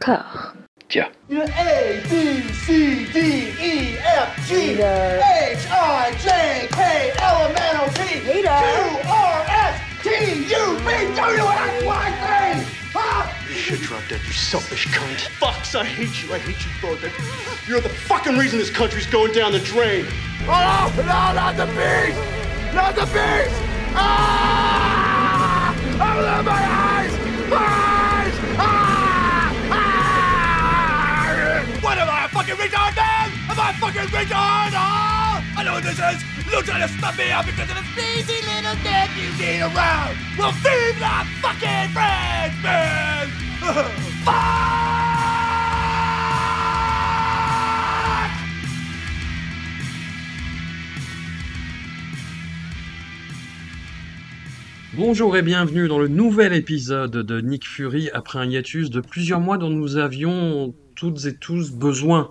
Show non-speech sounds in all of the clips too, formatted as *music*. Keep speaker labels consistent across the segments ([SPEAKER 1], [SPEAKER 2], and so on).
[SPEAKER 1] corps.
[SPEAKER 2] Tiens.
[SPEAKER 3] A, B, C, D, E, F, G, H, I, J, K, L, M, N, O, P, Q, R, S, T, U, V, W, X, Y, Z. Huh?
[SPEAKER 2] You should drop that, you selfish cunt.
[SPEAKER 4] Fucks, I hate you. I hate you both. You're the fucking reason this country's going down the drain.
[SPEAKER 3] Oh, no, not the beast! Not the beast! Ah! Open my eyes! Eyes! Ah!
[SPEAKER 5] Bonjour et bienvenue dans le nouvel épisode de Nick Fury après un hiatus de plusieurs mois dont nous avions toutes et tous besoin.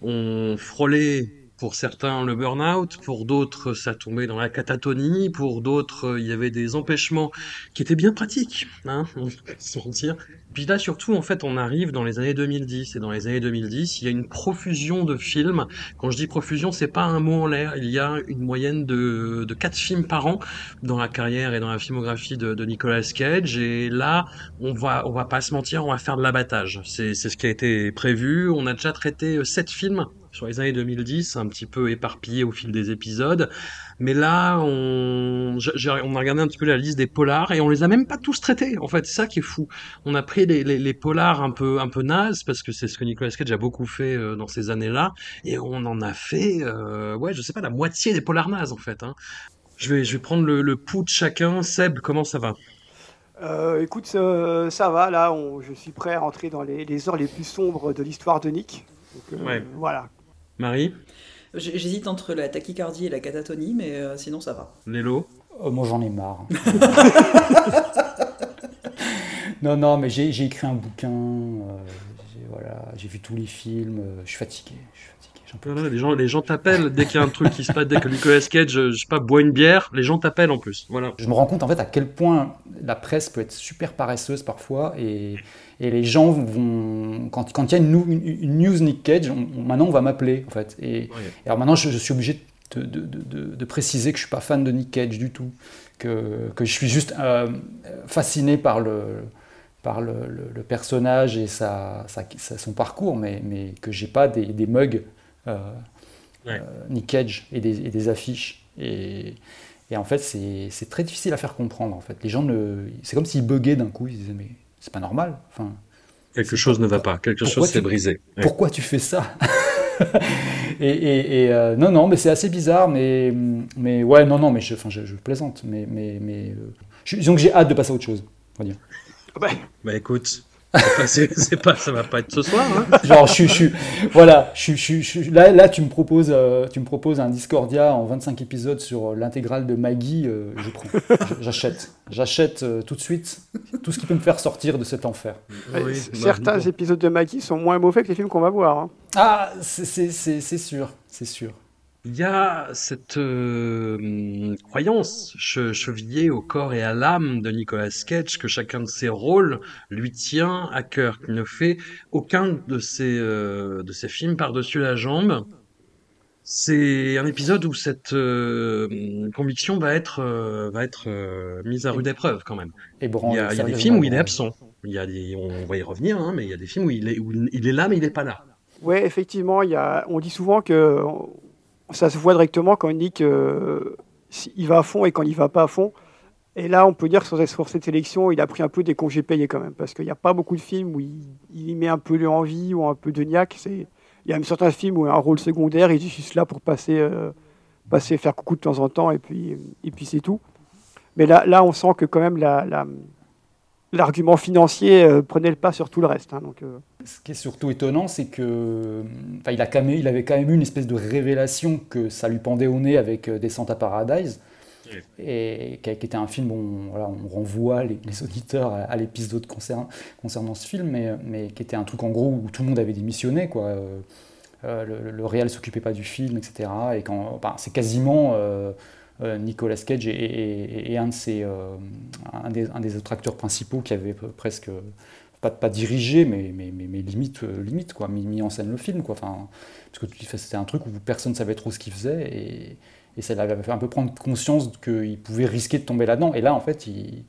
[SPEAKER 5] On frôlait pour certains le burn-out, pour d'autres ça tombait dans la catatonie, pour d'autres il y avait des empêchements qui étaient bien pratiques, hein, on pas se mentir. Puis là surtout en fait on arrive dans les années 2010 et dans les années 2010 il y a une profusion de films. Quand je dis profusion c'est pas un mot en l'air, il y a une moyenne de, de 4 films par an dans la carrière et dans la filmographie de, de Nicolas Cage et là on va on va pas se mentir on va faire de l'abattage. C'est ce qui a été prévu. On a déjà traité 7 films sur les années 2010, un petit peu éparpillé au fil des épisodes. Mais là, on, a regardé un petit peu la liste des polars et on les a même pas tous traités. En fait, c'est ça qui est fou. On a pris les, les, les polars un peu un peu nazes parce que c'est ce que Nicolas Cage a beaucoup fait euh, dans ces années-là et on en a fait, euh, ouais, je sais pas, la moitié des polars nazes en fait. Hein. Je vais je vais prendre le, le pouls de chacun. Seb, comment ça va?
[SPEAKER 6] Euh, écoute, euh, ça va, là, on- je suis prêt à rentrer dans les, les heures les plus sombres de l'histoire de Nick. Donc, euh,
[SPEAKER 5] Ouais.
[SPEAKER 6] Voilà.
[SPEAKER 5] Marie,
[SPEAKER 7] J'hésite entre la tachycardie et la catatonie, mais euh, sinon ça va.
[SPEAKER 5] Lélo,
[SPEAKER 8] Oh, moi j'en ai marre. *laughs* *laughs* non, non, mais j'ai écrit un bouquin, euh, j'ai voilà, j'ai vu tous les films, euh, je suis fatigué, je suis fatigué. j'en peux
[SPEAKER 5] Voilà, les gens, les gens t'appellent dès qu'il y a un truc qui se passe, dès que Nicolas Cage, euh, je sais pas, boit une bière, les gens t'appellent en plus. Voilà.
[SPEAKER 8] Je me rends compte en fait à quel point la presse peut être super paresseuse parfois et, et les gens vont quand quand il y a une, nou- une- une news Nick Cage, on- maintenant on va m'appeler en fait. Et, et alors maintenant je, je suis obligé de, de- de- de- de préciser que je suis pas fan de Nick Cage du tout, que, que je suis juste euh, fasciné par le par le, le- le personnage et sa, son parcours, mais, mais que j'ai pas des, des mugs euh,
[SPEAKER 5] Ouais.
[SPEAKER 8] euh, Nick Cage et des, et des affiches. Et, et en fait, c'est c'est très difficile à faire comprendre. En fait, les gens ne, c'est comme s'ils buguaient d'un coup. Ils disaient mais c'est pas normal. Enfin,
[SPEAKER 5] Quelque chose ne va pas, quelque
[SPEAKER 8] Pourquoi
[SPEAKER 5] chose s'est brisé. Ouais.
[SPEAKER 8] pourquoi tu fais ça? *laughs* Et, et- et, euh, non, non, mais c'est assez bizarre. Mais, mais ouais, non, non, mais je, enfin, je, je plaisante. Mais, mais, mais euh, je- disons que j'ai hâte de passer à autre chose. On va dire.
[SPEAKER 6] Bah,
[SPEAKER 5] Bah écoute, c'est pas, ça va pas être ce soir. Hein.
[SPEAKER 8] Genre, je suis, voilà, je, suis- là, là, tu me proposes, euh, tu me proposes un Discordia en 25 épisodes sur euh, l'intégrale de Maggie, euh, je prends, *laughs* j'achète, j'achète euh, tout de suite tout ce qui peut me faire sortir de cet enfer.
[SPEAKER 5] Oui, bah,
[SPEAKER 6] certains épisodes de Maggie sont moins mauvais que les films qu'on va voir. hein.
[SPEAKER 8] Ah, c'est- c'est c'est- c'est sûr, c'est sûr.
[SPEAKER 5] Il y a cette euh, croyance che- chevillée au corps et à l'âme de Nicolas Cage que chacun de ses rôles lui tient à cœur, qu'il ne fait aucun de ses, euh, de ses films par-dessus la jambe. C'est un épisode où cette euh, conviction va être, euh, va être euh, mise à rude épreuve quand même.
[SPEAKER 8] Et
[SPEAKER 5] Il y a, il y a des films où il est absent. Il y a des, on va y revenir, hein, mais il y a des films où il est, où il est là mais il n'est pas là.
[SPEAKER 6] Ouais, effectivement, il y a, on dit souvent que ça se voit directement quand Nick euh, s- il va à fond et quand il va pas à fond. Et là, on peut dire que sur, sur cette élection, il a pris un peu des congés payés quand même, parce qu'il n'y a pas beaucoup de films où il, il met un peu d'envie ou un peu de niaque. Il y a même certains films où il a un rôle secondaire, il est juste là pour passer, euh, passer faire coucou de temps en temps, et puis, et puis c'est tout. Mais là, là, on sent que quand même la- l'argument financier euh, prenait le pas sur tout le reste. hein, donc, euh,
[SPEAKER 8] Ce qui est surtout étonnant, c'est que, il, a quand même, il avait quand même eu une espèce de révélation que ça lui pendait au nez avec euh, Descent à Paradise, et qui, était un film, on, voilà, on renvoie les, les auditeurs à, à l'épisode concernant, concernant ce film, mais, mais qui était un truc en gros où tout le monde avait démissionné, quoi. Euh, le, le réel s'occupait pas du film, etc. Et quand, c'est quasiment Nicolas Cage et, et- et- et un de ses, euh, un, des, des autres acteurs principaux qui avait presque pas, pas dirigé, mais, mais, mais, limite, limite quoi, mis, en scène le film. Quoi. Enfin, parce que c'était un truc où personne ne savait trop ce qu'il faisait. Et, et ça l'avait fait un peu prendre conscience qu'il pouvait risquer de tomber là-dedans. Et là, en fait, il,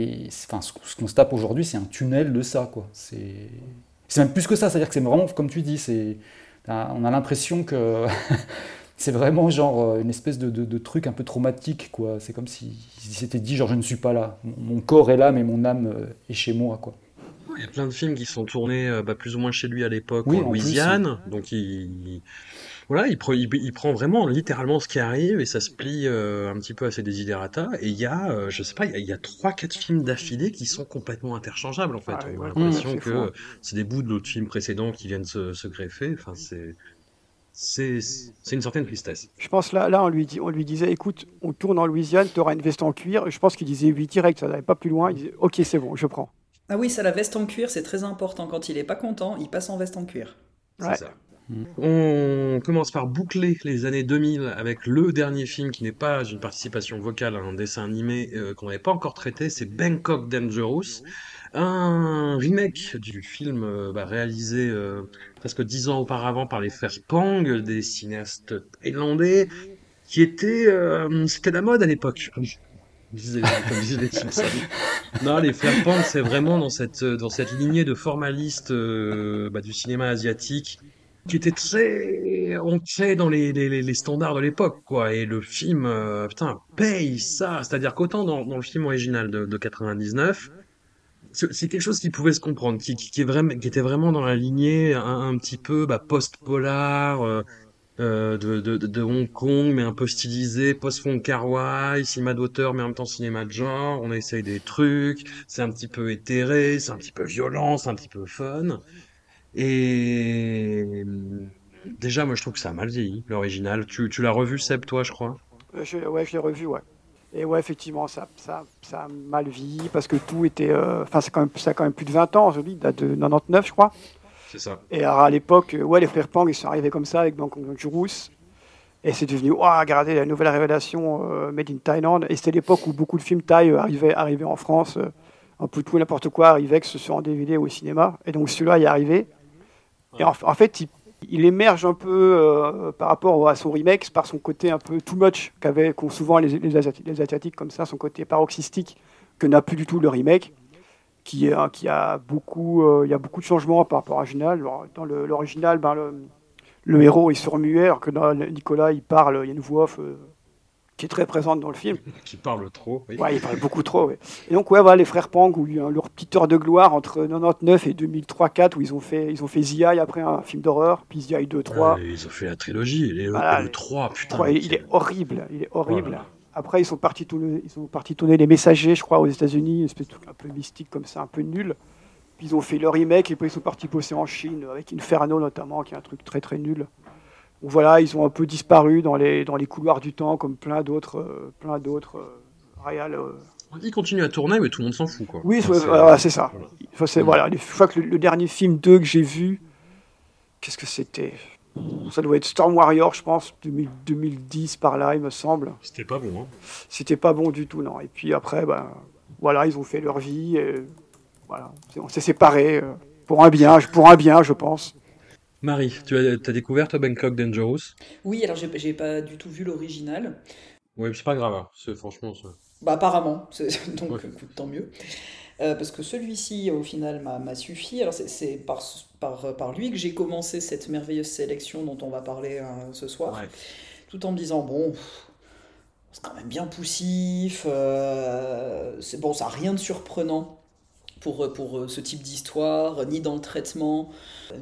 [SPEAKER 8] est, enfin, ce, qu'on se tape aujourd'hui, c'est un tunnel de ça. Quoi. C'est, c'est même plus que ça. C'est-à-dire que c'est vraiment, comme tu dis, c'est, on a l'impression que *laughs* c'est vraiment genre euh, une espèce de, de, truc un peu traumatique. Quoi. C'est comme s'il si s'était dit, genre, je ne suis pas là. Mon corps est là, mais mon âme euh, est chez moi. Quoi.
[SPEAKER 5] Il y a plein de films qui sont tournés euh, bah, plus ou moins chez lui à l'époque en Louisiane. Donc il, voilà, il, il, prend vraiment littéralement ce qui arrive et ça se plie euh, un petit peu à ses desiderata. Et il y a, euh, je sais pas, il y a trois, quatre films d'affilée qui sont complètement interchangeables en fait. Ah On a l'impression que hein. c'est des bouts de l'autre film précédent qui viennent se, greffer. Enfin, c'est c'est une certaine tristesse.
[SPEAKER 6] Je pense là, là on, lui dit, on lui disait écoute, on tourne en Louisiane, tu auras une veste en cuir. Je pense qu'il disait oui direct, ça n'allait pas plus loin. Il disait ok, c'est bon, je prends.
[SPEAKER 7] Ah oui, ça, la veste en cuir, c'est très important. Quand il est pas content, il passe en veste en cuir.
[SPEAKER 5] C'est ça. On commence par boucler les années 2000 avec le dernier film qui n'est pas une participation vocale à un dessin animé euh, qu'on n'avait pas encore traité, c'est Bangkok Dangerous, un remake du film euh, bah, réalisé euh, presque dix ans auparavant par les frères Pang, des cinéastes thaïlandais, qui était c'était la mode à l'époque. non, les frères Pang, c'est vraiment dans cette dans cette lignée de formalistes bah, du cinéma asiatique qui était très ancré dans les, les, les standards de l'époque, quoi. Et le film, euh, putain, paye ça. C'est-à-dire qu'autant dans, dans, le film original de, de 99, c'est quelque chose qui pouvait se comprendre, qui, était vraiment dans la lignée un, petit peu bah, post-polar euh, euh, de, Hong Kong, mais un peu stylisé, post-fond Carwai, cinéma d'auteur, mais en même temps cinéma de genre. On essaye des trucs, c'est un petit peu éthéré, c'est un petit peu violent, c'est un petit peu fun. Et déjà, moi, je trouve que ça a mal vieilli, l'original. Tu, l'as revu, Seb, toi, je crois?
[SPEAKER 6] Euh, Ouais, je l'ai revu, ouais. Et ouais, effectivement, ça, ça, ça a mal vieilli parce que tout était. Euh, enfin, quand même, ça a quand même plus de 20 ans, je dis, date de 99, je crois.
[SPEAKER 5] C'est ça.
[SPEAKER 6] Et alors, à l'époque, euh, ouais, les frères Pang, ils sont arrivés comme ça avec Bangkok Dangerous. Et c'est devenu, oh, regardez la nouvelle révélation Made in Thailand. Et c'était l'époque où beaucoup de films thaï arrivaient, arrivaient en France. un peu tout n'importe quoi arrivait, que ce soit en DVD ou au cinéma. Et donc celui-là est arrivé. Et en, fait, il, émerge un peu euh, par rapport à son remake par son côté un peu too much qu'ont souvent les, Asiatiques, comme ça, son côté paroxystique que n'a plus du tout le remake, qui, a beaucoup, euh, il y a beaucoup de changements par rapport à l'original. Dans l'original, ben, le, héros est surmuet, alors que Nicolas, il parle, il y a une voix off. Qui est très présente dans le film. *laughs*
[SPEAKER 5] qui parle trop.
[SPEAKER 6] Oui. Ouais, il parle beaucoup trop. Et donc, ouais, voilà, les frères Pang, où il y a leur petite heure de gloire entre 99 et 2003-4, où ils ont fait, ils ont fait ZI après un film d'horreur, puis ZI 2, 3.
[SPEAKER 5] ils ont fait la trilogie, les, le 3, putain.
[SPEAKER 6] il est horrible, il est horrible. Après, ils sont partis tourner, ils sont partis tourner les messagers, je crois, aux États-Unis, une espèce de truc un peu mystique comme ça, un peu nul. Puis ils ont fait leur remake et puis ils sont partis bosser en Chine avec Inferno notamment, qui est un truc très très nul voilà, ils ont un peu disparu dans les, dans les couloirs du temps, comme plein d'autres euh, plein d'autres euh, euh.
[SPEAKER 5] Ils continuent à tourner, mais tout le monde s'en fout. Quoi.
[SPEAKER 6] Oui, c'est ça. Voilà. je crois que le, dernier film 2 que j'ai vu, qu'est-ce que c'était? Ça doit être Storm Warrior, je pense, 2010 par là, il me semble.
[SPEAKER 5] C'était pas bon. Hein.
[SPEAKER 6] C'était pas bon du tout, non. Et puis après, ben, voilà, ils ont fait leur vie. Et, voilà, on s'est séparés pour un bien, pour un bien, je pense.
[SPEAKER 5] Marie, tu as, as découvert toi Bangkok Dangerous?
[SPEAKER 7] Oui, alors j'ai pas du tout vu l'original.
[SPEAKER 5] Oui, c'est pas grave, hein. c'est franchement ça.
[SPEAKER 7] Bah apparemment, *laughs* donc tant mieux. Euh, parce que celui-ci, au final, m'a suffi. Alors c'est par, par, par, lui que j'ai commencé cette merveilleuse sélection dont on va parler euh, ce soir. Tout en me disant, bon, c'est quand même bien poussif, euh, c'est bon, ça n'a rien de surprenant pour, pour euh, ce type d'histoire, ni dans le traitement,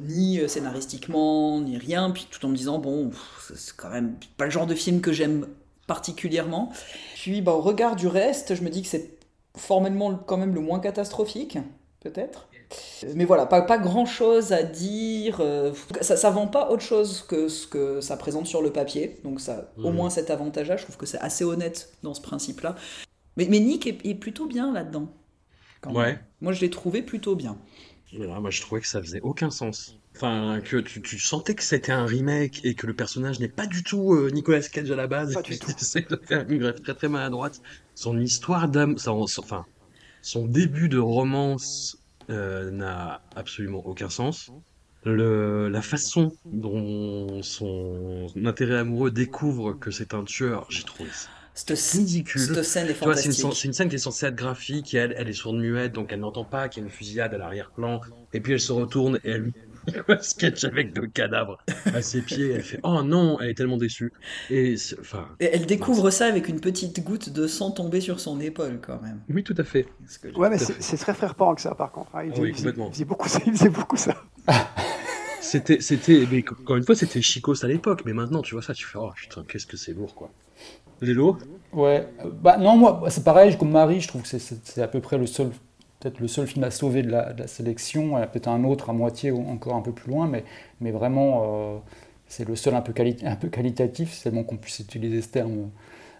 [SPEAKER 7] ni euh, scénaristiquement, ni rien, puis tout en me disant, bon, c'est quand même pas le genre de film que j'aime particulièrement. Puis bah, au regard du reste, je me dis que c'est formellement quand même le moins catastrophique, peut-être. Mais voilà, pas, pas grand chose à dire. Euh, ça, ça vend pas autre chose que ce que ça présente sur le papier. Donc, ça, au mmh. moins cet avantage-là, je trouve que c'est assez honnête dans ce principe-là. Mais, mais Nick est plutôt bien là-dedans
[SPEAKER 5] ouais.
[SPEAKER 7] Moi, je l'ai trouvé plutôt bien.
[SPEAKER 5] moi, je trouvais que ça faisait aucun sens. Enfin, que tu, sentais que c'était un remake et que le personnage n'est pas du tout euh, Nicolas Cage à la base. Pas du *laughs* tout. de faire une greffe très très maladroite. Son histoire d'âme, son, enfin, son début de romance n'a absolument aucun sens. Le, la façon dont son intérêt amoureux découvre que c'est un tueur, j'ai trouvé ça
[SPEAKER 7] ridicule. Cette scène est
[SPEAKER 5] fantastique. C'est une, scène qui est censée être graphique, elle, elle est sourde muette, donc elle n'entend pas qu'il y a une fusillade à l'arrière-plan, et puis elle se retourne et elle sketch avec deux cadavres à ses pieds. Elle fait Oh non, elle est tellement déçue. Et, enfin,
[SPEAKER 7] elle découvre ça avec une petite goutte de sang tombée sur son épaule, quand même.
[SPEAKER 5] Oui, tout à fait.
[SPEAKER 6] Ouais, mais c'est très frère que ça, par contre. Hein. Il, oui, complètement. Il faisait beaucoup ça. Il faisait beaucoup ça.
[SPEAKER 5] c'était, c'était, mais encore une fois, c'était chicos à l'époque, mais maintenant, tu vois ça, tu fais Oh putain, qu'est-ce que c'est lourd, quoi. Lélo
[SPEAKER 8] Ouais, bah non, moi, c'est pareil, comme Marie, je trouve que c'est à peu près le seul peut-être le seul film à sauver de la, sélection. Peut-être un autre à moitié ou encore un peu plus loin, mais, mais vraiment, euh, c'est le seul un peu, un peu qualitatif, c'est bon qu'on puisse utiliser ce terme.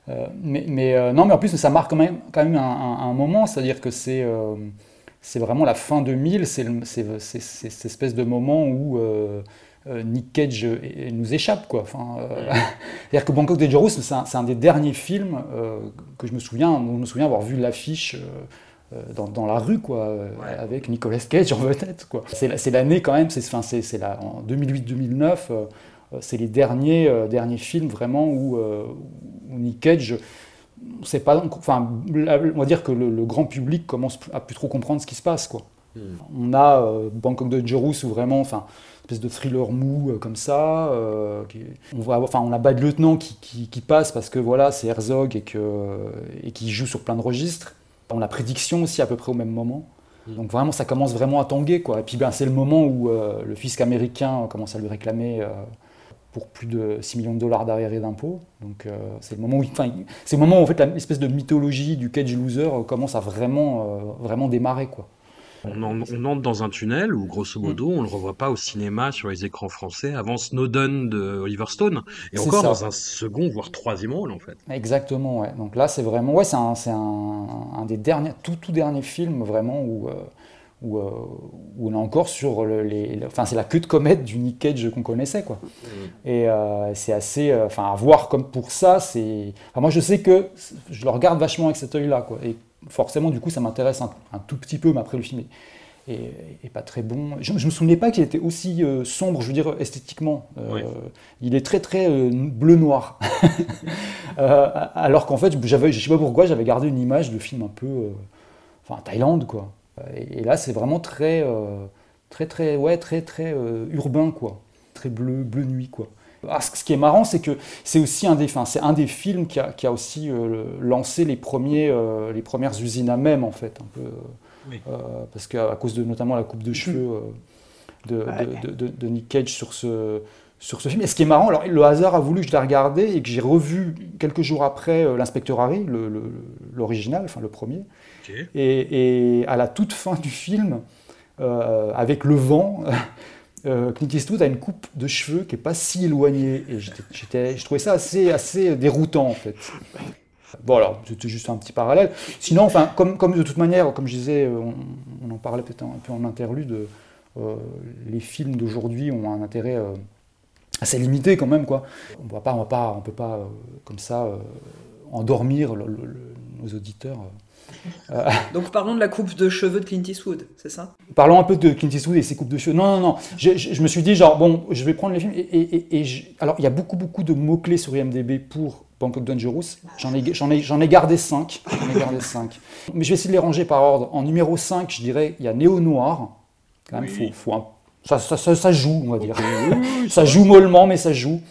[SPEAKER 8] Euh, mais, euh, non, mais en plus, ça marque quand même, quand même un, moment, c'est-à-dire que c'est c'est vraiment la fin 2000, c'est cette espèce de moment où Nick Cage nous échappe. Quoi. Enfin, *laughs* C'est-à-dire que Bangkok Dangerous, c'est un, un, des derniers films que je me souviens, je me souviens avoir vu l'affiche euh, dans, dans, la rue, quoi, euh, avec Nicolas Cage en vedette, quoi. C'est l'année quand même, c'est enfin, c'est en 2008-2009, euh, c'est les derniers, derniers films vraiment où, où Nick Cage, c'est pas, enfin, on va dire que le, grand public commence à plus trop comprendre ce qui se passe, quoi. Hmm. On a Bangkok de Jerus où vraiment, enfin, espèce de thriller mou comme ça. on voit, enfin, on a Bad Lieutenant qui, qui, qui, passe parce que voilà, c'est Herzog et que et qui joue sur plein de registres. On a prédiction aussi à peu près au même moment. Mm. Donc vraiment, ça commence vraiment à tanguer. Quoi. Et puis ben, c'est le moment où euh, le fisc américain commence à lui réclamer euh, pour plus de 6 millions de dollars d'arriérés d'impôts. Donc euh, c'est le moment où, enfin, c'est le moment où en fait l'espèce de mythologie du cage loser commence à vraiment, vraiment démarrer. Quoi.
[SPEAKER 5] On, entre dans un tunnel où, grosso modo, on ne le revoit pas au cinéma sur les écrans français avant Snowden de Oliver Stone, et encore dans un second, voire troisième rôle, en fait.
[SPEAKER 8] Exactement, ouais. Donc là, c'est vraiment, ouais, c'est un, un, un, des derniers, tout, tout derniers films, vraiment, où, euh, où, euh, où, on est encore sur les, enfin, c'est la queue de comète du Nick Cage qu'on connaissait, quoi. Mm. Et euh, c'est assez, enfin, à voir comme pour ça, c'est, moi, je sais que je le regarde vachement avec cet œil-là, quoi. Et forcément, du coup, ça m'intéresse un, tout petit peu, mais après le film est, pas très bon. Je, ne me souvenais pas qu'il était aussi euh, sombre, je veux dire, esthétiquement. Euh, il est très, très euh, bleu-noir. *laughs* alors qu'en fait, j'avais, je sais pas pourquoi, j'avais gardé une image de film un peu. enfin, Thaïlande, quoi. Et, là, c'est vraiment très, très, très, ouais, très, très urbain, quoi. Très bleu, bleu nuit, quoi. Ah, ce qui est marrant, c'est que c'est aussi un des, c'est un des films qui a, qui a aussi euh, lancé les, premiers, euh, les premières usines à même, en fait, un peu, euh, parce qu'à cause de notamment la coupe de cheveux de, de, de, Nick Cage sur ce, sur ce film. Et ce qui est marrant, alors le hasard a voulu que je l'ai regardé et que j'ai revu quelques jours après l'inspecteur Harry, l'original, enfin le premier. Et, et, à la toute fin du film, avec le vent. Euh, Clint a une coupe de cheveux qui n'est pas si éloignée. Et je trouvais ça assez, assez déroutant, en fait. Bon, alors, c'était juste un petit parallèle. Sinon, enfin, comme, comme de toute manière, comme je disais, on, en parlait peut-être un peu en interlude, euh, les films d'aujourd'hui ont un intérêt euh, assez limité quand même, quoi. On ne peut pas, euh, comme ça, endormir nos auditeurs.
[SPEAKER 7] Euh, Donc parlons de la coupe de cheveux de Clint Eastwood, c'est ça?
[SPEAKER 8] Parlons un peu de Clint Eastwood et ses coupes de cheveux. Non, non, non. Je, me suis dit, genre, bon, je vais prendre les films. Et, alors, il y a beaucoup, beaucoup de mots-clés sur IMDb pour Bangkok Dangerous. J'en ai, j'en ai, j'en ai gardé 5. J'en ai gardé 5. Mais je vais essayer de les ranger par ordre. En numéro 5, je dirais, il y a Néo Noir. Quand même, faut, faut ça, ça, ça, joue, on va dire. ça joue mollement, mais ça joue.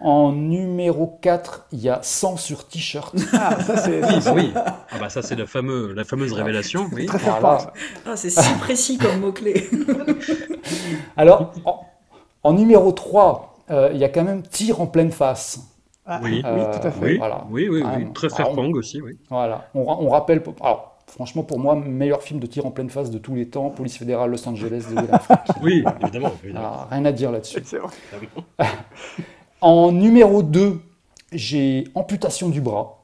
[SPEAKER 8] En numéro 4, il y a 100 sur t-shirt. *laughs*
[SPEAKER 5] Ah, ça c'est. Oui, Ah, bah, ça c'est la, fameux, la fameuse révélation. Oui.
[SPEAKER 7] Très fort. Ah, c'est si précis comme mot-clé. *laughs*
[SPEAKER 8] Alors, en, numéro 3, euh, il y a quand même tir en pleine face.
[SPEAKER 5] Ah, oui. oui, tout à fait. Oui, voilà. oui, oui, oui. Très Fairpong aussi, oui.
[SPEAKER 8] Voilà. On, on rappelle. Alors, franchement, pour moi, meilleur film de tir en pleine face de tous les temps, Police fédérale Los Angeles de
[SPEAKER 5] Oui, évidemment.
[SPEAKER 8] rien à dire là-dessus. *laughs* En numéro 2, j'ai amputation du bras.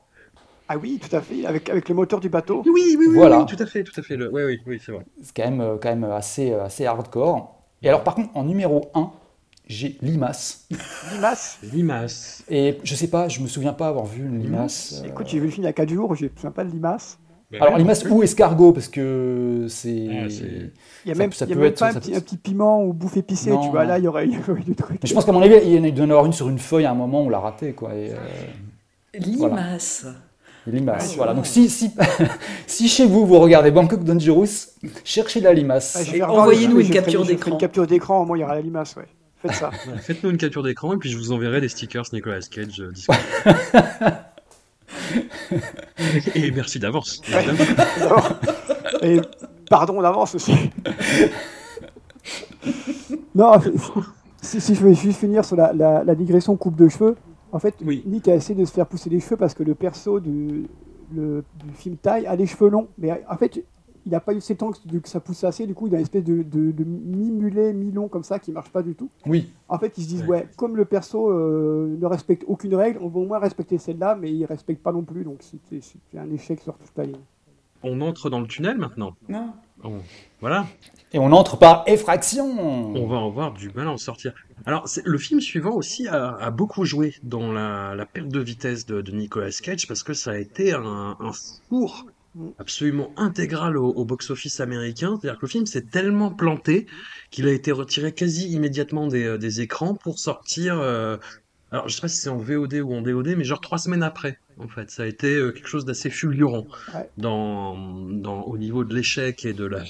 [SPEAKER 6] Ah oui, tout à fait, avec, avec le moteur du bateau.
[SPEAKER 5] Oui, oui, oui, voilà. tout à fait, tout à fait. Le... Oui, oui, oui, c'est vrai.
[SPEAKER 8] C'est quand même, euh, quand même assez, euh, assez hardcore. Et alors, par contre, en numéro 1, j'ai limace.
[SPEAKER 6] Limace
[SPEAKER 5] Limace.
[SPEAKER 8] Et je sais pas, je me souviens pas avoir vu une limace.
[SPEAKER 6] Écoute, j'ai vu le film il y a 4 jours, j'ai me souviens pas de limace.
[SPEAKER 8] Alors limace ou escargot parce que c'est.
[SPEAKER 6] Ah, il y a même, ça, peut être, pas un, petit, un, petit, piment ou bouffe épicée, tu vois. Là, il y aurait, eu du truc.
[SPEAKER 8] Mais je pense qu'à mon avis, il y en a avoir une sur une feuille à un moment, on l'a raté, quoi. Et, euh,
[SPEAKER 7] limace.
[SPEAKER 8] Limace, voilà. Donc si, si, *laughs* si chez vous, vous regardez Bangkok Dangerous, cherchez la limace.
[SPEAKER 7] Ah, Envoyez-nous une capture d'écran.
[SPEAKER 6] Une capture d'écran, au moins il y aura la limace, ouais. Faites ça. *laughs*
[SPEAKER 5] Faites-nous une capture d'écran et puis je vous enverrai des stickers Nicolas Cage. Euh, *laughs* *laughs* et merci d'avance. *laughs*
[SPEAKER 6] et pardon d'avance aussi. *laughs* non, si, si, je veux juste finir sur la, la digression coupe de cheveux, en fait, Nick a essayé de se faire pousser les cheveux parce que le perso du, le, film taille a les cheveux longs. Mais en fait, il n'a pas eu ces temps que, ça pousse assez. Du coup, il a une espèce de, de, mi-mulet, mi-long comme ça qui marche pas du tout.
[SPEAKER 8] Oui.
[SPEAKER 6] En fait, ils se disent, ouais, comme le perso euh, ne respecte aucune règle, on va au moins respecter celle-là, mais il ne respecte pas non plus. Donc, c'est un échec sur toute la ligne.
[SPEAKER 5] On entre dans le tunnel maintenant
[SPEAKER 7] Non.
[SPEAKER 5] voilà.
[SPEAKER 8] Et on entre par effraction.
[SPEAKER 5] On va avoir du mal à en sortir. Alors, le film suivant aussi a, beaucoup joué dans la, perte de vitesse de, Nicolas Cage parce que ça a été un, un four absolument intégral au, box-office américain. C'est-à-dire que le film s'est tellement planté qu'il a été retiré quasi immédiatement des, euh, écrans pour sortir. Euh, alors, je sais pas si c'est en VOD ou en DOD, mais genre trois semaines après. En fait, ça a été euh, quelque chose d'assez fulgurant dans, au niveau de l'échec et de la,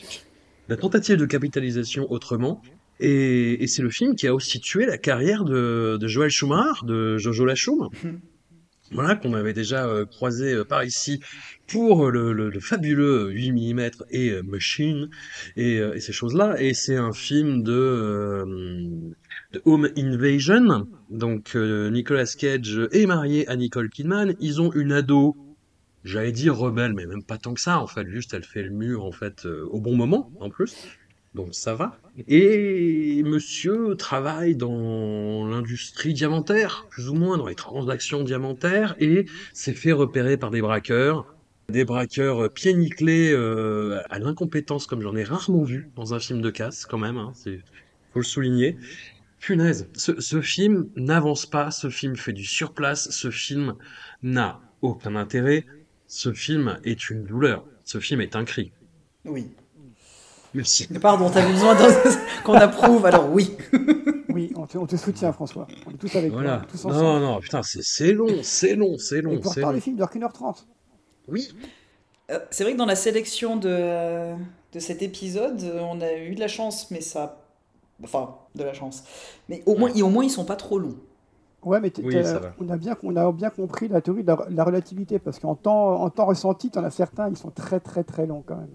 [SPEAKER 5] la tentative de capitalisation autrement. Et, c'est le film qui a aussi tué la carrière de, de Joël Schumacher, de Jojo Lachoum. Voilà, qu'on avait déjà euh, croisé euh, par ici pour le, fabuleux 8 mm et euh, Machine et, ces choses-là. Et c'est un film de, de Home Invasion. Donc Nicolas Cage est marié à Nicole Kidman. Ils ont une ado j'allais dire rebelle, mais même pas tant que ça, en fait. Juste, elle fait le mur, en fait, au bon moment, en plus donc ça va. Et monsieur travaille dans l'industrie diamantaire, plus ou moins dans les transactions diamantaires, et s'est fait repérer par des braqueurs, des braqueurs pieds nickelés euh, à l'incompétence comme j'en ai rarement vu dans un film de casse quand même, hein, faut le souligner. Punaise, ce, ce film n'avance pas, ce film fait du surplace, ce film n'a aucun intérêt, ce film est une douleur, ce film est un cri.
[SPEAKER 7] Oui.
[SPEAKER 5] Merci.
[SPEAKER 7] Pardon, t'avais besoin *laughs* qu'on approuve, alors oui. *laughs*
[SPEAKER 6] oui, on te, soutient, François. On est tous avec
[SPEAKER 5] voilà.
[SPEAKER 6] toi, tous.
[SPEAKER 5] Non, non, putain, c'est long, c'est long, c'est long. Et
[SPEAKER 6] pourtant, les films durent qu'une heure trente.
[SPEAKER 5] Oui.
[SPEAKER 7] Euh, c'est vrai que dans la sélection de, de cet épisode, on a eu de la chance, mais ça. Enfin, de la chance. Mais au moins, au moins ils sont pas trop longs.
[SPEAKER 6] Ouais, mais on, a bien, on a bien compris la théorie de la, relativité, parce qu'en temps, en temps ressenti, en as certains, ils sont très très très longs quand même.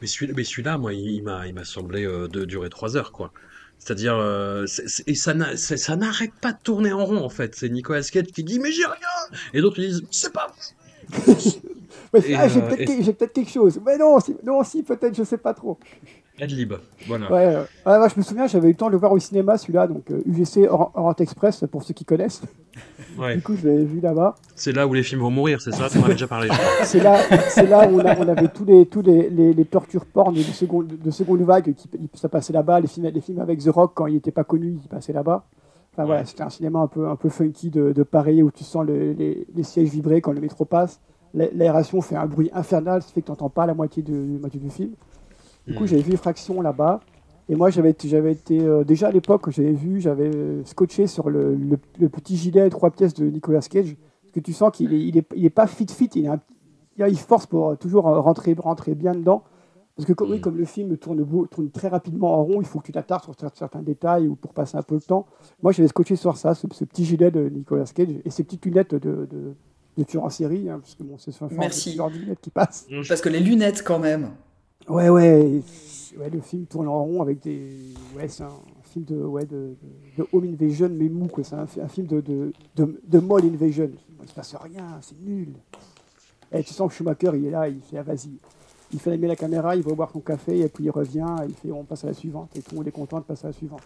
[SPEAKER 5] Mais celui-là, moi, il, m'a, il m'a semblé euh, de durer trois heures, quoi. C'est-à-dire, euh, et ça, n'arrête pas de tourner en rond, en fait. C'est Nicolas Cage qui dit, mais j'ai rien Et d'autres disent, c'est pas.
[SPEAKER 6] Ah, *laughs* j'ai, peut-être, quelque chose. Mais non, si, non, si peut-être, je sais pas trop.
[SPEAKER 5] Adlib, voilà.
[SPEAKER 6] Ouais, ouais, je me souviens, j'avais eu le temps de le voir au cinéma, celui-là, donc UGC euh, Orient Express, pour ceux qui connaissent. Du coup, je l'avais vu là-bas.
[SPEAKER 5] C'est là où les films vont mourir, c'est ça? Tu m'en avais déjà parlé. *laughs*
[SPEAKER 6] c'est là, c'est là où on, avait tous les, tous les, les, tortures porn de seconde, de seconde vague, qui, ça passait là-bas, les films, les films avec The Rock, quand il n'était pas connu, il passait là-bas. Enfin voilà, c'était un cinéma un peu, un peu funky de, de Paris, où tu sens les, les, sièges vibrer quand le métro passe. L'aération fait un bruit infernal, ce qui fait que tu n'entends pas la moitié, de, la moitié du film. Du coup, hmm. j'avais vu Fraction là-bas. Et moi, j'avais j'avais été euh, déjà à l'époque, j'avais vu, j'avais euh, scotché sur le, le, petit gilet trois pièces de Nicolas Cage, parce que tu sens qu'il est, il est, il est, pas fit fit, il, est il force pour toujours rentrer, rentrer bien dedans. Parce que oui, mm. comme le film tourne, tourne très rapidement en rond, il faut que tu t'attardes sur certains détails ou pour passer un peu le temps. Moi, j'avais scotché sur ça, ce, petit gilet de Nicolas Cage et ces petites lunettes de, de, de tueur en série, hein, parce que bon, c'est ce
[SPEAKER 7] Merci.
[SPEAKER 6] de lunettes qui passe.
[SPEAKER 7] Parce que les lunettes, quand même.
[SPEAKER 6] Ouais, ouais ouais, le film tourne en rond avec des. Ouais, c'est un film de, ouais, de, Home Invasion, mais mou, quoi. C'est un, film de, de, de, de Mall Invasion. Il se passe rien, c'est nul. Et tu sens que Schumacher, il est là, il fait, ah, vas-y. Il fait allumer la caméra, il va boire son café, et puis il revient, il fait, on passe à la suivante. Et tout le monde est content de passer à la suivante.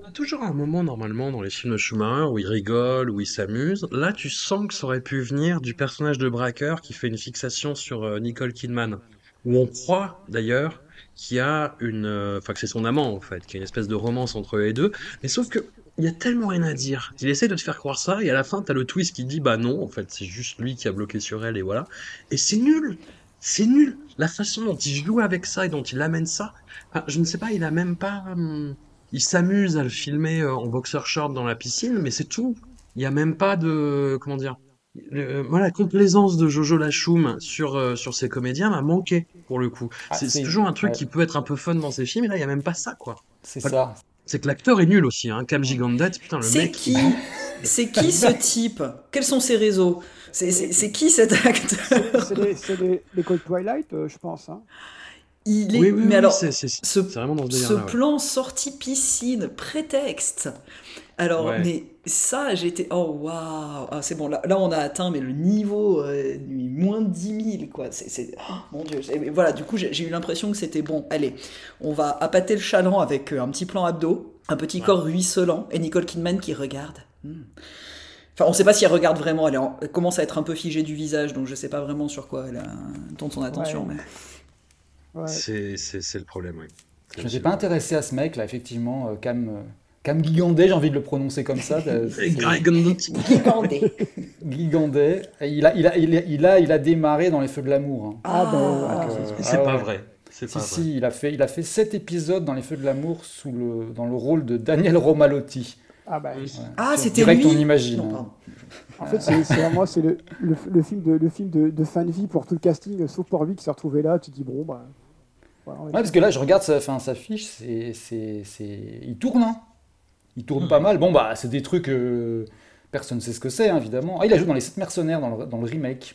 [SPEAKER 5] On a toujours un moment, normalement, dans les films de Schumacher, où il rigole, où il s'amuse. Là, tu sens que ça aurait pu venir du personnage de braqueur qui fait une fixation sur euh, Nicole Kidman. Où on croit, d'ailleurs, qui a une, euh, enfin que c'est son amant en fait, qui a une espèce de romance entre les deux, mais sauf que il y a tellement rien à dire. Il essaie de te faire croire ça, et à la fin, t'as le twist qui dit bah non, en fait, c'est juste lui qui a bloqué sur elle, et voilà. Et c'est nul. c'est nul. La façon dont il joue avec ça et dont il amène ça, je ne sais pas, il a même pas. Hum, il s'amuse à le filmer euh, en boxer short dans la piscine, mais c'est tout. Il n'y a même pas de. Comment dire voilà, la complaisance de Jojo Lachoum sur, euh, sur ses comédiens m'a manqué pour le coup. Ah, c'est toujours un truc qui peut être un peu fun dans ses films, et là il n'y a même pas ça quoi.
[SPEAKER 8] C'est ça.
[SPEAKER 5] C'est que l'acteur est nul aussi, hein. Cam Gigandet, putain le mec.
[SPEAKER 7] C'est qui *laughs* C'est qui ce type? Quels sont ses réseaux? C'est qui cet acteur?
[SPEAKER 6] C'est l'école Twilight, euh, je pense. Hein.
[SPEAKER 7] Il est... mais alors, ce, ce plan sortie piscine, prétexte. Alors, mais ça, j'étais. Oh, waouh ah, C'est bon, là, là, on a atteint mais le niveau euh, moins de 10 000, quoi. C'est. Oh, mon Dieu. voilà, du coup, j'ai eu l'impression que c'était bon. Allez, on va appâter le chaland avec euh, un petit plan abdos, un petit corps ruisselant, et Nicole Kidman qui regarde. Hmm. Enfin, on ne sait pas si elle regarde vraiment. Elle, commence à être un peu figée du visage, donc je ne sais pas vraiment sur quoi elle tourne son attention. Mais...
[SPEAKER 5] C'est le problème, oui.
[SPEAKER 8] Je ne suis pas intéressé à ce mec, là, effectivement, euh, Cam, euh, Cam Gigandé, j'ai envie de le prononcer comme ça.
[SPEAKER 7] Gigandé.
[SPEAKER 8] Gigandé. Il a, il, a, il, a, il, a, démarré dans Les Feux de l'amour. Hein.
[SPEAKER 5] Ah, ben, c'est pas vrai. Si,
[SPEAKER 8] pas si, il a fait, il a fait sept épisodes dans Les Feux de l'amour sous le, dans le rôle de Daniel Romalotti.
[SPEAKER 6] Ah, bah,
[SPEAKER 7] ah c'était lui.
[SPEAKER 8] on imagine. Hein.
[SPEAKER 6] En fait, c'est vraiment c'est le, le, film, de, le film de, de, fin de vie pour tout le casting, sauf pour lui qui s'est retrouvé là. Tu dis, bon, bah.
[SPEAKER 8] ouais, parce que là, je regarde sa, fin, sa fiche, c'est, c'est, il tourne. Hein. Il tourne pas mal. Bon, bah, c'est des trucs. Euh, personne ne sait ce que c'est, hein, évidemment. Ah, il a joué dans Les Sept Mercenaires, dans le, dans le remake.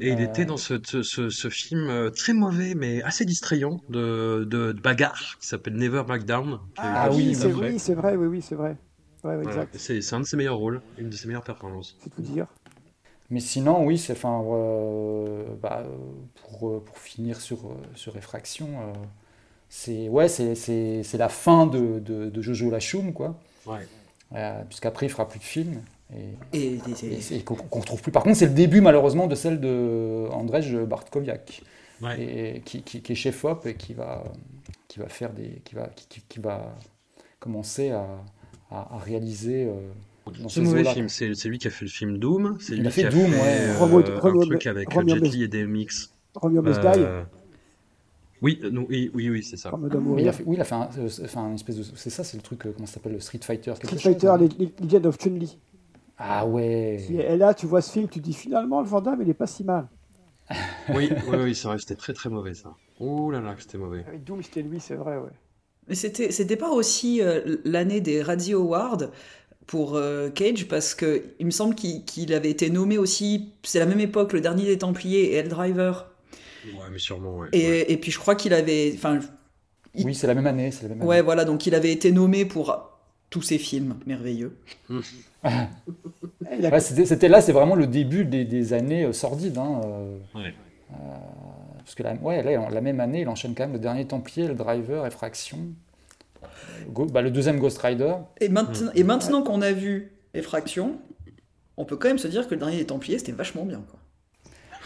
[SPEAKER 5] Et il était dans ce, ce, ce, film euh, très mauvais, mais assez distrayant, de, de, bagarre, qui s'appelle Never Back Down.
[SPEAKER 6] Ah, oui, c'est, oui, c'est vrai, oui, oui, c'est vrai.
[SPEAKER 5] C'est un de ses meilleurs rôles, une de ses meilleures performances.
[SPEAKER 6] C'est tout dire.
[SPEAKER 8] Mais sinon, oui, c'est enfin euh, bah, pour, euh, pour, finir sur, sur Effraction, c'est ouais, c'est la fin de, de, de Jojo Lachoum, quoi.
[SPEAKER 5] Ouais.
[SPEAKER 8] Puisqu'après, il fera plus de films. Et, et, qu'on retrouve plus. Par contre, c'est le début, malheureusement, de celle de Andrzej Bartkowiak, et, qui, qui, qui, est chef op et qui va, qui va faire des, qui va, qui, qui va commencer à à, réaliser. Euh,
[SPEAKER 5] ce mauvais film, c'est lui qui a fait le film Doom. C'est lui
[SPEAKER 8] a fait
[SPEAKER 5] qui a
[SPEAKER 8] Doom,
[SPEAKER 5] fait
[SPEAKER 8] ouais.
[SPEAKER 5] Euh, un truc avec Jet Li et DMX.
[SPEAKER 6] Romeo Must Die.
[SPEAKER 5] Oui, oui, oui, oui c'est ça.
[SPEAKER 8] il a fait, oui, il a fait un, euh, espèce de. C'est ça, c'est le truc, comment ça s'appelle, le Street Fighter.
[SPEAKER 6] Street Fighter, hein. Legend of Chun-Li.
[SPEAKER 8] Ah ouais.
[SPEAKER 6] Et là, tu vois ce film, tu dis finalement, le Vandame, il est pas si mal. *laughs*
[SPEAKER 5] oui, oui, oui, c'est vrai, c'était très très mauvais ça. Ouh là là, c'était mauvais.
[SPEAKER 6] Avec Doom, c'était lui, c'est vrai, ouais.
[SPEAKER 7] Mais c'était, c'était pas aussi euh, l'année des Radio Awards pour euh, Cage parce que il me semble qu'il, avait été nommé aussi, c'est la même époque, le dernier des Templiers et El Driver.
[SPEAKER 5] Ouais, mais sûrement, ouais.
[SPEAKER 7] Et, et puis je crois qu'il avait, enfin.
[SPEAKER 8] Oui, c'est la même année, c'est la même année.
[SPEAKER 7] Ouais, voilà, donc il avait été nommé pour tous ces films merveilleux. *laughs*
[SPEAKER 8] c'était, là, c'est vraiment le début des, des années euh, sordides. Hein,
[SPEAKER 5] ouais.
[SPEAKER 8] Parce que la, ouais, la même année, il enchaîne quand même le dernier Templier, le Driver, Effraction, bah, le deuxième Ghost Rider.
[SPEAKER 7] Et maintenant, et maintenant qu'on a vu Effraction, on peut quand même se dire que le dernier des Templiers, c'était vachement bien. Quoi.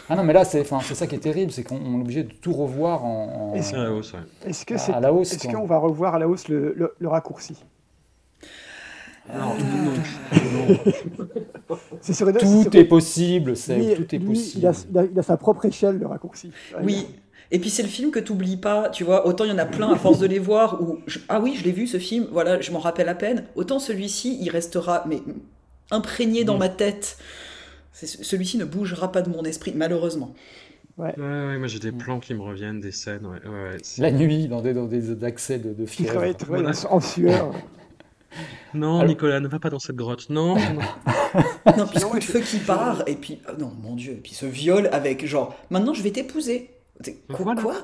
[SPEAKER 8] Ah non, mais là, c'est ça qui est terrible, c'est qu'on est obligé de tout revoir en,
[SPEAKER 6] Est-ce que, est-ce que à la hausse Est-ce qu'on va revoir à la hausse le, le raccourci?
[SPEAKER 5] Non, *laughs*
[SPEAKER 8] tout est possible, c'est tout est possible.
[SPEAKER 6] Il a, il, a, sa propre échelle de raccourci.
[SPEAKER 7] Oui. Et puis c'est le film que tu n'oublies pas, tu vois. Autant il y en a plein à force de les voir où ah oui, je l'ai vu ce film, voilà, je m'en rappelle à peine. Autant celui-ci, il restera mais imprégné dans mm. ma tête. Celui-ci ne bougera pas de mon esprit, malheureusement.
[SPEAKER 5] Ouais. ouais, moi j'ai des plans qui me reviennent, des scènes. Ouais,
[SPEAKER 8] La nuit, dans des, dans des accès de, de fièvre.
[SPEAKER 6] en sueur. *laughs*
[SPEAKER 5] Non, Nicolas, ne va pas dans cette grotte. Non.
[SPEAKER 7] non, puis ce coup de feu qui part, et puis, oh non, mon Dieu, et puis ce viol avec genre, maintenant je vais t'épouser. Quoi, quoi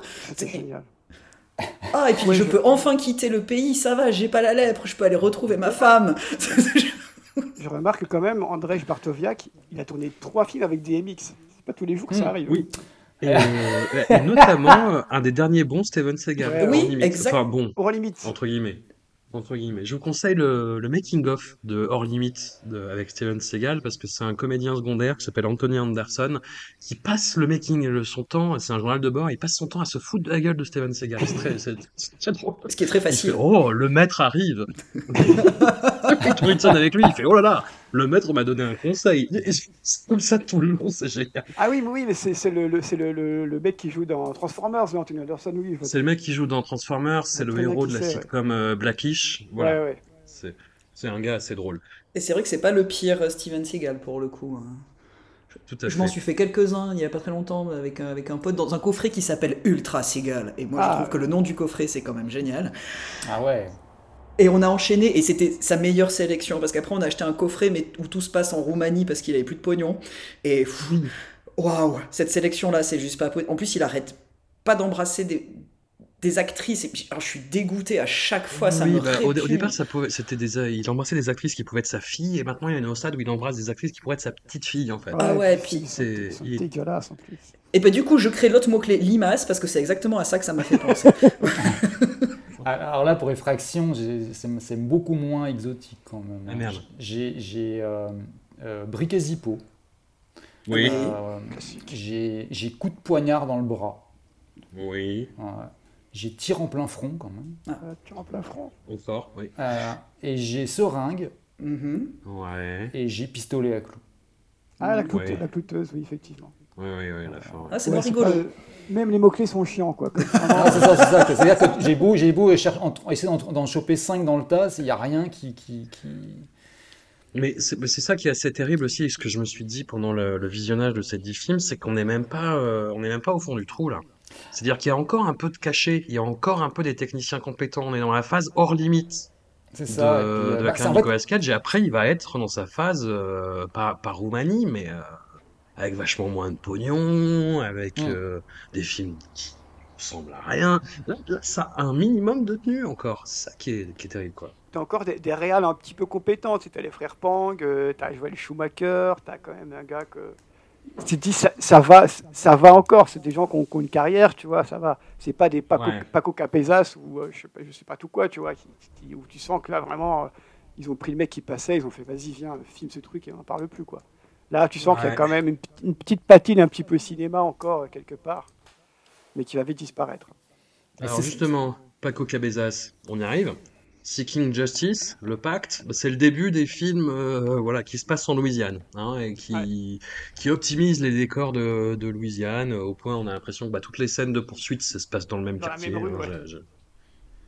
[SPEAKER 7] Ah, et puis je, peux enfin quitter le pays, ça va, j'ai pas la lèpre, je peux aller retrouver ma femme. *laughs* *laughs*
[SPEAKER 6] je remarque quand même, Andrzej Bartowiak, il a tourné trois films avec DMX. C'est pas tous les jours que ça hmm, arrive.
[SPEAKER 5] Oui. Et, notamment euh, un des derniers bons Steven Seagal.
[SPEAKER 7] oui, exactement.
[SPEAKER 5] Enfin bon, entre guillemets entre guillemets. Je vous conseille le, le making of de Hors Limite de, avec Steven Seagal parce que c'est un comédien secondaire qui s'appelle Anthony Anderson qui passe le making le, son temps, c'est un journal de bord, il passe son temps à se foutre de la gueule de Steven Seagal. C'est très, c'est, *laughs*
[SPEAKER 7] drôle. Ce qui est très facile.
[SPEAKER 5] oh, le maître arrive. *laughs* avec lui, il fait oh là là. Le maître m'a donné un conseil. C'est comme ça tout le long, c'est génial.
[SPEAKER 6] Ah oui, oui, mais c'est le, le, le, le, mec qui joue dans Transformers, Anthony Anderson, oui.
[SPEAKER 5] C'est le mec qui joue dans Transformers, c'est le héros de la sitcom euh, Blackish. Voilà. Ouais, ouais. C'est un gars assez drôle.
[SPEAKER 7] Et c'est vrai que c'est pas le pire Steven Seagal pour le coup. Hein. Je m'en suis fait quelques-uns il y a pas très longtemps avec un, avec un pote dans un coffret qui s'appelle Ultra Seagal. Et moi, je ah. trouve que le nom du coffret, c'est quand même génial.
[SPEAKER 8] Ah ouais.
[SPEAKER 7] Et on a enchaîné, et c'était sa meilleure sélection, parce qu'après, on a acheté un coffret mais où tout se passe en Roumanie parce qu'il avait plus de pognon. Et waouh, cette sélection-là, c'est juste pas En plus, il arrête pas d'embrasser des, des actrices. Et alors, je suis dégoûté à chaque fois. Ça me bah,
[SPEAKER 5] au, départ, ça pouvait, c'était des, il embrassait des actrices qui pouvaient être sa fille, et maintenant il est au stade où il embrasse des actrices qui pourraient être sa petite fille en fait.
[SPEAKER 7] ah ouais, puis
[SPEAKER 6] c'est dégueulasse en plus.
[SPEAKER 7] Et bah du coup, je crée l'autre mot clé limace parce que c'est exactement à ça que ça m'a fait penser. *laughs*
[SPEAKER 8] Alors là, pour effraction, c'est beaucoup moins exotique quand même.
[SPEAKER 5] Ah, merde.
[SPEAKER 8] J'ai euh, euh, briquet Zippo.
[SPEAKER 5] Oui.
[SPEAKER 8] Euh, j'ai coup de poignard dans le bras.
[SPEAKER 5] Oui.
[SPEAKER 8] J'ai tir en plein front quand même.
[SPEAKER 6] Ah, tir en plein front.
[SPEAKER 5] Encore, oui.
[SPEAKER 8] Euh, et j'ai seringue.
[SPEAKER 7] Mm-hmm.
[SPEAKER 5] Ouais.
[SPEAKER 8] Et j'ai pistolet à clous.
[SPEAKER 6] Ah, la, la clouteuse, oui, effectivement.
[SPEAKER 5] Oui, oui, oui, la fin.
[SPEAKER 7] Ah, c'est ouais, rigolo.
[SPEAKER 6] Même les mots-clés sont chiants, quoi. *laughs*
[SPEAKER 8] ah, c'est ça, c'est ça. C'est-à-dire que j'ai beau, j'ai beau essayer d'en choper 5 dans le tas, il n'y a rien qui... qui, qui...
[SPEAKER 5] Mais c'est ça qui est assez terrible aussi, ce que je me suis dit pendant le, visionnage de ces 10 films, c'est qu'on n'est même, pas, euh, on même pas au fond du trou, là. C'est-à-dire qu'il y a encore un peu de cachet, il y a encore un peu des techniciens compétents. On est dans la phase hors limite.
[SPEAKER 8] C'est ça.
[SPEAKER 5] De, puis, de la bah, Nicolas Cage. Et après, il va être dans sa phase, euh, pas, Roumanie, mais euh, avec vachement moins de pognon, avec mm. euh, des films qui ressemblent à rien. Là, ça a un minimum de tenue encore. C'est ça qui est, qui est terrible, quoi.
[SPEAKER 6] T'as encore des, des réals un petit peu compétents. Tu as les frères Pang, t'as Joel Schumacher, t'as quand même un gars que tu dis ça, ça, va, ça va encore. C'est des gens qui ont, une carrière, tu vois, ça va. C'est pas des Paco, Paco Capezas ou euh, je, sais pas, je sais pas tout quoi, tu vois, où tu sens que là vraiment, euh, ils ont pris le mec qui passait, ils ont fait vas-y, viens, filme ce truc et on n'en parle plus, quoi. Là, tu sens qu'il y a quand même une, petite patine un petit peu cinéma encore, quelque part, mais qui va vite disparaître.
[SPEAKER 5] Alors justement, Paco Cabezas, on y arrive Seeking Justice, le pacte, c'est le début des films euh, voilà, qui se passent en Louisiane hein, et qui, qui optimisent les décors de, de, Louisiane au point où on a l'impression que bah, toutes les scènes de poursuite ça se passe dans le même quartier. Hein,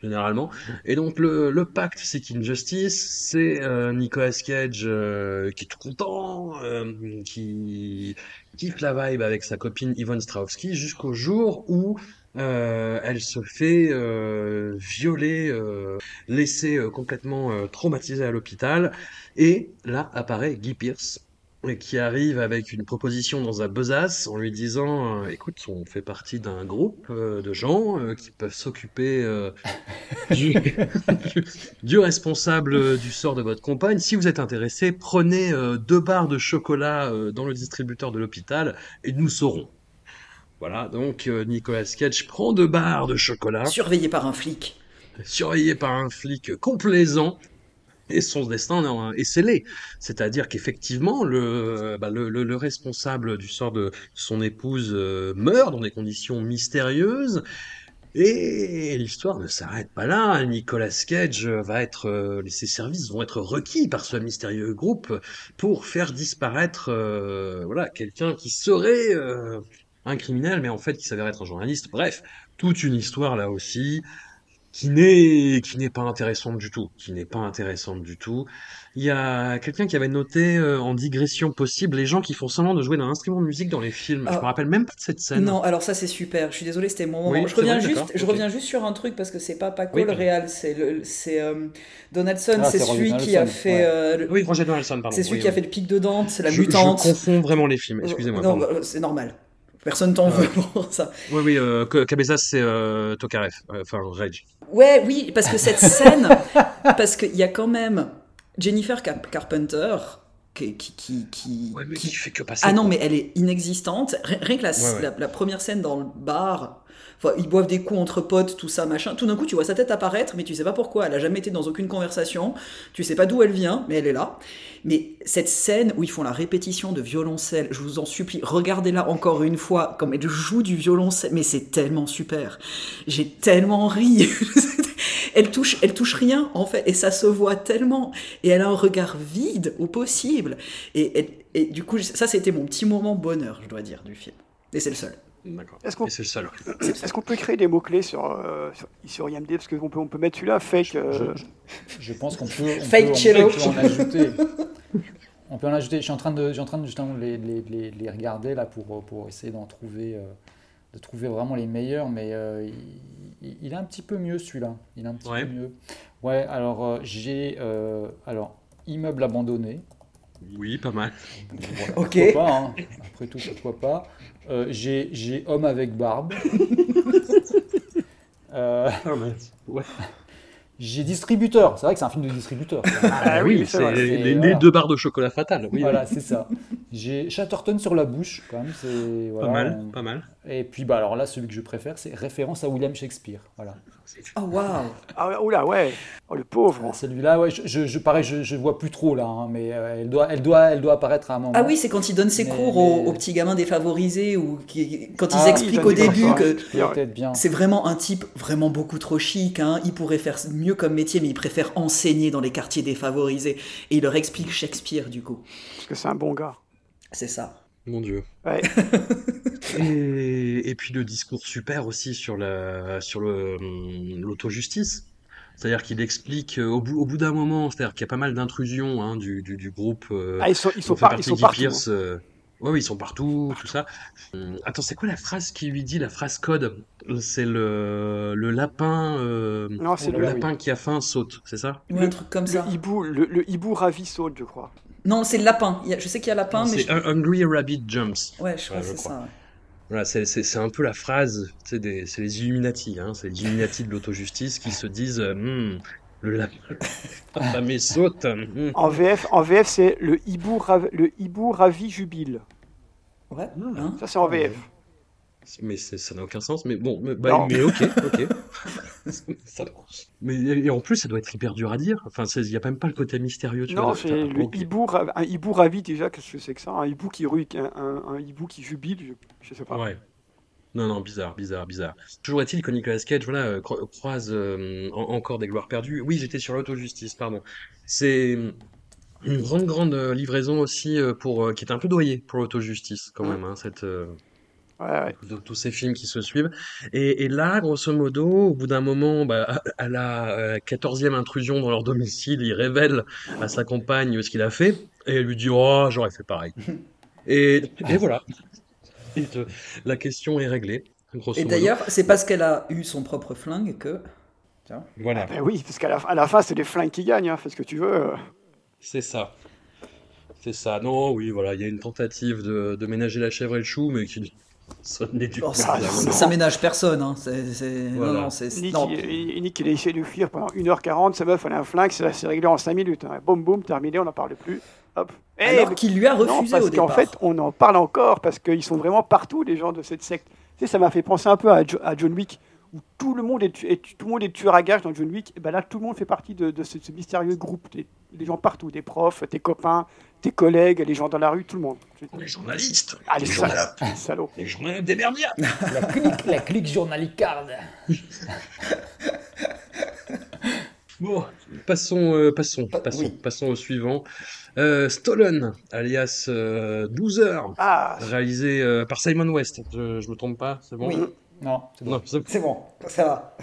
[SPEAKER 5] généralement. Et donc le, le pacte Seeking Justice, c'est euh, Nicolas Cage euh, qui est tout content, euh, qui kiffe la vibe avec sa copine Yvonne Strahovski jusqu'au jour où euh, elle se fait euh, violer, euh, laisser complètement traumatisée à l'hôpital. Et là apparaît Guy Pierce, qui arrive avec une proposition dans un besace en lui disant écoute on fait partie d'un groupe de gens qui peuvent s'occuper du, *laughs* du, responsable du sort de votre compagne si vous êtes intéressé prenez deux barres de chocolat dans le distributeur de l'hôpital et nous saurons voilà, donc euh, Nicolas Cage prend deux barres de chocolat.
[SPEAKER 7] Surveillé par un flic.
[SPEAKER 5] Surveillé par un flic complaisant. Et son destin est scellé. C'est-à-dire qu'effectivement, le, bah, le, le, responsable du sort de son épouse euh, meurt dans des conditions mystérieuses. Et l'histoire ne s'arrête pas là. Nicolas Cage va être, euh, ses services vont être requis par ce mystérieux groupe pour faire disparaître, voilà, quelqu'un qui serait un criminel, mais en fait qui s'avère être un journaliste. Bref, toute une histoire là aussi qui n'est qui n'est pas intéressante du tout, qui n'est pas intéressante du tout. Il y a quelqu'un qui avait noté euh, en digression possible les gens qui font semblant de jouer d'un instrument de musique dans les films. je me rappelle même pas de cette scène.
[SPEAKER 7] Non, alors ça c'est super. Je suis désolé, c'était mon moment. je reviens juste, je reviens juste sur un truc parce que c'est pas Paco le réal, c'est le, c'est euh, Donaldson, ah, c'est celui qui a fait. Euh,
[SPEAKER 5] oui, Roger Donaldson, pardon.
[SPEAKER 7] C'est celui qui a fait le pic de Dante, c'est la mutante.
[SPEAKER 5] Je confonds vraiment les films. Excusez-moi.
[SPEAKER 7] Non, bah, c'est normal. Personne t'en veut *laughs* pour ça.
[SPEAKER 5] Oui, oui, euh, c'est euh, Tokarev, euh, enfin Rage.
[SPEAKER 7] Ouais, oui, parce que cette scène, *laughs* parce qu'il y a quand même Jennifer Carpenter qui. qui, qui,
[SPEAKER 5] ouais, mais qui, fait que passer.
[SPEAKER 7] Ah non, mais elle est inexistante. Rien que la, la, première scène dans le bar, ils boivent des coups entre potes, tout ça, machin. Tout d'un coup, tu vois sa tête apparaître, mais tu sais pas pourquoi. Elle a jamais été dans aucune conversation. Tu sais pas d'où elle vient, mais elle est là. Mais cette scène où ils font la répétition de violoncelle, je vous en supplie, regardez-la encore une fois, comme elle joue du violoncelle. Mais c'est tellement super. J'ai tellement ri. *laughs* elle touche, elle touche rien en fait, et ça se voit tellement. Et elle a un regard vide au possible. Et, et, du coup, ça c'était mon petit moment bonheur, je dois dire, du film. Et c'est le seul.
[SPEAKER 5] D'accord. Est-ce qu'on, c'est le seul.
[SPEAKER 6] Est-ce qu'on peut créer des mots clés sur, euh, sur, IMD parce qu'on peut on peut mettre celui-là fake. Euh,
[SPEAKER 8] je, pense qu'on peut, on
[SPEAKER 7] fake
[SPEAKER 8] peut, on peut en ajouter. On peut en ajouter. Je suis en train de, en train de justement les, les, les, regarder là pour, pour essayer d'en trouver, euh, de trouver vraiment les meilleurs. Mais euh, il, il, est un petit peu mieux celui-là. Il est un petit peu mieux. Ouais. Alors euh, j'ai alors immeuble abandonné.
[SPEAKER 5] Oui, pas mal.
[SPEAKER 7] ok.
[SPEAKER 8] Pas, hein. Après tout, pourquoi pas. J'ai homme avec barbe. *laughs*
[SPEAKER 5] euh, ouais. *laughs*
[SPEAKER 8] J'ai distributeur. C'est vrai que c'est un film de distributeur.
[SPEAKER 5] Ah, oui, c'est les, deux barres de chocolat fatal. Oui,
[SPEAKER 8] voilà, c'est ça. J'ai Chatterton sur la bouche, quand même.
[SPEAKER 5] Voilà, pas mal, pas mal.
[SPEAKER 8] Et puis, bah, alors là, celui que je préfère, c'est référence à William Shakespeare. Voilà.
[SPEAKER 7] Oh, waouh
[SPEAKER 6] Ah, oula, ouais. Oh, le pauvre.
[SPEAKER 8] Celui-là, ouais, je, je, pareil, je, je vois plus trop, là, hein, mais euh, elle, doit, elle, doit, elle doit apparaître à un moment.
[SPEAKER 7] Ah oui, c'est quand il donne ses cours Aux, petits gamins défavorisés, ou qui, quand ils ah, expliquent au début que c'est vraiment un type vraiment beaucoup trop chic, hein. il pourrait faire mieux comme métier, mais il préfère enseigner dans les quartiers défavorisés. Et il leur explique Shakespeare, du coup.
[SPEAKER 6] Parce que c'est un bon gars.
[SPEAKER 7] C'est ça.
[SPEAKER 5] Mon Dieu.
[SPEAKER 6] Ouais. *laughs*
[SPEAKER 5] et, et, puis le discours super aussi sur la sur le hum, l'auto-justice. C'est-à-dire qu'il explique euh, au bout, au bout d'un moment, c'est-à-dire qu'il y a pas mal d'intrusions hein, du, du, du, groupe.
[SPEAKER 6] Euh, ah, ils sont, ils sont, par, ils sont partout.
[SPEAKER 5] Pierce, hein. euh, ouais, ils sont partout, tout ça. Hum, attends, c'est quoi la phrase qui lui dit, la phrase code? C'est le, le lapin, euh, non, c'est le, le lapin qui a faim saute, c'est ça?
[SPEAKER 7] Un truc comme ça.
[SPEAKER 6] Le hibou, le, le hibou ravi saute, je crois.
[SPEAKER 7] Non, c'est le lapin. Je sais qu'il y a lapin, mais.
[SPEAKER 5] C'est Hungry Rabbit Jumps.
[SPEAKER 7] Ouais, je crois que c'est ça.
[SPEAKER 5] Voilà, c'est un peu la phrase, c'est les Illuminati, hein, c'est les Illuminati de l'autojustice qui se disent hmm, le lapin saute. Hmm.
[SPEAKER 6] En VF, en VF c'est le hibou, le hibou ravi jubile.
[SPEAKER 7] Ouais,
[SPEAKER 6] hein ça c'est en VF.
[SPEAKER 5] Mais ça n'a aucun sens. Mais bon, mais, bah, mais ok, ok. *laughs* mais et en plus, ça doit être hyper dur à dire. Enfin, il n'y a même pas le côté mystérieux. Tu
[SPEAKER 6] non, c'est le hibou, un hibou ravi déjà. Qu'est-ce que c'est que ça? Un hibou qui un, un, hibou qui jubile. Je, ne sais pas.
[SPEAKER 5] Ouais. Non, non, bizarre, bizarre, bizarre. Toujours est-il que Nicolas Cage, voilà, euh, croise euh, encore des gloires perdues. Oui, j'étais sur l'autojustice, pardon. C'est une grande, grande livraison aussi euh, pour qui est un peu doyée pour l'autojustice quand même. Hein, cette de tous ces films qui se suivent. Et, là, grosso modo, au bout d'un moment, bah, *laughs* à la quatorzième intrusion dans leur domicile, il révèle à sa compagne ce qu'il a fait, et elle lui dit Oh, j'aurais fait pareil. *laughs* et, voilà. la question est réglée.
[SPEAKER 7] et d'ailleurs, c'est parce qu'elle a eu son propre flingue que.
[SPEAKER 5] Voilà.
[SPEAKER 6] Ah ben oui, parce qu'à la, à la fin, c'est les flingues qui gagnent, hein, fais ce que tu veux.
[SPEAKER 5] C'est ça. C'est ça. Non, oui, voilà, il y a une tentative de, de ménager la chèvre et le chou, mais qui,
[SPEAKER 7] ça, ça, ménage personne. Hein.
[SPEAKER 6] Nick, il, a essayé de fuir pendant 1h40. Sa meuf, elle a un flingue. C'est réglé en 5 minutes. Hein. Boum, boum, terminé. On n'en parle plus. Hop.
[SPEAKER 7] Alors eh, qu'il lui a refusé
[SPEAKER 6] non, parce qu'en fait, on en parle encore parce qu'ils sont vraiment partout, les gens de cette secte. Tu sais, ça m'a fait penser un peu à, à John Wick où tout le monde est, tout le monde est tueur à gage dans John Wick, et ben là tout le monde fait partie de, ce, mystérieux groupe, des, gens partout, des profs, tes copains, tes collègues, les gens dans la rue, tout le monde.
[SPEAKER 5] Les journalistes.
[SPEAKER 6] Ah les, journalistes. salauds.
[SPEAKER 5] Les journalistes des merdières.
[SPEAKER 8] la clique, la clique journalicarde.
[SPEAKER 5] bon, passons, euh, passons, passons, passons au suivant. Euh, Stolen, alias 12 euh, heures,
[SPEAKER 6] ah.
[SPEAKER 5] réalisé par Simon West. Je, je me trompe pas, c'est bon?
[SPEAKER 7] Oui.
[SPEAKER 8] Non,
[SPEAKER 7] c'est bon. C'est bon, ça va.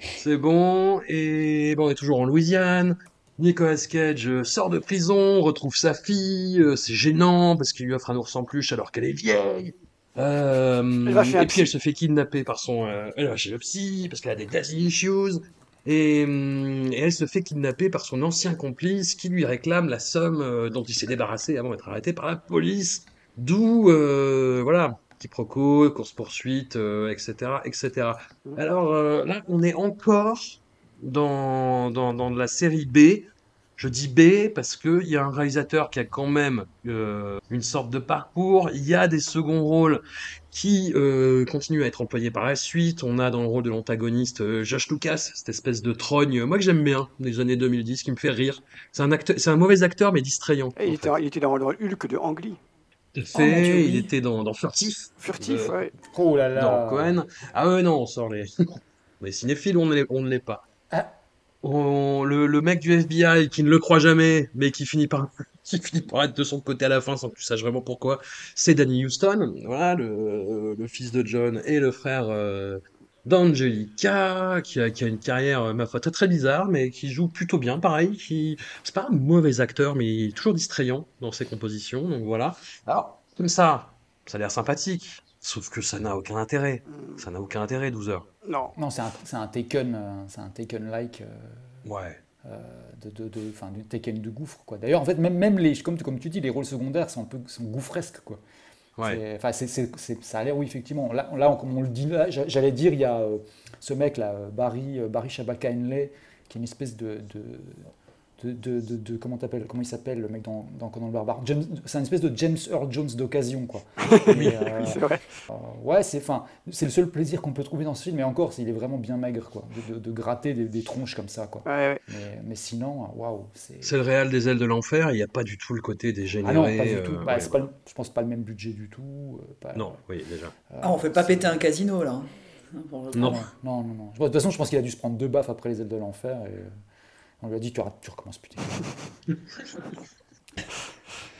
[SPEAKER 5] c'est bon, et bon, on est toujours en Louisiane. Nicolas Cage euh, sort de prison, retrouve sa fille, euh, c'est gênant parce qu'il lui offre un ours en peluche alors qu'elle est vieille. Euh, et puis elle se fait kidnapper par son... elle va chez le psy parce qu'elle a des daddy issues. Et, et, elle se fait kidnapper par son ancien complice qui lui réclame la somme dont il s'est débarrassé avant d'être arrêté par la police. D'où, voilà, quiproquo, course-poursuite, etc., etc. Alors là, on est encore dans, dans, dans la série B. Je dis B parce qu'il y a un réalisateur qui a quand même euh, une sorte de parcours. Il y a des seconds rôles qui euh, continuent à être employés par la suite. On a dans le rôle de l'antagoniste euh, Josh Lucas, cette espèce de trogne, moi que j'aime bien, des années 2010, qui me fait rire. C'est un, acteur, c'est un mauvais acteur, mais distrayant.
[SPEAKER 6] il, était, il, était, dans le rôle Hulk de Ang Lee.
[SPEAKER 5] Fait, il était dans, dans Furtif.
[SPEAKER 6] Furtif, euh, ouais.
[SPEAKER 8] Oh là là.
[SPEAKER 5] Dans Cohen. Ah ouais, non, on sort les. *laughs* les cinéphiles, on, on ne l'est pas. Ah, le, le, mec du FBI qui ne le croit jamais, mais qui finit par *laughs* qui finit par être de son côté à la fin sans que tu saches vraiment pourquoi, c'est Danny Houston, voilà, le, le, fils de John et le frère euh, d'Angelica, qui a, qui a une carrière, euh, ma foi, très très bizarre, mais qui joue plutôt bien, pareil, qui, c'est pas un mauvais acteur, mais il est toujours distrayant dans ses compositions, donc voilà. Alors, comme ça, ça a l'air sympathique, sauf que ça n'a aucun intérêt. Ça n'a aucun intérêt, 12 heures.
[SPEAKER 6] Non.
[SPEAKER 8] Non, c'est un, c'est un Taken, euh, c'est un Taken-like.
[SPEAKER 5] Euh, ouais.
[SPEAKER 8] Euh, de, de, de, enfin, du Taken de gouffre, quoi. D'ailleurs, en fait, même, même les, comme, comme tu dis, les rôles secondaires sont un peu sont gouffresques, quoi. Ouais. Enfin, c'est, c'est, ça a l'air, oui, effectivement. Là, là, comme on le dit, là, j'allais dire, il y a ce mec là, Barry, Barry Shabaka Henley, qui est une espèce de, de, de, de, comment t'appelles comment il s'appelle le mec dans, dans Conan le barbare? C'est une espèce de James Earl Jones d'occasion quoi. *laughs*
[SPEAKER 6] Oui euh, c'est vrai.
[SPEAKER 8] euh, ouais c'est enfin c'est le seul plaisir qu'on peut trouver dans ce film et encore il est vraiment bien maigre quoi de, gratter des, tronches comme ça quoi.
[SPEAKER 6] Ouais,
[SPEAKER 8] Mais, mais, sinon waouh c'est
[SPEAKER 5] c'est le réel des ailes de l'enfer il n'y a pas du tout le côté dégénéré
[SPEAKER 8] ah non pas du tout. Euh, bah, pas, je pense pas le même budget du tout
[SPEAKER 5] non oui déjà.
[SPEAKER 7] Ah on fait pas péter un casino là
[SPEAKER 5] non.
[SPEAKER 8] non non non de toute façon je pense qu'il a dû se prendre deux baffes après les ailes de l'enfer et on lui a dit tu, tu recommences putain. *laughs*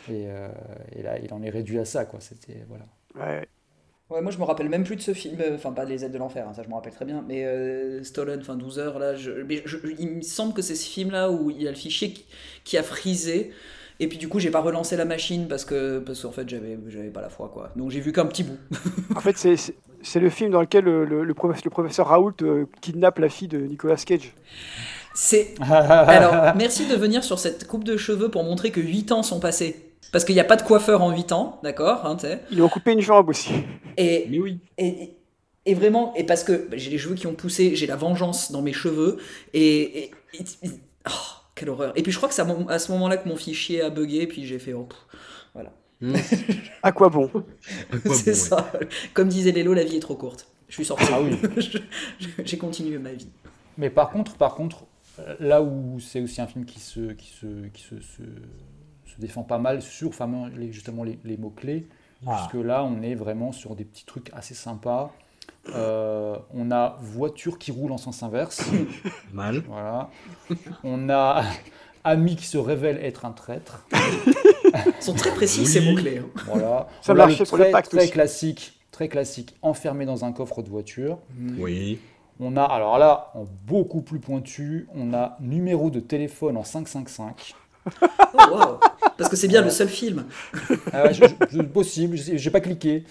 [SPEAKER 8] et, euh, et, là, il en est réduit à ça, quoi. C'était voilà.
[SPEAKER 6] Ouais.
[SPEAKER 7] Ouais, moi je me rappelle même plus de ce film, euh, enfin pas Les aides de l'enfer, hein, ça je me rappelle très bien, mais euh, Stolen, enfin 12 heures, là, je, il me semble que c'est ce film là où il y a le fichier qui, a frisé, et puis du coup j'ai pas relancé la machine parce que parce qu'en fait j'avais, j'avais pas la foi quoi, donc j'ai vu qu'un petit bout. *laughs*
[SPEAKER 6] en fait c'est, c'est, le film dans lequel le, le, professeur, le professeur Raoult kidnappe la fille de Nicolas Cage.
[SPEAKER 7] C'est. *laughs* Alors, merci de venir sur cette coupe de cheveux pour montrer que 8 ans sont passés. Parce qu'il n'y a pas de coiffeur en 8 ans, d'accord hein,
[SPEAKER 6] Ils ont coupé une jambe aussi.
[SPEAKER 7] Et,
[SPEAKER 5] Mais oui.
[SPEAKER 7] Et, et vraiment, et parce que j'ai les cheveux qui ont poussé, j'ai la vengeance dans mes cheveux, et. oh, quelle horreur. Et puis je crois que c'est à ce moment-là que mon fichier a bugué, puis j'ai fait. Oh, voilà.
[SPEAKER 6] Hmm. à quoi bon? *laughs*
[SPEAKER 7] C'est ça. Comme disait Lélo, la vie est trop courte. Je suis sorti.
[SPEAKER 8] Ah oui. *laughs*
[SPEAKER 7] j'ai continué ma vie.
[SPEAKER 8] Mais par contre, par contre, là où c'est aussi un film qui se, qui se, qui se, se, défend pas mal sur les, justement les, les mots-clés, ah. puisque là on est vraiment sur des petits trucs assez sympas. Euh, on a voiture qui roule en sens inverse. *coughs*
[SPEAKER 5] Mal.
[SPEAKER 8] Voilà. On a *laughs* ami qui se révèle être un traître.
[SPEAKER 7] Ils sont très précis ces mots-clés. Hein.
[SPEAKER 8] Voilà.
[SPEAKER 6] Ça marche pour le pacte
[SPEAKER 8] très classique, très classique, enfermé dans un coffre de voiture.
[SPEAKER 5] Oui.
[SPEAKER 8] On a, alors là, en beaucoup plus pointu, on a numéro de téléphone en 555.
[SPEAKER 7] Oh, Parce que c'est bien le seul film.
[SPEAKER 8] Ah je, possible, j'ai pas cliqué.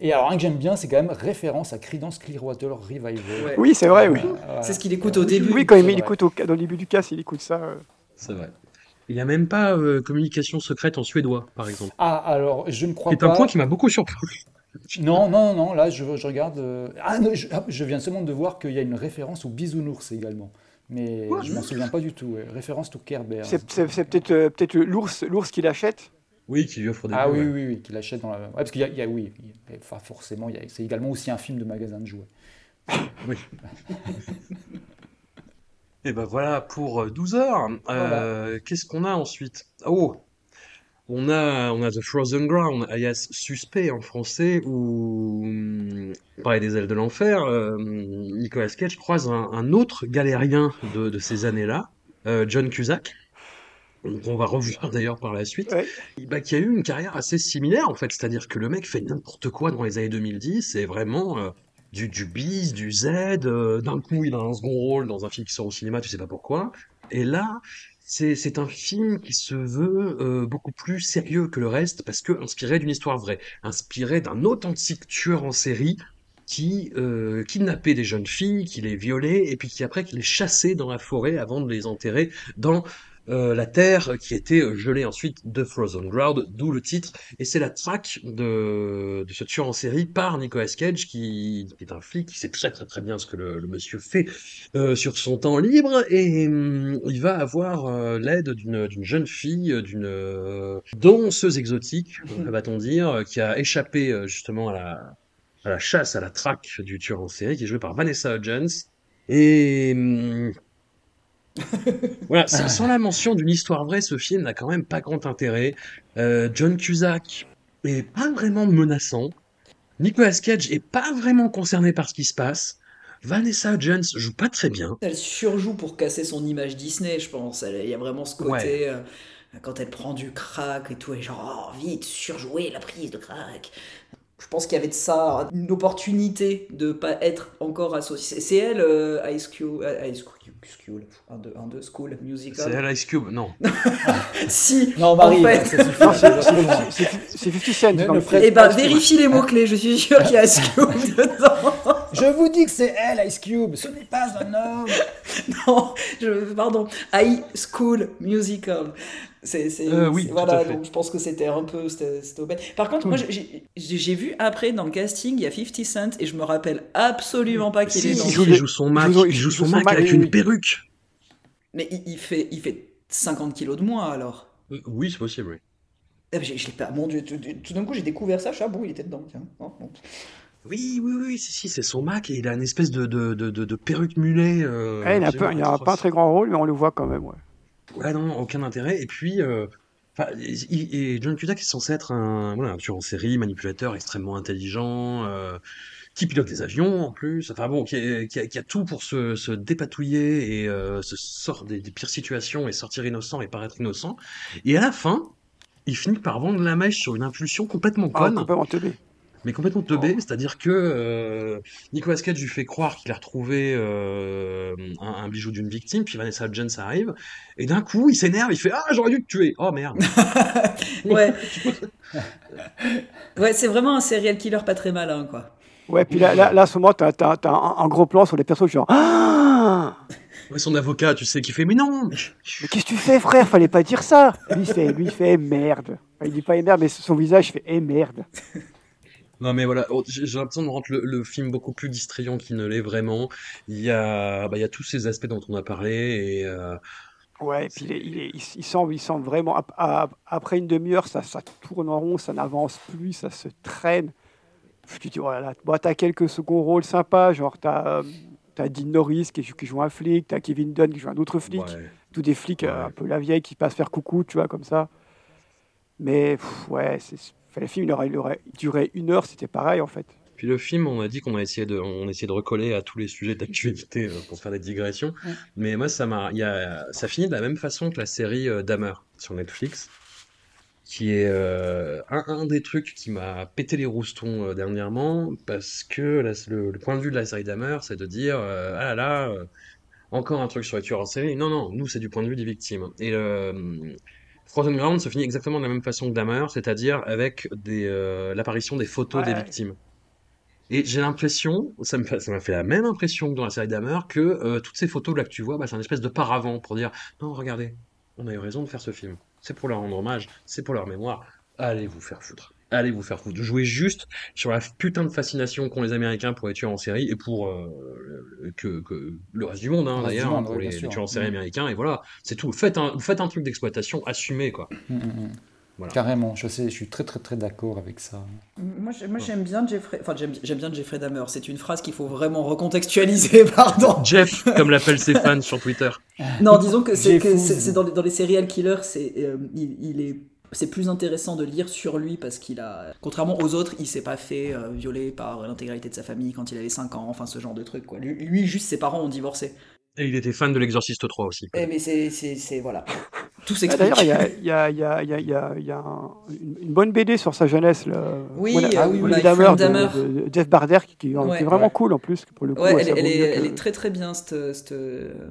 [SPEAKER 8] Et alors, un que j'aime bien, c'est quand même référence à Creedence Clearwater Revival.
[SPEAKER 6] Oui, c'est vrai, oui.
[SPEAKER 7] C'est ce qu'il écoute au début.
[SPEAKER 6] Oui, quand il, écoute au, dans le début du cast, il écoute ça. Euh.
[SPEAKER 5] C'est vrai. Il n'y a même pas euh, communication secrète en suédois, par exemple.
[SPEAKER 8] Ah, alors, je ne crois
[SPEAKER 5] pas.
[SPEAKER 8] C'est
[SPEAKER 5] un point qui m'a beaucoup surpris.
[SPEAKER 8] Non, non, non, là, je, je regarde. Euh, ah, non, ah, je, viens seulement de voir qu'il y a une référence au bisounours également. Mais je m'en souviens pas du tout. Référence au Kerber.
[SPEAKER 6] C'est peut-être euh, peut l'ours l'ours qui l'achète?
[SPEAKER 5] Oui, qui lui offre des
[SPEAKER 8] Ah oui, oui, oui, qui l'achète dans la. Ouais, parce qu'il y, y, a, oui, enfin, forcément, c'est également aussi un film de magasin de jouets.
[SPEAKER 5] oui. *laughs* Et ben voilà pour 12 euh, heures. Qu'est-ce qu'on a ensuite? Oh, on a, on a The Frozen Ground, alias Suspect en français, où, hum, pareil des ailes de l'enfer, euh, Nicolas Cage croise un, autre galérien de, ces années-là, euh, John Cusack, on va revoir *laughs* d'ailleurs par la suite, bah, qui a eu une carrière assez similaire en fait, c'est-à-dire que le mec fait n'importe quoi dans les années 2010, c'est vraiment euh, du, du bis, du Z, d'un coup il a un second rôle dans un film qui sort au cinéma, tu sais pas pourquoi, et là, c'est un film qui se veut euh, beaucoup plus sérieux que le reste parce que inspiré d'une histoire vraie, inspiré d'un authentique tueur en série qui euh, kidnappait des jeunes filles, qui les violait et puis qui après qui les chassait dans la forêt avant de les enterrer dans euh, la terre qui était euh, gelée ensuite de Frozen Ground, d'où le titre. Et c'est la traque de, de ce tueur en série par Nicolas Cage, qui, est un flic, qui sait très très très bien ce que le, monsieur fait euh, sur son temps libre, et hum, il va avoir l'aide d'une jeune fille, d'une danseuse exotique, va-t-on dire, qui a échappé justement à la, à la chasse, à la traque du tueur en série, qui est joué par Vanessa Hudgens. Et hum, *laughs* voilà, sans la mention d'une histoire vraie, ce film n'a quand même pas grand intérêt. Euh, John Cusack est pas vraiment menaçant. Nicolas Cage est pas vraiment concerné par ce qui se passe. Vanessa Jones joue pas très bien.
[SPEAKER 7] Elle surjoue pour casser son image Disney, je pense. Il y a vraiment ce côté. Euh, quand elle prend du crack et tout, et genre, oh, vite, surjouer la prise de crack. Je pense qu'il y avait de ça, une opportunité de pas être encore associée. C'est elle, euh, Ice Cube, euh, Ice Cube, School, 1, 2, 1, 2, School, Musical.
[SPEAKER 5] C'est elle, Ice Cube, non. *laughs*
[SPEAKER 7] si,
[SPEAKER 8] non, Marie,
[SPEAKER 7] en fait.
[SPEAKER 6] c'est 50 Cent.
[SPEAKER 7] Eh ben, vérifie les mots-clés, je suis sûr qu'il y a Ice Cube *laughs* dedans.
[SPEAKER 8] Je vous dis que c'est elle, Ice Cube, ce n'est pas un homme. *laughs*
[SPEAKER 7] non, je, pardon, High School Musical. C'est,
[SPEAKER 5] euh, oui,
[SPEAKER 7] voilà, donc je pense que c'était un peu c'était, Par contre, moi j'ai, vu après dans le casting, il y a 50 Cent et je me rappelle absolument pas qu'il est dans
[SPEAKER 5] il joue, il joue son Mac, il joue, son, Mac, avec une perruque.
[SPEAKER 7] Mais il, fait, il fait 50 kilos de moins alors.
[SPEAKER 5] Oui, c'est possible, oui.
[SPEAKER 7] Eh, je, l'ai pas. Mon dieu, tout, d'un coup j'ai découvert ça, chabou, il était dedans. Tiens. Oh,
[SPEAKER 5] oui, oui, oui, si, si, c'est son Mac et il a une espèce de, de, de, de perruque mulet. Euh,
[SPEAKER 6] il n'a pas, pas un très grand rôle, mais on le voit quand même, ouais.
[SPEAKER 5] Ouais, non, aucun intérêt. Et puis, euh, et John Cusack est censé être un, voilà, tueur en série, manipulateur extrêmement intelligent, euh, qui pilote des avions en plus, enfin bon, qui, a, tout pour se, se dépatouiller et se sort des, pires situations et sortir innocent et paraître innocent. Et à la fin, il finit par vendre la mèche sur une impulsion complètement ah, conne.
[SPEAKER 6] complètement teubée
[SPEAKER 5] mais complètement teubé, oh. c'est-à-dire que euh, Nicolas Cage lui fait croire qu'il a retrouvé euh, un, bijou d'une victime, puis Vanessa Jones arrive, et d'un coup il s'énerve, il fait Ah, j'aurais dû te tuer. Oh merde. *laughs*
[SPEAKER 7] Ouais, *laughs* ouais c'est vraiment un serial killer pas très malin, quoi.
[SPEAKER 6] Ouais, puis là, là, à ce moment, t'as as, un, gros plan sur les personnes, genre Ah
[SPEAKER 5] son avocat, tu sais, qui fait Mais non.
[SPEAKER 6] Mais, qu'est-ce que tu fais, frère? Fallait pas dire ça. Lui, il fait, lui, il fait Merde. il dit pas eh, merde, mais son visage fait Eh merde
[SPEAKER 5] non mais voilà, oh, j'ai l'impression de rendre le, film beaucoup plus distrayant qu'il ne l'est vraiment. Il y a, bah, il y a tous ces aspects dont on a parlé et euh,
[SPEAKER 6] Ouais, et puis il, il, semble, il semble vraiment. après une demi-heure, ça, ça tourne en rond, ça n'avance plus, ça se traîne. Tu dis, voilà, bon, t'as quelques seconds rôles sympas, genre t'as as Dean Norris qui, qui, joue un flic, t'as Kevin Dunn qui joue un autre flic, tous des flics euh, un peu la vieille qui passent faire coucou, tu vois, comme ça. Mais ouais, c'est le film, il aurait, il aurait duré une heure, c'était pareil en fait.
[SPEAKER 5] Puis le film, on a dit qu'on a essayé de, on essayé de recoller à tous les sujets d'actualité euh, pour faire des digressions. Mais moi, ça m'a, y a, ça finit de la même façon que la série euh, Dahmer sur Netflix, qui est euh, un, des trucs qui m'a pété les roustons dernièrement, parce que le, point de vue de la série Dahmer, c'est de dire, ah là là, encore un truc sur les tueurs en série. Non, non, nous, c'est du point de vue des victimes. Et Frozen Ground se finit exactement de la même façon que Dahmer, c'est-à-dire avec euh, l'apparition des photos des victimes. Et j'ai l'impression, ça m'a fait la même impression que dans la série Dahmer, que euh, toutes ces photos là que tu vois, bah, c'est un espèce de paravent pour dire non, regardez, on a eu raison de faire ce film. C'est pour leur rendre hommage, c'est pour leur mémoire. Allez vous faire foutre allez vous faire foutre. Jouez juste sur la putain de fascination qu'ont les Américains pour les tueurs en série et pour euh, que, le reste du monde, hein, d'ailleurs, pour les, tueurs en série mm. américains. Et voilà, c'est tout. Faites un, faites un truc d'exploitation, assumé, quoi. Mm, mm,
[SPEAKER 8] Carrément, je sais, je suis très très très d'accord avec ça.
[SPEAKER 7] Moi, j'aime bien Jeffrey, enfin j'aime bien Jeffrey Dahmer. C'est une phrase qu'il faut vraiment recontextualiser, *laughs* pardon.
[SPEAKER 5] Jeff, comme l'appellent ses fans sur Twitter.
[SPEAKER 7] Non, disons que c'est dans, dans, les serial killers, c'est euh, il, est c'est plus intéressant de lire sur lui parce qu'il a, contrairement aux autres, il s'est pas fait euh, violer par l'intégralité de sa famille quand il avait 5 ans, enfin ce genre de truc. Quoi. Lui, juste ses parents ont divorcé.
[SPEAKER 5] Et il était fan de l'Exorciste 3 aussi.
[SPEAKER 7] Eh, mais c'est, voilà. Tout ah, s'explique.
[SPEAKER 6] D'ailleurs, il y a, y a, y a, y a, y a une bonne BD sur sa jeunesse. Là.
[SPEAKER 7] Oui, ah, oui,
[SPEAKER 6] de, Jeff Barder, qui, est vraiment cool en plus. Pour le coup,
[SPEAKER 7] ouais, elle, est, elle, est, très très bien, cette, cette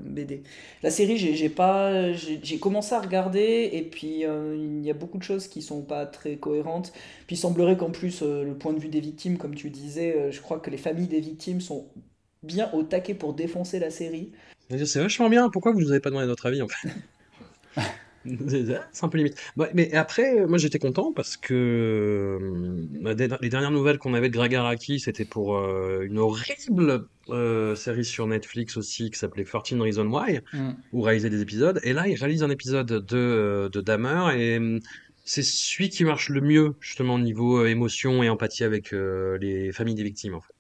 [SPEAKER 7] BD. La série, j'ai pas, j'ai commencé à regarder, et puis euh, il y a beaucoup de choses qui sont pas très cohérentes. Puis il semblerait qu'en plus, euh, le point de vue des victimes, comme tu disais, euh, je crois que les familles des victimes sont bien au taquet pour défoncer la série.
[SPEAKER 5] C'est vachement bien, pourquoi vous nous avez pas demandé notre avis en fait *laughs* C'est un peu limite. mais après, moi j'étais content parce que euh, les dernières nouvelles qu'on avait de Greg Araki, c'était pour euh, une horrible euh, série sur Netflix aussi qui s'appelait 14 Reasons Why, mm. où réaliser des épisodes. Et là, il réalise un épisode de, de Dahmer et c'est celui qui marche le mieux justement au niveau émotion et empathie avec les familles des victimes en fait.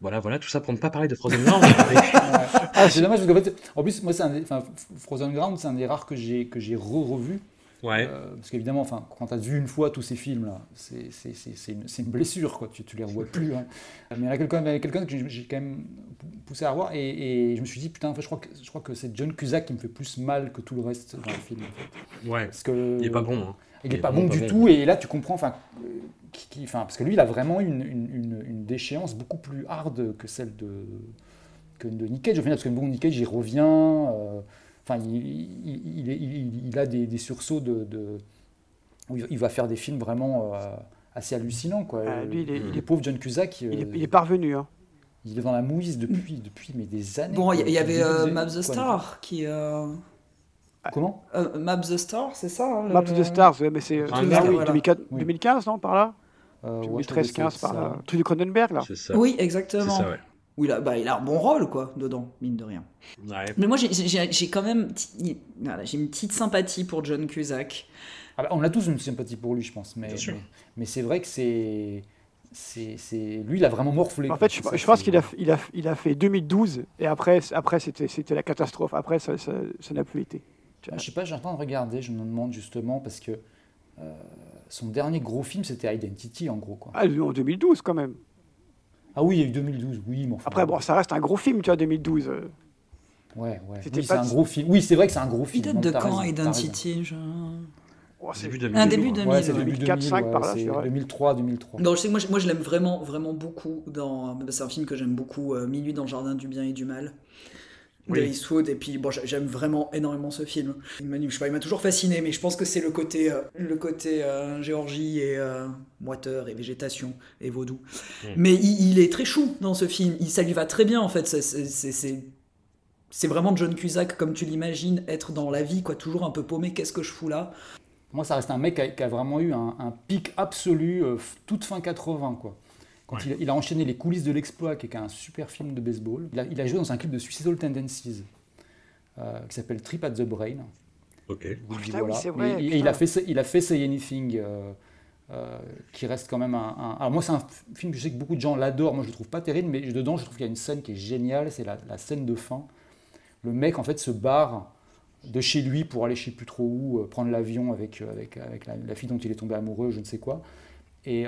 [SPEAKER 5] Voilà, voilà, tout ça pour ne pas parler de Frozen Ground. *laughs*
[SPEAKER 8] ah, c'est dommage parce qu'en fait, en plus, moi, c'est un Frozen Ground, c'est un des rares que j'ai que j'ai re-revu.
[SPEAKER 5] Ouais.
[SPEAKER 8] Euh, parce qu'évidemment, enfin, quand tu as vu une fois tous ces films-là, c'est une, une, blessure, quoi. Tu, tu les revois plus. Hein. Mais il y a quelqu'un quelqu'un que j'ai quand même poussé à revoir et, je me suis dit, putain, en fait, je crois que, je crois que c'est John Cusack qui me fait plus mal que tout le reste dans le film.
[SPEAKER 5] Ouais. Parce que, il est pas bon. Hein.
[SPEAKER 8] Il, n'est pas bon, du tout. Et là, tu comprends, enfin, qui, enfin, parce que lui, il a vraiment une, une, une, déchéance beaucoup plus hard que celle de, que de Nick Cage. Au final, parce que bon, Nick Cage, il revient. Euh, Enfin, il, a des, sursauts de, il va faire des films vraiment euh, assez hallucinants. Quoi.
[SPEAKER 6] Ah, lui, il est,
[SPEAKER 8] le pauvre John Cusack.
[SPEAKER 6] il, est, parvenu. Hein.
[SPEAKER 8] Il est dans la mouise depuis, depuis mais des années.
[SPEAKER 7] Bon, il y, avait euh, Maps the Star qui. Euh,
[SPEAKER 8] Comment
[SPEAKER 7] Maps the Star, c'est ça hein,
[SPEAKER 6] Maps the Stars, mais c'est ah, 2015, non, par là 2013-15, par là. Truc de Cronenberg, là.
[SPEAKER 7] Oui, exactement. Ça, ouais où il a, bah, il a un bon rôle, quoi, dedans, mine de rien. Mais moi, j'ai quand même j'ai une petite sympathie pour John Cusack.
[SPEAKER 8] Ah bah, on a tous une sympathie pour lui, je pense. Mais, mais, c'est vrai que c'est. C'est, lui, il a vraiment morflé.
[SPEAKER 6] En fait, je, je pense qu'il a, il a, il a fait 2012 et après, après c'était, c'était la catastrophe. Après, ça, ça, n'a plus été.
[SPEAKER 8] Ah, je sais pas, j'ai en train de regarder, je me demande justement parce que euh, son dernier gros film, c'était Identity, en gros. Quoi.
[SPEAKER 6] Ah, en 2012 quand même.
[SPEAKER 8] Ah oui, il y a eu 2012, oui.
[SPEAKER 6] Après, bon, ça reste un gros film, tu vois, 2012.
[SPEAKER 8] Ouais, ouais. C'était c'est un gros film. Oui, c'est vrai que c'est un gros film.
[SPEAKER 7] Il date de quand, Identity genre...
[SPEAKER 6] Oh,
[SPEAKER 7] c'est début 2000. Un début 2000. Ouais,
[SPEAKER 8] c'est 2004, 2000, par là. 2003, 2003.
[SPEAKER 7] Non, je sais moi, moi je l'aime vraiment, vraiment beaucoup. Dans... C'est un film que j'aime beaucoup, euh, Minuit dans le jardin du bien et du mal oui. Eastwood et puis bon j'aime vraiment énormément ce film. Il m'a je sais pas il m'a toujours fasciné mais je pense que c'est le côté euh, le côté euh, Géorgie et euh, moiteur et végétation et vaudou. Hmm. mais il, est très chou dans ce film. Il, ça lui va très bien en fait. C'est c'est vraiment John Cusack comme tu l'imagines être dans la vie quoi. Toujours un peu paumé. Qu'est-ce que je fous là?
[SPEAKER 8] Moi ça reste un mec qui a, vraiment eu un, un pic absolu toute fin 80 quoi quand il, a enchaîné Les coulisses de l'exploit, qui est un super film de baseball, il a, joué dans un clip de Suicidal Tendencies euh, qui s'appelle Trip at the Brain.
[SPEAKER 5] Ok.
[SPEAKER 6] et,
[SPEAKER 8] il, a fait, il a fait Say Anything, euh, euh, qui reste quand même un, Alors moi, c'est un film que je sais que beaucoup de gens l'adorent. Moi, je le trouve pas terrible, mais dedans, je trouve qu'il y a une scène qui est géniale. C'est la, scène de fin. Le mec, en fait, se barre de chez lui pour aller je sais plus trop où, prendre l'avion avec, avec, avec la, fille dont il est tombé amoureux, je ne sais quoi. Et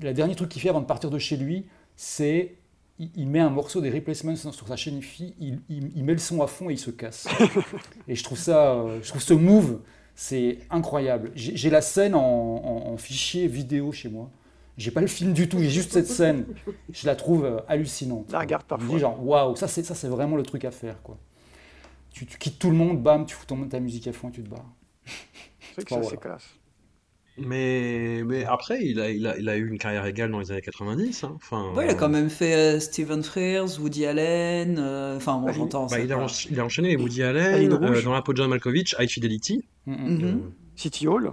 [SPEAKER 8] le dernier truc qu'il fait avant de partir de chez lui, c'est il, met un morceau des replacements sur sa chaîne IFI, il, il, met le son à fond et il se casse. *laughs* et je trouve ça, euh, je trouve ce move, c'est incroyable. J'ai la scène en, fichier vidéo chez moi. J'ai pas le film du tout, j'ai juste cette scène. Je la trouve euh, hallucinante.
[SPEAKER 6] La regarde parfois. Je dis
[SPEAKER 8] genre waouh, ça c'est ça c'est vraiment le truc à faire quoi. Tu, quittes tout le monde, bam, tu fous ton, ta musique à fond et tu te barres.
[SPEAKER 6] C'est que ça c'est classe.
[SPEAKER 5] Mais, mais après, il a, il, a, il a eu une carrière égale dans les années 90. Hein. Enfin,
[SPEAKER 7] ouais, il a quand même fait euh, Stephen Frears, Woody Allen. Euh, enfin, bon, bah, j'entends.
[SPEAKER 5] Bah, il, a, il, a, enchaîné Woody Allen, euh, dans la peau de John Malkovich, High Fidelity.
[SPEAKER 6] Mm -hmm. City Hall.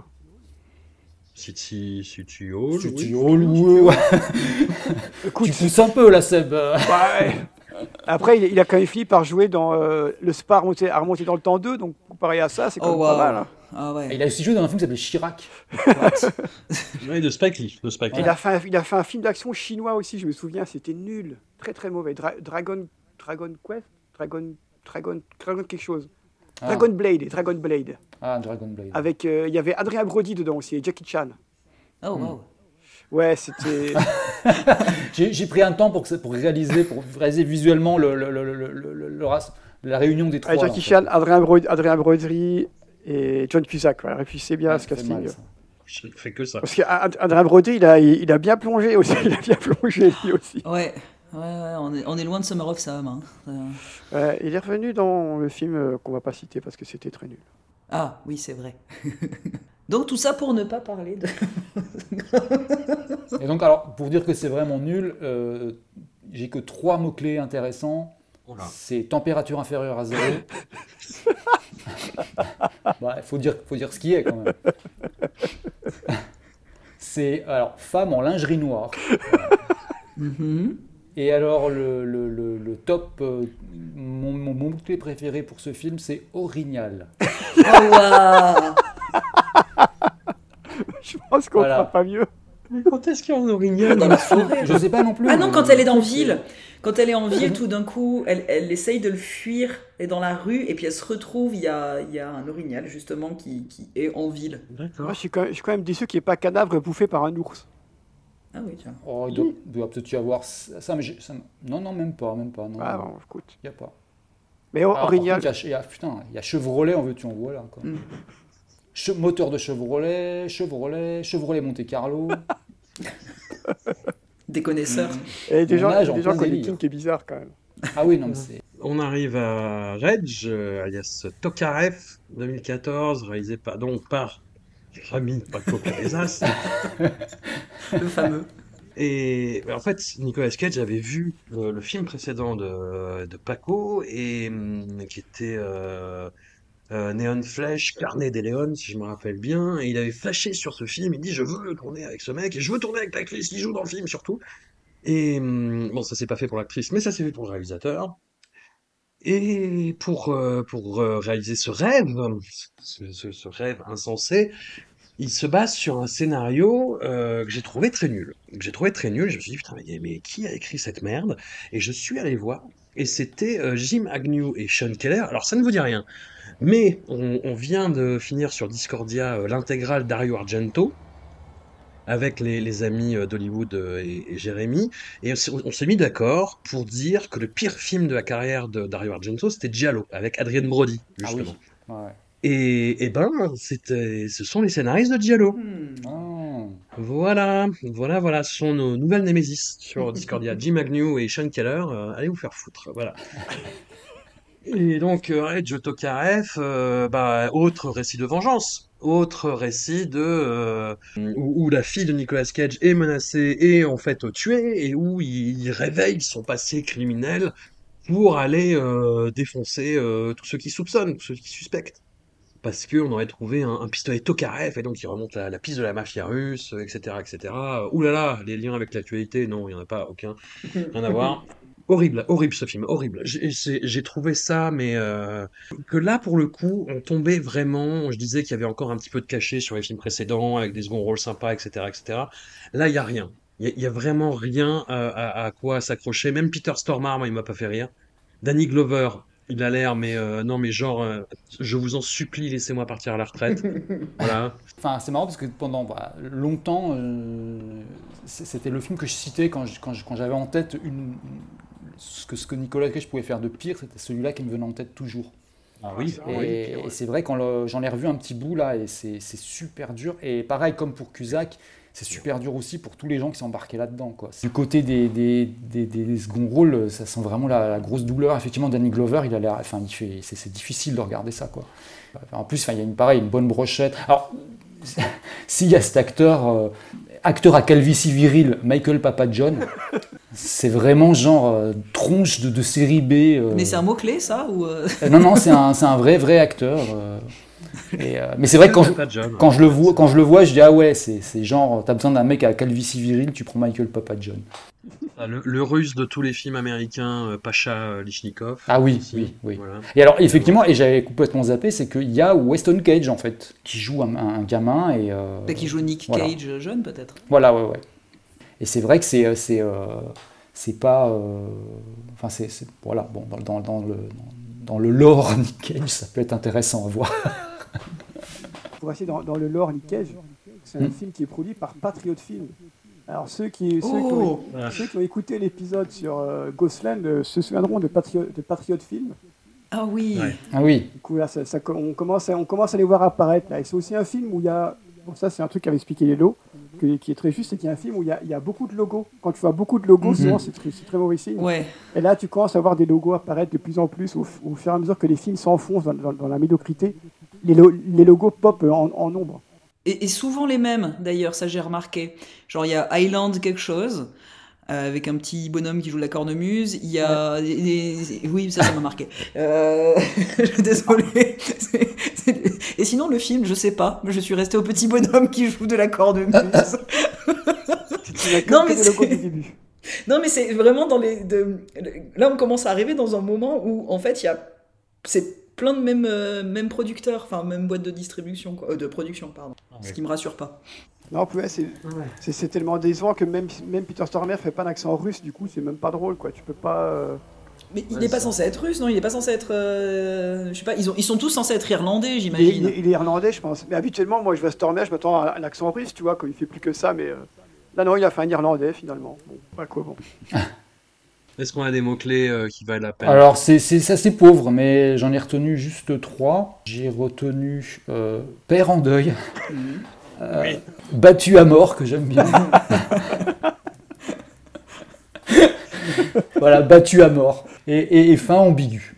[SPEAKER 5] City, City Hall.
[SPEAKER 8] City Hall, ouais. *laughs* Écoute, tu pousses un peu là, Seb.
[SPEAKER 6] Ouais. Après, il, a quand même fini par jouer dans le Spa à remonter, dans le temps 2, donc comparé à ça, c'est quand oh, même pas mal. Hein.
[SPEAKER 7] Ah ouais.
[SPEAKER 8] il a aussi joué dans un film qui s'appelait Chirac. *laughs*
[SPEAKER 5] oui, de Spike Lee. De Spike
[SPEAKER 6] Il, a fait un, il a fait un film d'action chinois aussi, je me souviens, c'était nul. Très très mauvais. Dragon, Dragon Quest? Dragon, Dragon, Dragon quelque chose. Ah. Dragon Blade, Dragon Blade.
[SPEAKER 8] Ah, Dragon Blade.
[SPEAKER 6] Avec, euh, il y avait Adrien Brody dedans aussi, et Jackie Chan.
[SPEAKER 7] Oh, wow.
[SPEAKER 6] Ouais, c'était. *laughs*
[SPEAKER 8] J'ai pris un temps pour, que, pour réaliser, pour réaliser visuellement le, le, le, le la réunion des trois.
[SPEAKER 6] Jackie Chan, Adrien, Brody, Adrien Brody, et John Cusack. Ouais. Réfléchissez bien à ce casting. Mal,
[SPEAKER 5] Je fais que ça.
[SPEAKER 6] Parce qu'Adrien Brody, il a, il a bien plongé aussi. *laughs* Il a bien plongé lui aussi.
[SPEAKER 7] Ouais. Ouais, ouais, on, est, on est loin de Summer of Sam. Hein.
[SPEAKER 6] Ouais, il est revenu dans le film euh, qu'on va pas citer parce que c'était très nul.
[SPEAKER 7] Ah, oui, c'est vrai. *laughs* donc tout ça pour ne pas parler de.
[SPEAKER 8] Et donc, alors, pour dire que c'est vraiment nul, euh, j'ai que trois mots-clés intéressants. C'est température inférieure à zéro. Il *laughs* bah, faut, dire, faut dire ce qui est quand même. C'est alors femme en lingerie noire.
[SPEAKER 7] Mm-hmm.
[SPEAKER 8] Et alors le, le, le, top, euh, mon, mon, mon mot préféré pour ce film, c'est orignal.
[SPEAKER 7] Oh wow *laughs*
[SPEAKER 6] Je pense qu'on ne fera pas mieux.
[SPEAKER 5] Mais quand est-ce qu'il y a un orignal dans la forêt?
[SPEAKER 8] Je sais pas non plus.
[SPEAKER 7] Ah non, quand elle est dans ville. Quand elle est en ville, *laughs* tout d'un coup, elle, elle essaye de le fuir et dans la rue, et puis elle se retrouve, il y a, il y a un orignal justement qui, qui est en ville.
[SPEAKER 6] Moi, je suis, quand même, je suis quand même déçu qu'il n'y ait pas cadavre bouffé par un ours.
[SPEAKER 7] Ah oui, tiens.
[SPEAKER 8] Oh, il doit, doit peut-être y avoir ça, mais ça- non, non, même pas, même pas. Non,
[SPEAKER 6] Ah
[SPEAKER 8] non.
[SPEAKER 6] bon, écoute.
[SPEAKER 8] Il y a pas.
[SPEAKER 6] Mais
[SPEAKER 8] Alors, par
[SPEAKER 6] orignal,
[SPEAKER 8] contre, il y a- il y, a, putain, il y a Chevrolet, en veux-tu, en voilà. Quoi.
[SPEAKER 7] Mm.
[SPEAKER 8] Che- moteur de Chevrolet, Chevrolet, Chevrolet Monte Carlo. *laughs*
[SPEAKER 7] Des connaisseurs.
[SPEAKER 6] et des
[SPEAKER 8] on
[SPEAKER 6] gens,
[SPEAKER 8] nage en
[SPEAKER 6] des gens qui ont des
[SPEAKER 8] délire.
[SPEAKER 6] kinks qui est bizarre quand même.
[SPEAKER 8] ah oui, non, mais c'est.
[SPEAKER 5] On arrive à Reg, euh, alias Tokarev, 2014, réalisé par, donc par Rami Paco Cabezas. *laughs*
[SPEAKER 7] Le fameux.
[SPEAKER 5] Et en fait, Nicolas Cage avait vu euh, le film précédent de, de Paco, et, hum, qui était euh, euh, Neon Flash, Carnet des Léons, si je me rappelle bien, et il avait flashé sur ce film, il dit je veux tourner avec ce mec, et je veux tourner avec l'actrice qui joue dans le film surtout. Et hum, bon, ça s'est pas fait pour l'actrice, mais ça s'est fait pour le réalisateur. Et pour, euh, pour euh, réaliser ce rêve, ce, rêve insensé, il se base sur un scénario euh, que j'ai trouvé très nul. Que j'ai trouvé très nul. Je me suis dit, putain, mais, mais qui a écrit cette merde? Et je suis allé voir. Et c'était Jim Agnew et Sean Keller. Alors, ça ne vous dit rien. Mais on, on vient de finir sur Discordia euh, l'intégrale Dario Argento avec les, les amis euh, d'Hollywood euh, et, et Jérémy. Et on s'est- mis d'accord pour dire que le pire film de la carrière de Dario Argento, c'était Giallo, avec Adrien Brody,
[SPEAKER 8] Ah oui.
[SPEAKER 5] justement.
[SPEAKER 8] Ouais.
[SPEAKER 5] Et, et ben, c'était, ce sont les scénaristes de Giallo.
[SPEAKER 7] Hmm.
[SPEAKER 8] Ah.
[SPEAKER 5] Voilà, voilà, voilà, ce sont nos nouvelles némésis sur Discordia. *laughs* Jim Agnew et Sean Keller, euh, allez vous faire foutre, voilà. *laughs* Et donc, euh, Reg Tokarev, euh, bah, autre récit de vengeance, autre récit de euh, où, la fille de Nicolas Cage est menacée et en fait tuée, et où il, il réveille son passé criminel pour aller défoncer tous ceux qui soupçonnent, tous ceux qui suspectent parce qu'on aurait trouvé un, pistolet Tokarev et donc il remonte la, piste de la mafia russe, etc., etc. Ouh là là, les liens avec l'actualité, non, il n'y en a pas aucun, rien à voir. Horrible, horrible ce film, horrible. J'ai trouvé ça, mais euh, que là pour le coup, on tombait vraiment. Je disais qu'il y avait encore un petit peu de cachet sur les films précédents avec des seconds rôles sympas, etc., etc. Là, il y a rien. Il y a- il y, a vraiment rien à, à- à quoi s'accrocher. Même Peter Stormare, moi, il m'a pas fait rire. Danny Glover, il a l'air, mais euh, non, mais genre, euh, je vous en supplie, laissez-moi partir à la retraite. *laughs* voilà.
[SPEAKER 8] Enfin, c'est marrant parce que pendant bah, longtemps, euh, c'était le film que je citais quand j'avais en tête une, une- ce, que, ce que Nicolas Cage pouvait faire de pire, c'était celui-là qui me venait en tête toujours.
[SPEAKER 5] Ah oui.
[SPEAKER 8] Et, et c'est vrai quand j'en ai revu un petit bout là, et c'est super dur. Et pareil comme pour Cusack, c'est super dur aussi pour tous les gens qui sont embarqués là-dedans. Du côté des, des, des, des seconds rôles, ça sent vraiment la, la grosse douleur. Effectivement, Danny Glover, il a l'air, enfin, il fait, c'est difficile de regarder ça, quoi. En plus, enfin, il y a une pareil, une bonne brochette. Alors, *laughs* s'il y a cet acteur, euh, acteur à calvitie virile, Michael Papa John, c'est vraiment genre euh, tronche de, de série B. euh,
[SPEAKER 7] Mais c'est un mot-clé, ça ou euh,
[SPEAKER 8] non, non, c'est un, c'est un vrai, vrai acteur. euh, et, euh, mais c'est vrai que quand je,
[SPEAKER 5] John.
[SPEAKER 8] quand, je le vois, quand je le vois, je dis ah ouais, c'est c'est genre, t'as besoin d'un mec à calvitie virile, tu prends Michael Papa John.
[SPEAKER 5] Ah, Le, le russe de tous les films américains, euh, Pacha Lichnikov.
[SPEAKER 8] Ah oui,
[SPEAKER 5] aussi.
[SPEAKER 8] oui, oui.
[SPEAKER 5] Voilà.
[SPEAKER 8] Et alors, effectivement, et j'avais complètement zappé, c'est qu'il y a Weston Cage, en fait, qui joue un, un gamin et... euh,
[SPEAKER 7] Bah, qui joue Nick
[SPEAKER 8] voilà.
[SPEAKER 7] Cage jeune, peut-être
[SPEAKER 8] Voilà, ouais, ouais. Et c'est vrai que c'est... c'est euh, c'est pas... euh, Enfin, c'est... Voilà, bon, dans, dans, dans le... Dans le lore *laughs* Nick Cage, ça peut être intéressant à voir.
[SPEAKER 6] Pour rester dans, dans le lore Nick Cage, c'est un
[SPEAKER 8] Hmm.
[SPEAKER 6] film qui est produit par Patriot Film. Alors ceux qui, ceux qui,
[SPEAKER 7] Oh
[SPEAKER 6] ont, ceux qui ont écouté l'épisode sur euh, Ghostland euh, se souviendront de Patriot, de Patriot Film.
[SPEAKER 7] Ah oui
[SPEAKER 5] Ouais.
[SPEAKER 8] Ah oui,
[SPEAKER 6] Du coup là, ça- ça- on, commence à, on commence à les voir apparaître là. Et c'est aussi un film où il y a, bon ça c'est un truc qu'avait expliqué Lélo, que- qui est très juste, c'est qu'il y a un film où il y a, il y a beaucoup de logos. Quand tu vois beaucoup de logos,
[SPEAKER 8] Mhm.
[SPEAKER 6] souvent c'est très, très mauvais signe.
[SPEAKER 7] Ouais.
[SPEAKER 6] Et là, tu commences à voir des logos apparaître de plus en plus au, fur et à mesure que les films s'enfoncent dans, dans- dans la médiocrité. Les, lo- les logos pop en, en nombre.
[SPEAKER 7] Et, et souvent les mêmes, d'ailleurs, ça j'ai remarqué. Genre, il y a Island quelque chose, euh, avec un petit bonhomme qui joue la cornemuse. Il y a... des- des- Oui, ça, ça m'a marqué. Euh... *laughs* Désolé. *laughs* C'est- c'est- Et sinon, le film, je sais pas, mais je suis resté au petit bonhomme qui joue de la cornemuse. *laughs* Non, mais c'est-. Non, mais c'est vraiment dans les. de- Là, on commence à arriver dans un moment où, en fait, il y a. C'est plein de mêmes, euh, mêmes producteurs, enfin même boîte de distribution, quoi, euh, de production, pardon. Ce qui me rassure pas.
[SPEAKER 6] Non, c'est tellement décevant que même, même Peter Stormer fait pas d'accent russe, du coup c'est même pas drôle quoi. Tu peux pas. Euh,
[SPEAKER 7] mais il n'est pas censé être russe, non? Il n'est pas censé être. je sais pas, ils, ont, ils sont tous censés être irlandais, j'imagine.
[SPEAKER 6] Il, est irlandais, je pense. Mais habituellement, moi je vois Stormer, je m'attends à un accent russe, tu vois, comme il fait plus que ça, mais. Là, non, il a fait un irlandais finalement. Bon, pas quoi, bon. *laughs*
[SPEAKER 5] Est-ce qu'on a des mots-clés euh, qui valent la peine?
[SPEAKER 8] Alors, c'est assez pauvre, mais j'en ai retenu juste trois. J'ai retenu euh, Père en deuil, euh, Battu à mort, que j'aime bien. *laughs* voilà, Battu à mort. Et, fin ambigu.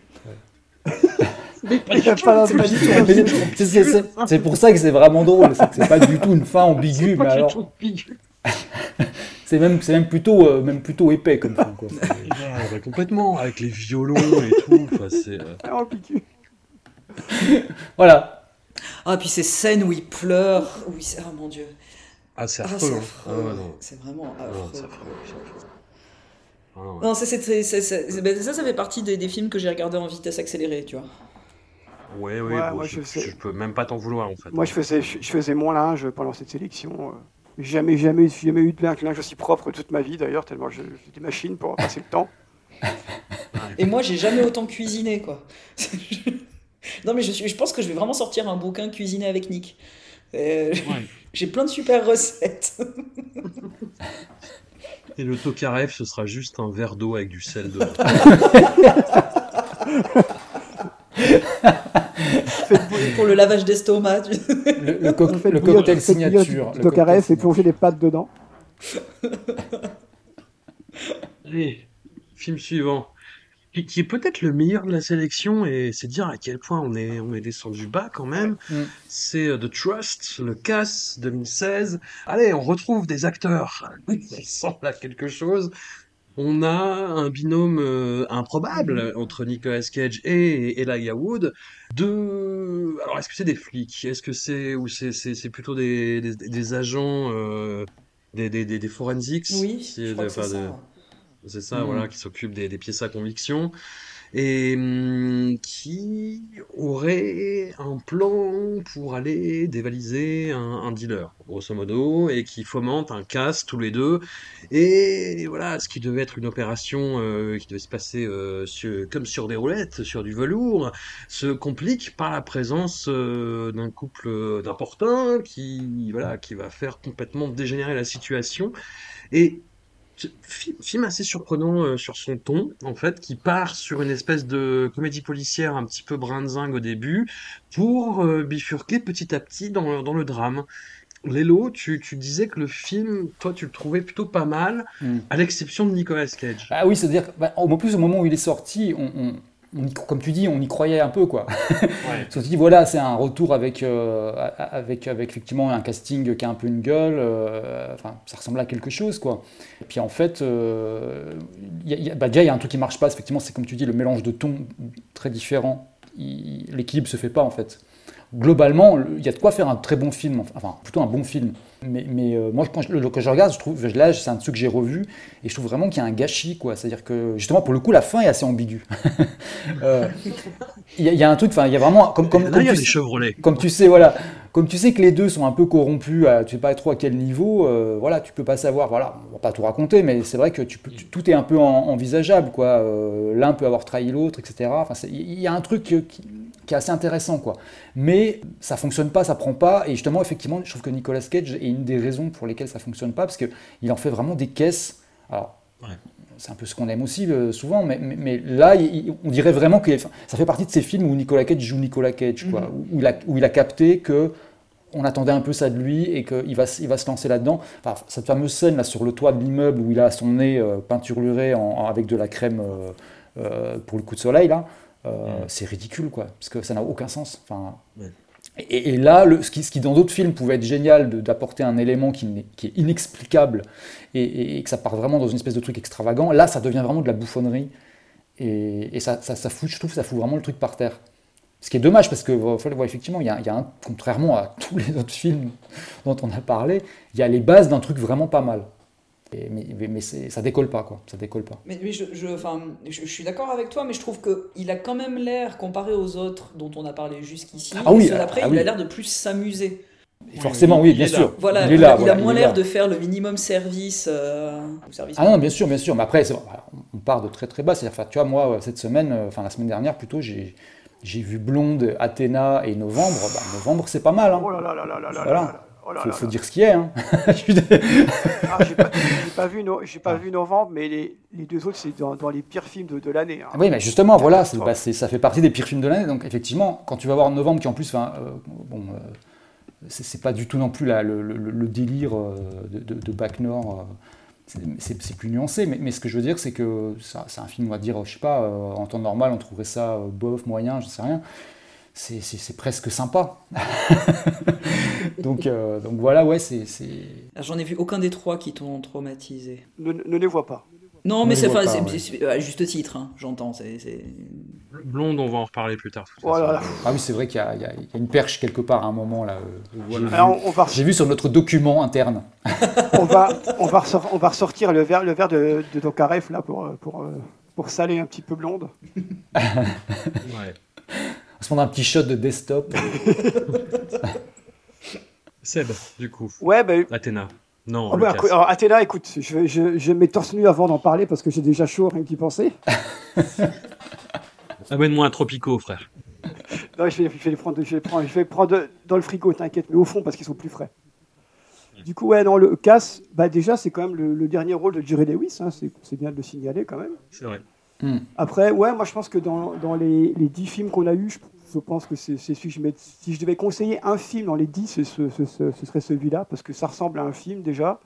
[SPEAKER 8] C'est pour ça que c'est vraiment drôle, c'est pas du tout une fin ambiguë, mais alors. *laughs* c'est même, c'est même plutôt, euh, même plutôt épais comme ça. Quoi.
[SPEAKER 5] Bah, complètement, avec les violons et tout. c'est. Euh,
[SPEAKER 8] voilà.
[SPEAKER 7] Ah, puis ces scènes où il pleure, où il... oh mon dieu.
[SPEAKER 5] Ah, c'est ah, affreux.
[SPEAKER 7] Hein. Ah, c'est vraiment affreux. Non, ça, ça, ça fait partie des, des films que j'ai regardés en vitesse accélérée, tu vois.
[SPEAKER 5] Ouais, ouais, moi, je, je, peux même pas t'en vouloir en fait.
[SPEAKER 6] Moi, je faisais, je, faisais mon linge pendant cette sélection. Euh. Jamais, jamais, jamais eu de linge aussi propre toute ma vie d'ailleurs, tellement j'ai des machines pour passer le temps.
[SPEAKER 7] Et moi, j'ai jamais autant cuisiné, quoi. *laughs* non, mais je, je pense que je vais vraiment sortir un bouquin cuisiner avec Nick. Euh, *laughs* j'ai plein de super recettes.
[SPEAKER 5] Et le tokarev, ce sera juste un verre d'eau avec du sel dedans. *laughs* *laughs*
[SPEAKER 7] pour le lavage d'estomac.
[SPEAKER 8] Le, le, co le cocktail signature.
[SPEAKER 6] Le carré, c'est plonger les pattes dedans.
[SPEAKER 5] Allez, film suivant. Qui, est peut-être le meilleur de la sélection, et c'est dire à quel point on est, on est descendu bas quand même. Mm. C'est euh, The Trust, le CAS 2016. Allez, on retrouve des acteurs. *laughs* Ça ressemble à quelque chose. On a un binôme euh, improbable entre Nicolas Cage et Elijah Wood. De... Alors, est-ce que c'est des flics? Est-ce que c'est ou c'est, c'est, plutôt des, des, agents, euh, des, des, des, forensics?
[SPEAKER 7] Oui, c'est, ça.
[SPEAKER 5] C'est ça, voilà, mm. qui s'occupent des, des pièces à conviction et hum, qui aurait un plan pour aller dévaliser un, dealer, grosso modo, et qui fomente un casse tous les deux. Et voilà, ce qui devait être une opération euh, qui devait se passer euh, comme sur des roulettes, sur du velours, se complique par la présence euh, d'un couple d'importants qui, voilà, qui va faire complètement dégénérer la situation. Et film assez surprenant euh, sur son ton, en fait, qui part sur une espèce de comédie policière un petit peu brinzingue au début, pour euh, bifurquer petit à petit dans, dans le drame. Lélo, tu, tu, disais que le film, toi, tu le trouvais plutôt pas mal, hmm. à l'exception de Nicolas Cage.
[SPEAKER 8] Ah oui, c'est-à-dire, bah, au plus au moment où il est sorti, on comme tu dis, on y croyait un peu, quoi. *laughs* Ouais. on se dit, voilà, c'est un retour avec, euh, avec, avec effectivement un casting qui a un peu une gueule, euh, enfin, ça ressemble à quelque chose, quoi. Et puis en fait, euh, bah, déjà, il y a un truc qui marche pas, effectivement, c'est comme tu dis, le mélange de tons très différents. L'équilibre se fait pas, en fait. Globalement, il y a de quoi faire un très bon film, enfin, plutôt un bon film. Mais, mais euh, moi, quand je, quand je, regarde, je trouve, là, c'est un ceux que j'ai revu, et je trouve vraiment qu'il y a un gâchis, quoi. C'est-à-dire que, justement, pour le coup, la fin est assez ambiguë. *laughs* Euh, il y, a un truc, enfin, il y a vraiment, comme, comme,
[SPEAKER 5] comme,
[SPEAKER 8] tu, comme tu sais, voilà, comme tu sais que les deux sont un peu corrompus, à, tu sais pas trop à quel niveau, euh, voilà, tu peux pas savoir, voilà, on va pas tout raconter, mais c'est vrai que tu peux, tout est un peu envisageable, quoi. L'un peut avoir trahi l'autre, etc. Enfin, il y a un truc qui, qui est assez intéressant, quoi. Mais ça fonctionne pas, ça prend pas, et justement, effectivement, je trouve que Nicolas Cage est une des raisons pour lesquelles ça fonctionne pas, parce qu'il en fait vraiment des caisses. Alors, c'est un peu ce qu'on aime aussi euh, souvent, mais, mais, là, on dirait vraiment que ça fait partie de ces films où Nicolas Cage joue Nicolas Cage, quoi, mhm. où, il a, où, il a, capté que on attendait un peu ça de lui et qu'il va, il va se lancer là-dedans. Enfin, cette fameuse scène là sur le toit de l'immeuble où il a son nez euh, peinturluré avec de la crème euh, pour le coup de soleil, là, c'est ridicule, quoi, parce que ça n'a aucun sens. Enfin, et, là, le, ce, qui, ce, qui, dans d'autres films pouvait être génial d'apporter un élément qui, est, qui est inexplicable et, que ça part vraiment dans une espèce de truc extravagant, là ça devient vraiment de la bouffonnerie. Et, ça, ça, fout, je trouve, ça fout vraiment le truc par terre. Ce qui est dommage parce que, effectivement, il y, a, il y a un, contrairement à *laughs* tous les autres films dont on a parlé, il y a les bases d'un truc vraiment pas mal. Mais, mais, ça décolle pas, quoi. Ça décolle pas.
[SPEAKER 7] Mais, je, je, je, suis d'accord avec toi, mais je trouve qu'il a quand même l'air, comparé aux autres dont on a parlé jusqu'ici, ah oui, après, ah il a l'air de plus s'amuser.
[SPEAKER 8] Forcément, oui, bien sûr.
[SPEAKER 7] Voilà, il, là, il a moins l'air de faire le minimum service. Euh,
[SPEAKER 8] service ah non, bien sûr, bien sûr. Mais après, on part de très très bas. C'est-à-dire, tu vois, moi, cette semaine, euh, enfin la semaine dernière plutôt, j'ai j'ai vu Blonde, Athéna et Novembre. Bah, novembre, c'est pas mal. Hein. Oh là là là là là voilà. Oh faut, faut dire ce qui est. Hein. *laughs*
[SPEAKER 6] ah, j'ai pas, pas, vu, no, pas ah. vu Novembre, mais les, les deux autres, c'est dans, dans, les pires films de, de l'année. Hein.
[SPEAKER 8] Oui, mais justement, voilà, bah, ça fait partie des pires films de l'année. Donc, effectivement, quand tu vas voir Novembre, qui en plus, euh, bon, euh, c'est pas du tout non plus la, le, le, le, délire euh, de, de, de Bac Nord. Euh, c'est plus nuancé, mais, mais, ce que je veux dire, c'est que c'est un film, on va dire, je sais pas, en temps normal, on trouverait ça bof, moyen, je sais rien c'est presque sympa. *laughs* donc, euh, donc voilà, ouais, c'est.
[SPEAKER 7] J'en ai vu aucun des trois qui t'ont traumatisé.
[SPEAKER 6] Ne, ne, les vois pas.
[SPEAKER 7] Non, mais c'est à juste titre, hein, j'entends.
[SPEAKER 5] Blonde, on va en reparler plus tard.
[SPEAKER 8] Ah oui, c'est vrai qu'il y, y, a une perche quelque part à un moment là. Euh, j'ai vu, sur notre document interne. *laughs*
[SPEAKER 6] on, va, on, va on va ressortir le verre, le verre de, de Tokarev là pour, pour, pour saler un petit peu Blonde.
[SPEAKER 8] ouais *laughs* se prendre un petit shot de desktop. *laughs*
[SPEAKER 5] Seb, du coup.
[SPEAKER 6] Ouais, ben.
[SPEAKER 5] Athéna. Non.
[SPEAKER 6] Oh, bah, alors, Athéna, écoute, je, je, je mets torse nu avant d'en parler parce que j'ai déjà chaud rien qu'y penser. *laughs*
[SPEAKER 5] Amène-moi un Tropico, frère. *laughs*
[SPEAKER 6] Non, je vais, je vais, les prendre, je vais, prendre, je vais prendre dans le frigo, t'inquiète, mais au fond parce qu'ils sont plus frais. Du coup, ouais, dans le casse, bah déjà, c'est quand même le, dernier rôle de Jerry Lewis, hein, c'est bien de le signaler quand même.
[SPEAKER 5] C'est vrai.
[SPEAKER 6] Hmm. Après, ouais, moi je pense que dans, dans les, les 10 films qu'on a eu, je, pense que c'est celui je mets. Si je devais conseiller un film dans les 10, ce, ce, serait celui-là, parce que ça ressemble à un film déjà.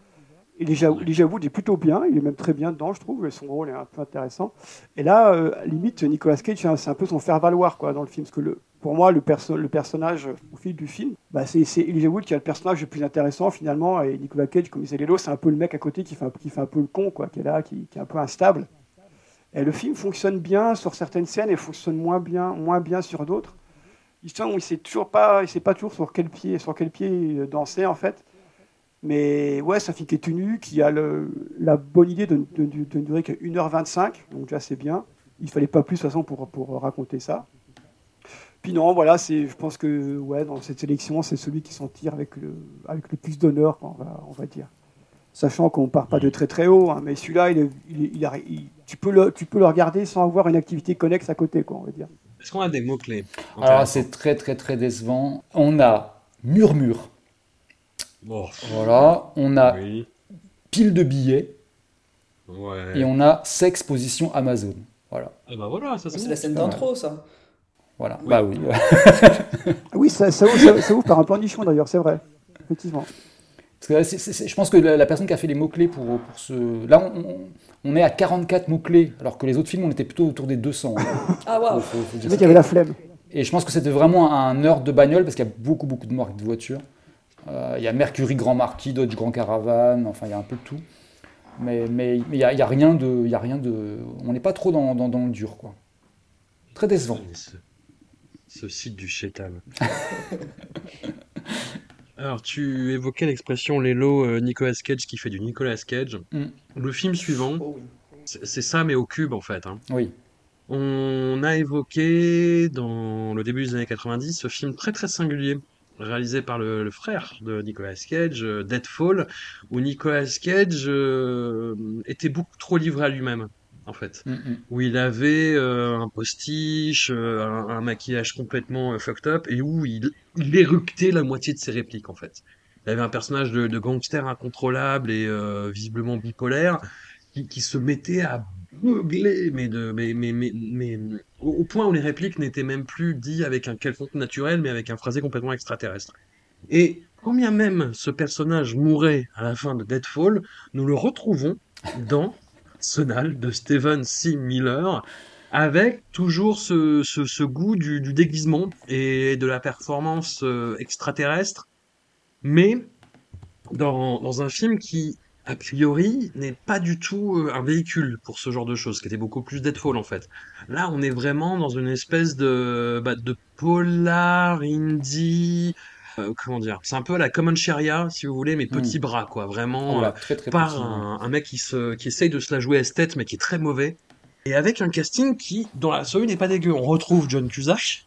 [SPEAKER 6] Et Elijah Wood est plutôt bien, il est même très bien dedans, je trouve, son rôle est un peu intéressant. Et là, euh, limite, Nicolas Cage, c'est un peu son faire-valoir quoi, dans le film, parce que le, pour moi, le, perso le personnage au fil du film, bah, c'est Elijah Wood qui a le personnage le plus intéressant finalement, et Nicolas Cage, comme disait Lélo, c'est un peu le mec à côté qui fait un, qui fait un peu le con, quoi, qui est là, qui est un peu instable. Et le film fonctionne bien sur certaines scènes et fonctionne moins bien, moins bien sur d'autres. Histoire où il sait toujours pas, il sait pas toujours sur quel pied, sur quel pied danser en fait. Mais ouais, film qui est tenu, qui a la bonne idée de, ne durer que 1h25, donc déjà c'est bien. Il fallait pas plus de toute façon pour, pour raconter ça. Puis non, voilà, c'est, je pense que ouais, dans cette sélection, c'est celui qui s'en tire avec le, avec le plus d'honneur, on va dire. Sachant qu'on part pas de très très haut, hein, mais celui-là, il, il, il, tu, peux le, tu peux le regarder sans avoir une activité connexe à côté, quoi, on va dire.
[SPEAKER 5] Est-ce qu'on a des mots-clés
[SPEAKER 8] Alors, c'est très, très, très décevant. On a murmure. Voilà. On a pile de billets. Et on a sexe position Amazon. Voilà.
[SPEAKER 5] Ah bah voilà, ça
[SPEAKER 7] c'est la scène d'intro, ça.
[SPEAKER 8] Voilà. Bah oui. *laughs*
[SPEAKER 6] oui, ça, ça, ouvre, ça, ouvre par un plan nichon d'ailleurs, c'est vrai. Effectivement.
[SPEAKER 8] Parce que je pense que la, personne qui a fait les mots-clés pour, pour ce. Là, on, on est à 44 mots-clés, alors que les autres films, on était plutôt autour des 200.
[SPEAKER 7] ah waouh
[SPEAKER 6] Il y avait la flemme.
[SPEAKER 8] Et je pense que c'était vraiment un heure de bagnole, parce qu'il y a beaucoup, beaucoup de marques de voitures. Euh, il y a Mercury Grand Marquis, Dodge Grand Caravan, enfin, il y a un peu de tout. Mais il mais, n'y a, y a, rien de, y a rien de... On n'est pas trop dans, dans, dans, le dur, quoi. Très décevant.
[SPEAKER 5] Ce, site du chétal. *laughs* Alors, tu évoquais l'expression Lélo euh, Nicolas Cage qui fait du Nicolas Cage. Mm. Le film suivant, oh c'est ça, mais au cube en fait. Hein.
[SPEAKER 8] Oui.
[SPEAKER 5] On a évoqué dans le début des années 90 ce film très très singulier réalisé par le, frère de Nicolas Cage, euh, Deadfall, où Nicolas Cage euh, était beaucoup trop livré à lui-même en fait, mm, mm. où il avait euh, un postiche, euh, un, maquillage complètement euh, fucked up, et où il, il, éructait la moitié de ses répliques en fait. Il avait un personnage de, de gangster incontrôlable et visiblement bipolaire, qui, qui, se mettait à beugler, mais, de, mais, mais, mais, mais au, point où les répliques n'étaient même plus dites avec un quelconque naturel, mais avec un phrasé complètement extraterrestre. Et combien même ce personnage mourait à la fin de Deadfall, nous le retrouvons dans Sonal de Steven C. Miller, avec toujours ce, ce, goût du, du, déguisement et de la performance euh, extraterrestre, mais dans, dans, un film qui, a priori, n'est pas du tout euh, un véhicule pour ce genre de choses, qui était beaucoup plus Deadfall en fait. Là, on est vraiment dans une espèce de, bah, de polar indie euh, comment dire, c'est un peu la Common Sharia, si vous voulez, mais hmm. petit bras, quoi. Vraiment, euh, très, très par un, mec qui, se, qui essaye de se la jouer esthète, mais qui est très mauvais. Et avec un casting qui, dans la série, n'est pas dégueu. On retrouve John Cusack,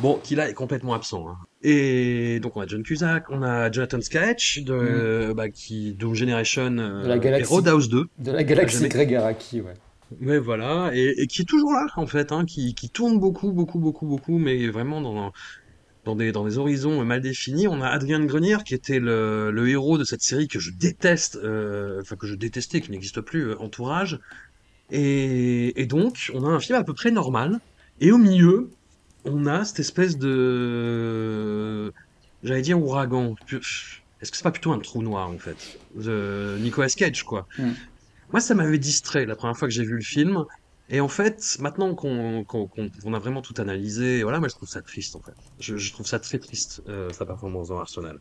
[SPEAKER 5] bon, qui là est complètement absent. Hein. Et donc on a John Cusack, on a Jonathan Sketch de, bah, qui, Doom Generation, de la galaxie, et Roadhouse 2.
[SPEAKER 8] De la galaxie Greg Araki, ouais.
[SPEAKER 5] Ouais, voilà, et, qui est toujours là, en fait, hein, qui, qui tourne beaucoup, beaucoup, beaucoup, beaucoup, mais vraiment dans, dans des, dans des horizons mal définis. On a Adrien Grenier qui était le, le héros de cette série que je déteste, euh, enfin que je détestais, qui n'existe plus, euh, Entourage. Et, et, donc, on a un film à peu près normal. Et au milieu, on a cette espèce de, j'allais dire ouragan. Est-ce que c'est pas plutôt un trou noir en fait, de Nicolas Cage quoi. Hmm. Moi, ça m'avait distrait la première fois que j'ai vu le film. Et en fait, maintenant qu'on a vraiment tout analysé, voilà, moi je trouve ça triste en fait. Je, trouve ça très triste, euh, sa performance dans Arsenal.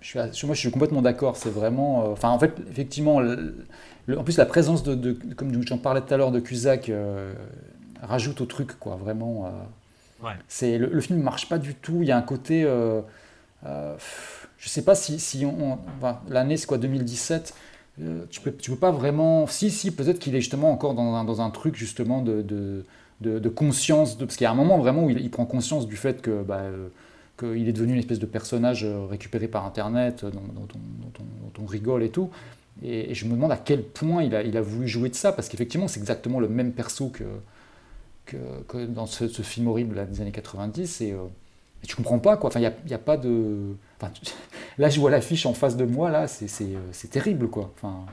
[SPEAKER 8] Je suis, moi je suis complètement d'accord, c'est vraiment... Euh, en fait, effectivement, en plus la présence de, de comme j'en parlais tout à l'heure, de Cusack euh, rajoute au truc, quoi, vraiment. ouais. c'est le, film ne marche pas du tout, il y a un côté... je sais pas si, si on... L'année c'est quoi, 2017 euh, tu peux, tu peux pas vraiment. Si, si, peut-être qu'il est justement encore dans un, dans un truc justement de, de, conscience, parce qu'il y a un moment vraiment où il, prend conscience du fait que bah, euh, qu'il est devenu une espèce de personnage euh, récupéré par Internet, dont, on, rigole et tout. Et, je me demande à quel point il a, il a voulu jouer de ça, parce qu'effectivement, c'est exactement le même perso que, que, dans ce, film horrible des années 90. Et, et tu comprends pas, quoi. Enfin, il n'y a, a, pas de. Enfin, *laughs* là, je vois l'affiche en face de moi, là, c'est euh, terrible, quoi. Enfin,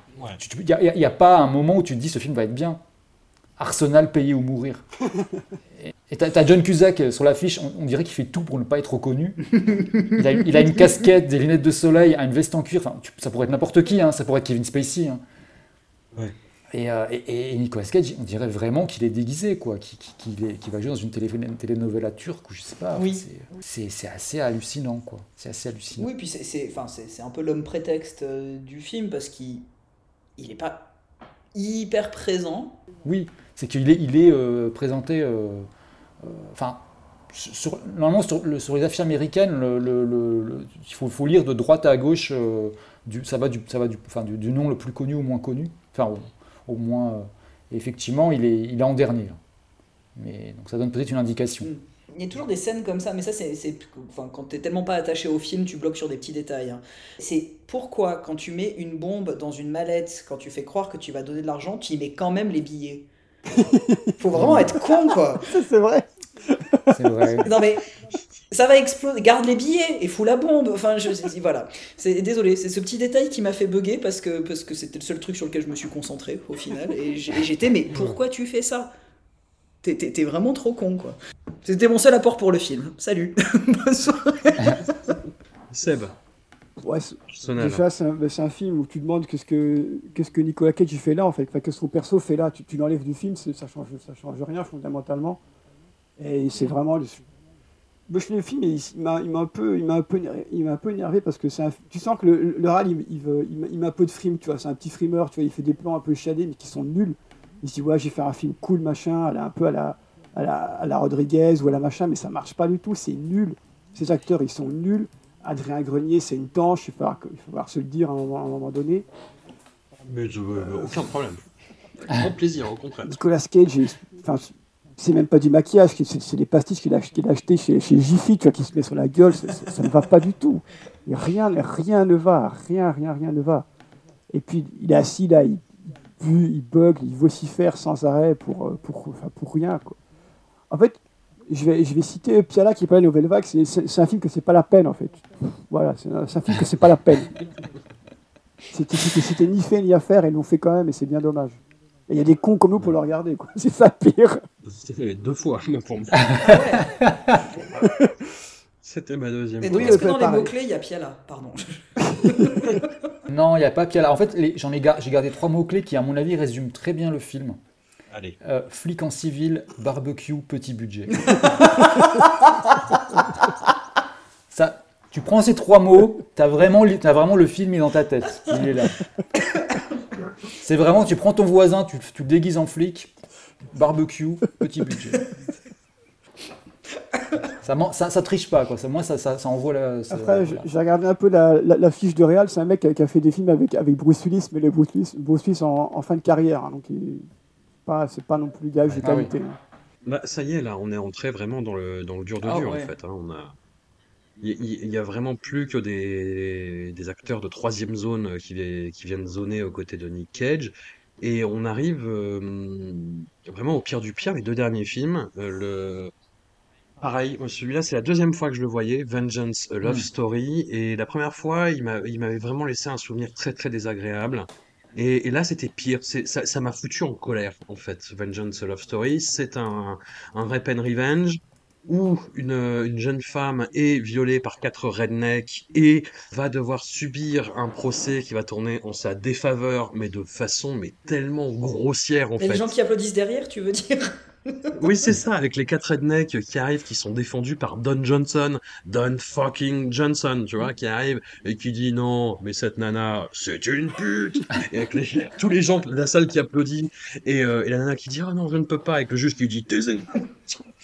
[SPEAKER 8] il n'y a, pas un moment où tu te dis ce film va être bien. Arsenal, payer ou mourir. *laughs* Et tu as, John Cusack euh, sur l'affiche, on, dirait qu'il fait tout pour ne pas être reconnu. Il a, une casquette, des lunettes de soleil, une veste en cuir. Enfin, ça pourrait être n'importe qui, hein. ça pourrait être Kevin Spacey. Hein. Ouais. Euh, et, et, Nicolas Cage, on dirait vraiment qu'il est déguisé, quoi, qu'il va jouer dans une télé, telenovela turque ou je sais pas. Oui. C'est assez hallucinant, quoi. C'est assez hallucinant.
[SPEAKER 7] Oui, puis c'est enfin, un peu l'homme prétexte euh, du film parce qu'il il est pas hyper présent.
[SPEAKER 8] Oui, c'est qu'il est, il est euh, présenté. Enfin. sur, normalement, sur, sur, les affiches américaines, le, le, il faut, faut, lire de droite à gauche, du, ça va, du, ça va du, enfin, du, du, nom le plus connu au moins connu. Enfin, au moins, euh, effectivement, il est, il est en dernier. Mais, donc ça donne peut-être une indication. Mm.
[SPEAKER 7] Il y a toujours des scènes comme ça, mais ça, c'est. Enfin, quand t'es tellement pas attaché au film, tu bloques sur des petits détails. Hein. C'est pourquoi, quand tu mets une bombe dans une mallette, quand tu fais croire que tu vas donner de l'argent, tu y mets quand même les billets. *laughs* Faut vraiment être con, quoi.
[SPEAKER 6] c'est vrai.
[SPEAKER 8] C'est vrai.
[SPEAKER 7] Non, mais ça va exploser, garde les billets et fous la bombe. Enfin, je voilà. C'est désolé, c'est ce petit détail qui m'a fait bugger parce que parce que c'était le seul truc sur lequel je me suis concentré au final et j'étais mais pourquoi tu fais ça? T'es vraiment trop con quoi. C'était mon seul apport pour le film. Salut. *laughs*
[SPEAKER 5] Seb.
[SPEAKER 6] Ouais, déjà, c'est un, un, film où tu demandes qu'est-ce que, qu'est-ce que Nicolas Cage fait là, en fait. Enfin, qu'est-ce que son perso fait là. Tu, tu l'enlèves du film, ça change, ça change rien fondamentalement. Et c'est vraiment le film, il, m'a un peu, il m'a un peu, il m'a un peu énervé parce que c'est, tu sens que le, le RAL, il, il, il, met un peu de frime, tu vois, c'est un petit frimeur, tu vois, il fait des plans un peu shadés mais qui sont nuls. Il se dit ouais, j'ai fait un film cool machin, un peu à la, à la, à la Rodriguez ou à la machin, mais ça marche pas du tout, c'est nul. Ces acteurs, ils sont nuls. Adrien Grenier, c'est une tanche, il faut, voir se le dire à un moment, donné.
[SPEAKER 5] Mais je, euh, aucun problème. *laughs* Avec plaisir, au contraire.
[SPEAKER 6] Nicolas Cage, enfin, c'est même pas du maquillage, c'est des pastilles qu'il a, acheté chez, Jiffy, tu vois, qui se met sur la gueule, ça, ne va pas du tout. rien, rien ne va, rien, rien, rien ne va. Et puis il est assis là, il, il, il bug, il vocifère sans arrêt pour, euh, pour, rien. En fait, je vais, je vais citer Piala qui parlait Nouvelle Vague, c'est un film que c'est pas la peine en fait. Voilà, c'est un, un, film que c'est pas la peine. C'était ni fait ni à faire et l'ont fait quand même et c'est bien dommage. Il y a des cons comme nous pour le regarder, quoi. *laughs* C'est ça pire.
[SPEAKER 5] C'était deux fois, *laughs* pour moi. *laughs* C'était ma deuxième.
[SPEAKER 7] Et donc, est-ce que dans les mots-clés, il y a Piala? Pardon.
[SPEAKER 8] non, il n'y a pas Piala. En fait, j'en ai, j'ai gardé trois mots-clés qui, à mon avis, résument très bien le film.
[SPEAKER 5] Allez.
[SPEAKER 8] Euh, flic en civil, barbecue, petit budget. Ça, tu prends ces trois mots, tu as vraiment, as vraiment le film dans ta tête. Il est là. C'est vraiment, tu prends ton voisin, tu, tu le déguises en flic, barbecue, petit budget. ça, ça, triche pas, quoi. Moi, ça, ça, ça envoie la.
[SPEAKER 6] Après, j'ai regardé un peu la, la, fiche de Real. C'est un mec qui a, fait des films avec, avec Bruce Willis, mais le Bruce Willis, Bruce Willis en, fin de carrière. Hein. donc, pas, c'est pas non plus gage de ah qualité.
[SPEAKER 5] Bah, ça y est, là, on est entré vraiment dans le, dans le dur de ah dur, en fait. Hein. On a. Il y, a vraiment plus que des, des acteurs de troisième zone qui, qui viennent zoner aux côtés de Nick Cage. Et on arrive euh, vraiment au pire du pire, les deux derniers films. Euh, le... Pareil, celui-là, c'est la deuxième fois que je le voyais, Vengeance, a Love hmm. Story. Et la première fois, il m'avait vraiment laissé un souvenir très très désagréable. Et, là, c'était pire. Ça m'a foutu en colère, en fait. Vengeance, a Love Story, c'est un, un vrai pen revenge où une, une, jeune femme est violée par quatre rednecks et va devoir subir un procès qui va tourner en sa défaveur, mais de façon mais tellement grossière en
[SPEAKER 7] fait.
[SPEAKER 5] Et
[SPEAKER 7] les gens qui applaudissent derrière, tu veux dire? *laughs*
[SPEAKER 5] Oui, c'est ça, avec les quatre rednecks qui arrivent, qui sont défendus par Don Johnson, Don fucking Johnson, tu vois, qui arrive et qui dit non, mais cette nana, c'est une pute. Et avec tous les gens de la salle qui applaudissent, et, euh, et la nana qui dit oh non, je ne peux pas, et que juste qui dit taisez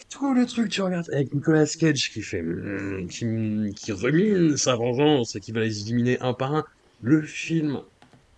[SPEAKER 5] tout le truc, tu regardes, avec Nicolas Cage qui fait, hmm, qui, qui remine sa vengeance et qui va les éliminer un par un. Le film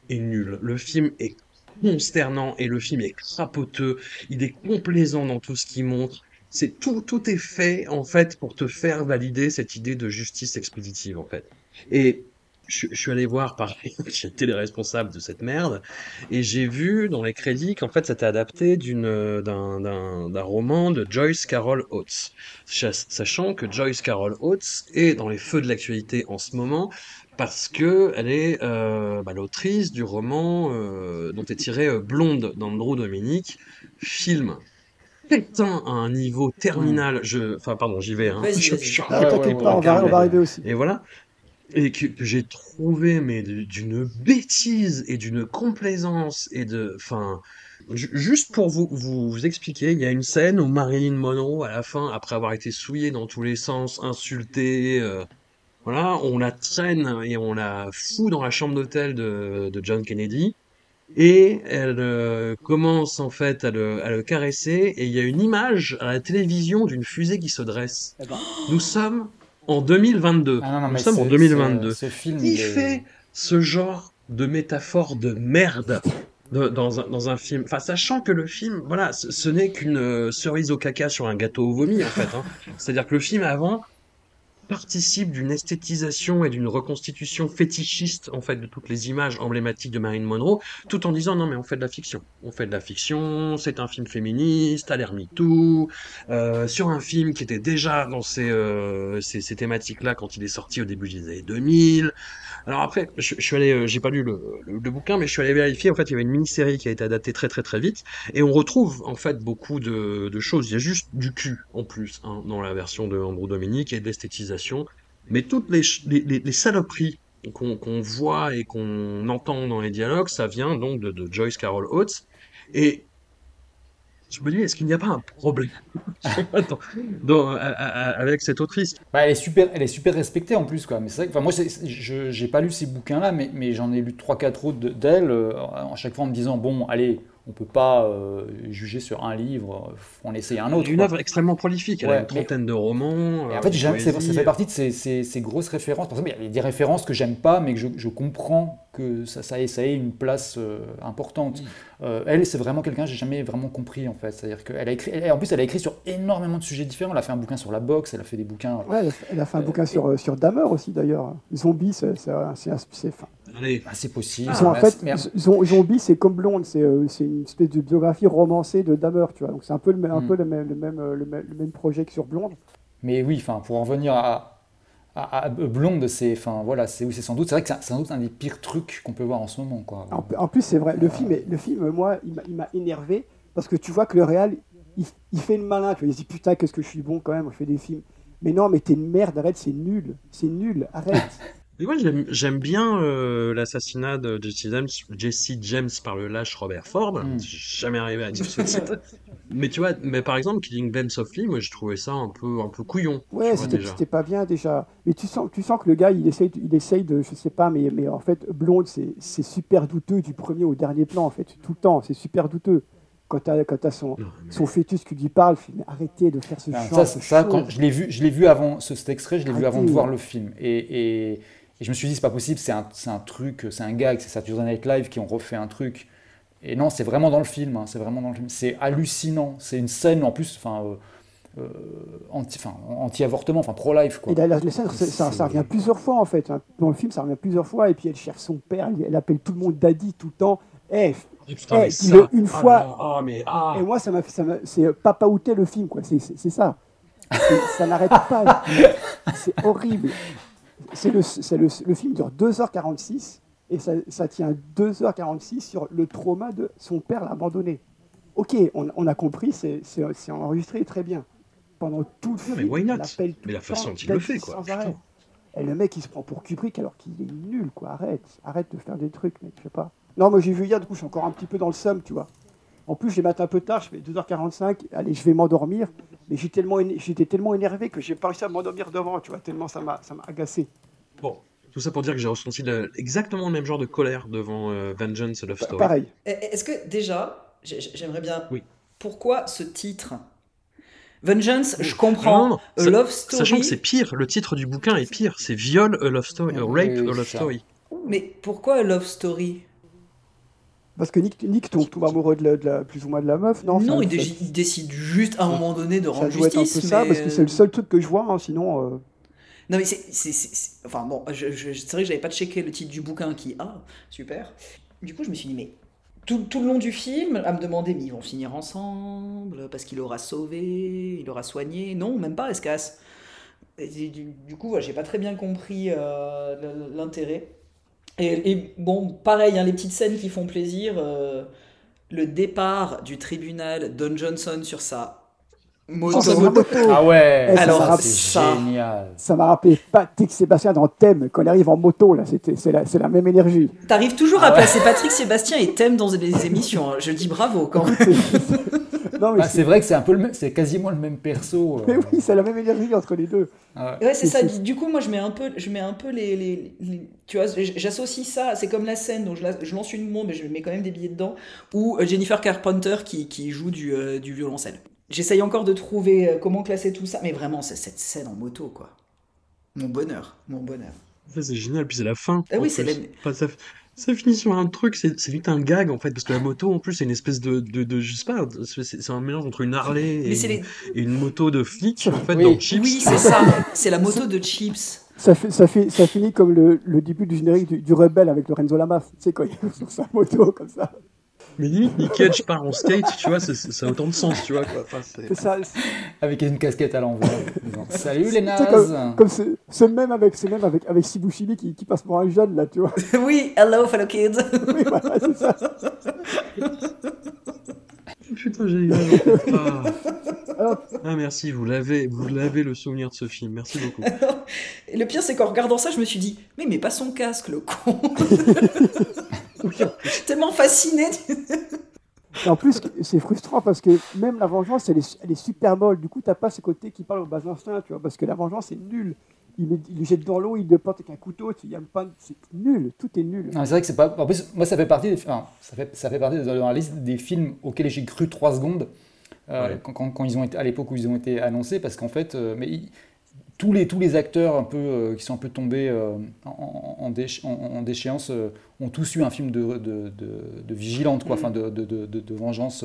[SPEAKER 5] est nul. Le film est consternant et le film est crapoteux. Il est complaisant dans tout ce qu'il montre. C'est tout, tout est fait en fait pour te faire valider cette idée de justice expéditive en fait. Et je, suis allé voir, pareil, *laughs* j'étais les responsables de cette merde, et j'ai vu dans les crédits qu'en fait c'était adapté d'une, d'un, d'un, roman de Joyce Carol Oates. Sachant que Joyce Carol Oates est dans les feux de l'actualité en ce moment, parce que elle est euh, bah, l'autrice du roman euh, dont est tiré euh, Blonde d'Andrew Dominique, film putain à un niveau terminal. Je, enfin pardon, j'y vais. Hein.
[SPEAKER 6] Je, pas, on va arriver aussi.
[SPEAKER 5] Et voilà et que, j'ai trouvé mais d'une bêtise et d'une complaisance et de enfin juste pour vous, vous, expliquer il y a une scène où Marilyn Monroe à la fin après avoir été souillée dans tous les sens insultée euh, voilà on la traîne et on la fout dans la chambre d'hôtel de, de John Kennedy et elle euh, commence en fait à le, à le, caresser et il y a une image à la télévision d'une fusée qui se dresse. Eh ben. Nous sommes en 2022. Ah Nous sommes en 2022.
[SPEAKER 8] Ce, film,
[SPEAKER 5] il, fait ce genre de métaphore de merde dans, un, dans un film? Enfin, sachant que le film, voilà, ce, n'est qu'une euh, cerise au caca sur un gâteau au vomi, en fait. Hein. *laughs* C'est-à-dire que le film avant, participe d'une esthétisation et d'une reconstitution fétichiste en fait de toutes les images emblématiques de Marilyn Monroe, tout en disant non mais on fait de la fiction, on fait de la fiction, c'est un film féministe, à l'air MeToo, euh, sur un film qui était déjà dans ces, euh, ces, ces thématiques-là quand il est sorti au début des années 2000. Alors après, je, suis allé, euh, j'ai pas lu le, bouquin, mais je suis allé vérifier. En fait, il y avait une mini-série qui a été adaptée très très très vite, et on retrouve en fait beaucoup de, choses. Il y a juste du cul en plus hein, dans la version de Andrew Dominique et de l'esthétisation, mais toutes les saloperies qu'on voit et qu'on entend dans les dialogues, ça vient donc de, de Joyce Carol Oates. Et je me dis, est-ce qu'il n'y a pas un problème *laughs* avec cette autrice?
[SPEAKER 8] Bah, elle, est super, elle est super respectée en plus. Quoi. Mais c'est moi, je n'ai pas lu ces bouquins-là, mais, mais j'en ai lu 3-4 autres d'elle, euh, à chaque fois en me disant, bon, allez, on peut pas euh, juger sur un livre, on essaye un autre.
[SPEAKER 5] Une œuvre extrêmement prolifique, elle a une trentaine de romans.
[SPEAKER 8] Et en fait, ça fait partie de ces, ces, grosses références. Par exemple, il y a des références que j'aime pas, mais que je, je comprends que ça, ça, ait, ça ait une place euh, importante. Euh, elle, c'est vraiment quelqu'un que j'ai jamais vraiment compris en fait. C'est-à-dire qu'elle a écrit, en plus, elle a écrit sur énormément de sujets différents. Elle a fait un bouquin sur la boxe, elle a fait des bouquins.
[SPEAKER 6] Ouais, elle a fait un bouquin sur, sur Dahmer aussi d'ailleurs. Zombie, c'est fin.
[SPEAKER 8] Allez. Ah, c'est possible.
[SPEAKER 6] en fait, Zombie, c'est comme Blonde, c'est une espèce de biographie romancée de Dahmer, tu vois. Donc c'est un peu, le, un mm. peu le, même, le, même, le, même, projet que sur Blonde.
[SPEAKER 8] Mais oui, enfin, pour en venir à, à, Blonde, c'est enfin voilà, c'est c'est sans doute c'est vrai que c'est sans doute un des pires trucs qu'on peut voir en ce moment quoi.
[SPEAKER 6] En, plus c'est vrai, le film le film moi il m'a énervé parce que tu vois que le réal il, fait le malin, tu vois, il dit putain qu'est-ce que je suis bon quand même, je fais des films. Mais non, mais t'es une merde, arrête, c'est nul, c'est nul, arrête. *laughs*
[SPEAKER 5] Mais moi, j'aime bien euh, l'assassinat de Jesse James, Jesse James par le lâche Robert Ford. Mm. jamais arrivé à dire ce *laughs* Mais tu vois, mais par exemple, Killing Them Softly, moi, je trouvais ça un peu, un peu couillon.
[SPEAKER 6] Ouais, c'était pas bien déjà. Mais tu sens, tu sens que le gars, il essaye, il essaye de, je sais pas, mais, mais en fait, Blonde, c'est super douteux du premier au dernier plan, en fait, tout le temps, c'est super douteux. quand tu as, son, son fœtus qui lui parle, mais arrêtez de faire ce genre
[SPEAKER 8] ça, ça quand je l'ai vu, je l'ai vu avant ce, cet extrait, je l'ai vu avant de voir le film. Et, et, je me suis dit, c'est pas possible, c'est un, un, truc, c'est un gag, c'est Saturday Night Live qui ont refait un truc. Et non, c'est vraiment dans le film, hein, c'est vraiment dans le film. C'est hallucinant. C'est une scène en plus, enfin. Euh, euh, anti, enfin, anti-avortement, enfin pro-life. Quoi.
[SPEAKER 6] Et la, la scène, ça, ça, revient plusieurs fois en fait. Hein. Dans le film, ça revient plusieurs fois. Et puis elle cherche son père, elle, appelle tout le monde daddy tout le temps. Eh, eh, une ah fois.
[SPEAKER 5] Ah, mais, ah.
[SPEAKER 6] Et moi, ça m'a c'est papa outé le film, quoi. C'est ça. ça n'arrête pas. *laughs* C'est horrible. C'est le, le, le, film dure 2h46 et ça, ça, tient 2h46 sur le trauma de son père l'a abandonné. Ok, on, on a compris, c'est enregistré très bien. Pendant tout le film,
[SPEAKER 5] mais why not? Mais la façon dont il le fait, quoi.
[SPEAKER 6] Et le mec, il se prend pour Kubrick alors qu'il est nul, quoi. Arrête, arrête de faire des trucs, mec, je sais pas. Non, moi j'ai vu hier, du coup, je suis encore un petit peu dans le somme, tu vois. En plus, je les matin un peu tard, je fais 2h45, allez, je vais m'endormir. Mais j'étais tellement, tellement énervé que j'ai pas réussi à m'endormir devant, tu vois, tellement ça m'a agacé.
[SPEAKER 5] Bon, tout ça pour dire que j'ai ressenti exactement le même genre de colère devant euh, Vengeance Love Story.
[SPEAKER 6] Pareil.
[SPEAKER 7] Est-ce que déjà, j'aimerais bien. Oui. Pourquoi ce titre? Vengeance, je comprends. Love Story.
[SPEAKER 5] Sachant que c'est pire, le titre du bouquin est pire. C'est Viol, a Love Story, Rape, a Love Story.
[SPEAKER 7] Mais pourquoi a Love Story?
[SPEAKER 6] Parce que Nick, Nick tombe, amoureux de, la, plus ou moins de la meuf, non
[SPEAKER 7] Non, il, décide juste à un moment donné de rendre justice. Ça doit être un peu
[SPEAKER 6] ça, parce que c'est le seul truc que je vois, hein, sinon. Euh,
[SPEAKER 7] non, mais c'est. Enfin bon, c'est vrai que j'avais pas checké le titre du bouquin qui. Ah, super. Du coup, je me suis dit, mais tout, tout, le long du film, à me demander, mais ils vont finir ensemble, parce qu'il aura sauvé, il aura soigné. Non, même pas, Escasse. Du, du, coup, j'ai pas très bien compris euh, l'intérêt. Et, bon, pareil, hein, les petites scènes qui font plaisir. Euh, le départ du tribunal, Don Johnson sur sa
[SPEAKER 6] Moto. moto.
[SPEAKER 8] Ah ouais,
[SPEAKER 6] eh, alors c'est génial. Ça m'a rappelé Patrick Sébastien dans Thème quand il arrive en moto là, c'est la, la, même énergie.
[SPEAKER 7] T'arrives toujours à ah placer Patrick Sébastien et Thème dans des émissions. Hein. Je dis bravo quand même.
[SPEAKER 8] Bah, c'est vrai que c'est un peu c'est quasiment le même perso. *laughs*
[SPEAKER 6] Euh. Mais oui, c'est la même énergie entre les deux.
[SPEAKER 7] Ah ouais, c'est ça. Du coup, moi, je mets un peu, je mets un peu les, les, tu vois, j'associe ça. C'est comme la scène dont je, je, lance une bombe, mais je mets quand même des billets dedans. Ou euh, Jennifer Carpenter qui, qui joue du, euh, du violoncelle. J'essaye encore de trouver euh, comment classer tout ça, mais vraiment, c'est cette scène en moto, quoi. Mon bonheur, mon bonheur.
[SPEAKER 5] C'est génial, puis c'est la fin.
[SPEAKER 7] Ah oui, c'est
[SPEAKER 5] ça, finit sur un truc, c'est vite un gag en fait, parce que la moto en plus c'est une espèce de, de, de je sais pas, c'est un mélange entre une Harley et, une, moto de flic en fait dans Chips.
[SPEAKER 7] Oui, c'est ça, c'est la moto de Chips.
[SPEAKER 6] Ça, fait, ça, fait, ça finit comme le, le début du générique du, du Rebelle avec Lorenzo Lamas, tu sais, quand il est sur sa moto comme ça.
[SPEAKER 5] Mais limite, Nick Cage part en skate, tu vois, ça a autant de sens, tu vois. Quoi. Enfin,
[SPEAKER 6] ça,
[SPEAKER 8] avec une casquette à l'envers. *laughs* Salut les nazes
[SPEAKER 6] Comme, ce, même avec, ce même avec, avec Sibushimi qui, qui passe pour un jeune, là, tu vois. *laughs*
[SPEAKER 7] oui, hello fellow kids
[SPEAKER 6] Oui, voilà, c'est ça. *laughs*
[SPEAKER 5] Putain, j'ai ah. *laughs* ah. merci, vous l'avez, vous l'avez le souvenir de ce film. Merci beaucoup.
[SPEAKER 7] Et le pire, c'est qu'en regardant ça, je me suis dit, mais mais pas son casque, le con. *laughs* Tellement fasciné.
[SPEAKER 6] Et en plus, c'est frustrant parce que même la vengeance, elle est, elle est super molle. Du coup, t'as pas ce côté qui parle au bas instinct, tu vois, parce que la vengeance, c'est nul. Il, le jette dans l'eau, il le porte avec un couteau, il y a pas, c'est nul, tout est nul.
[SPEAKER 8] C'est vrai que c'est pas. En plus, moi, ça fait partie, des... enfin, ça fait, ça fait partie dans la liste des films auxquels j'ai cru 3 secondes euh, quand, quand, ils ont été à l'époque où ils ont été annoncés, parce qu'en fait, euh, mais tous les, tous les acteurs un peu, euh, qui sont un peu tombés euh, en, en, déchéance euh, ont tous eu un film de, de, de, vigilante, quoi, mm. de, de, vengeance.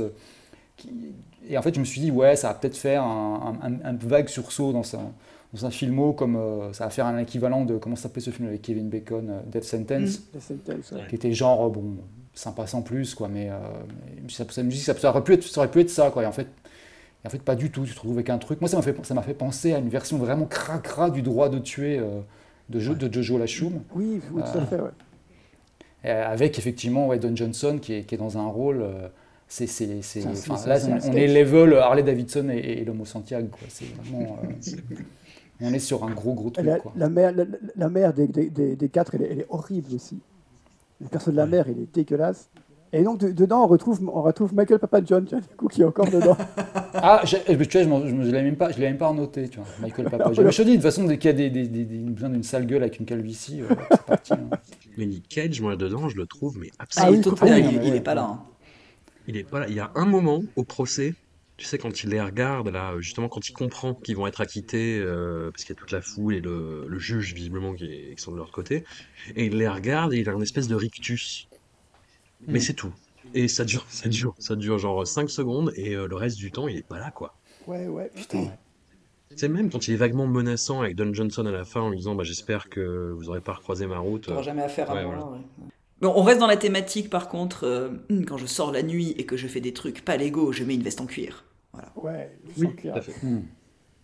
[SPEAKER 8] et en fait, je me suis dit, ouais, ça va peut-être faire un, un, vague sursaut dans un, dans un filmo, comme ça va faire un équivalent de, comment s'appelait ce film avec Kevin Bacon, Death Sentence,
[SPEAKER 6] mm.
[SPEAKER 8] qui était genre, bon, sympa sans plus, quoi, mais, ça, ça, me dit ça, ça, aurait pu être, ça aurait pu être ça, quoi, et en fait, en fait, pas du tout. Tu te retrouves avec un truc. Moi, ça m'a fait, ça m'a fait penser à une version vraiment cracra du droit de tuer euh, de, jeu, de Jojo Lachum.
[SPEAKER 6] Oui, tout à fait, ouais.
[SPEAKER 8] Euh, avec effectivement ouais, Don Johnson qui est, qui est dans un rôle. Euh, c'est, là, on, est level Harley Davidson et, l'Homo Santiago. Quoi. C'est vraiment, *laughs* on est sur un gros, gros truc.
[SPEAKER 6] La,
[SPEAKER 8] quoi.
[SPEAKER 6] la mère, la, mère des, des, des, quatre, elle est, elle est, horrible aussi. Le personnage de la mère, il est dégueulasse. Et donc, dedans, on retrouve, on retrouve Michael Papa John, du coup, qui est encore dedans. *laughs*
[SPEAKER 8] ah, je, tu vois, je ne l'avais même, pas, même pas noté, tu vois, Michael Papa John. je te dis, de toute façon, dès qu'il y a des, des, des, besoin d'une sale gueule avec une calvitie, euh, c'est parti. Hein. *laughs*
[SPEAKER 5] Mais Nick Cage, moi, dedans, je le trouve, mais absolument.
[SPEAKER 7] Ah, oui, totalement, il, n'est pas là. Hein.
[SPEAKER 5] il est voilà, il y a un moment au procès, tu sais quand il les regarde là, justement quand il comprend qu'ils vont être acquittés euh, parce qu'il y a toute la foule et le, le juge visiblement qui, est, qui, sont de leur côté, et il les regarde et il a une espèce de rictus. Mais mm. c'est tout. Et ça dure, ça dure, ça dure genre 5 secondes et euh, le reste du temps il est pas là quoi.
[SPEAKER 6] Ouais ouais putain.
[SPEAKER 5] C'est même quand il est vaguement menaçant avec Don Johnson à la fin en lui disant bah, J'espère que vous n'aurez pas recroisé ma route.
[SPEAKER 7] On jamais affaire à moi. Bon, on reste dans la thématique par contre, euh, quand je sors la nuit et que je fais des trucs pas légaux, je mets une veste en cuir. Voilà.
[SPEAKER 6] Ouais, oui, cuir. Tout à fait. Hmm.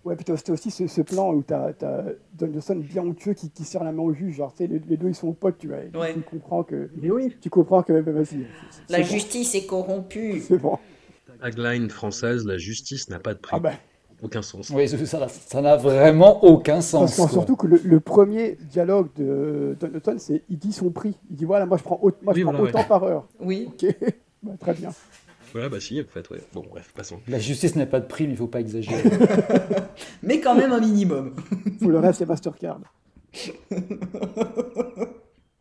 [SPEAKER 6] Ouais, puis t'as aussi ce, plan où t'as as Don bien honteux qui, qui serre la main au juge, genre, tu sais, les, deux ils sont potes, tu vois. Ouais. Tu comprends que. Mais oui. Tu comprends que, vas-y.
[SPEAKER 7] La justice est corrompue.
[SPEAKER 6] C'est bon.
[SPEAKER 5] Tagline française, la justice n'a pas de prix.
[SPEAKER 6] Ah ben
[SPEAKER 5] aucun sens.
[SPEAKER 8] Oui, ça n'a vraiment aucun sens.
[SPEAKER 6] Parce surtout que le, premier dialogue de Donoton, c'est il dit son prix. Il dit voilà, moi je prends, moi, je prends autant par heure.
[SPEAKER 7] Oui.
[SPEAKER 6] Ok, *laughs* bah, très bien.
[SPEAKER 5] Voilà, bah si, en fait, ouais. Bon, bref, passons.
[SPEAKER 8] La justice n'a pas de prix, mais il ne faut pas exagérer. *laughs*
[SPEAKER 7] mais quand même un minimum. *laughs*
[SPEAKER 6] Pour le reste, c'est Mastercard. *laughs*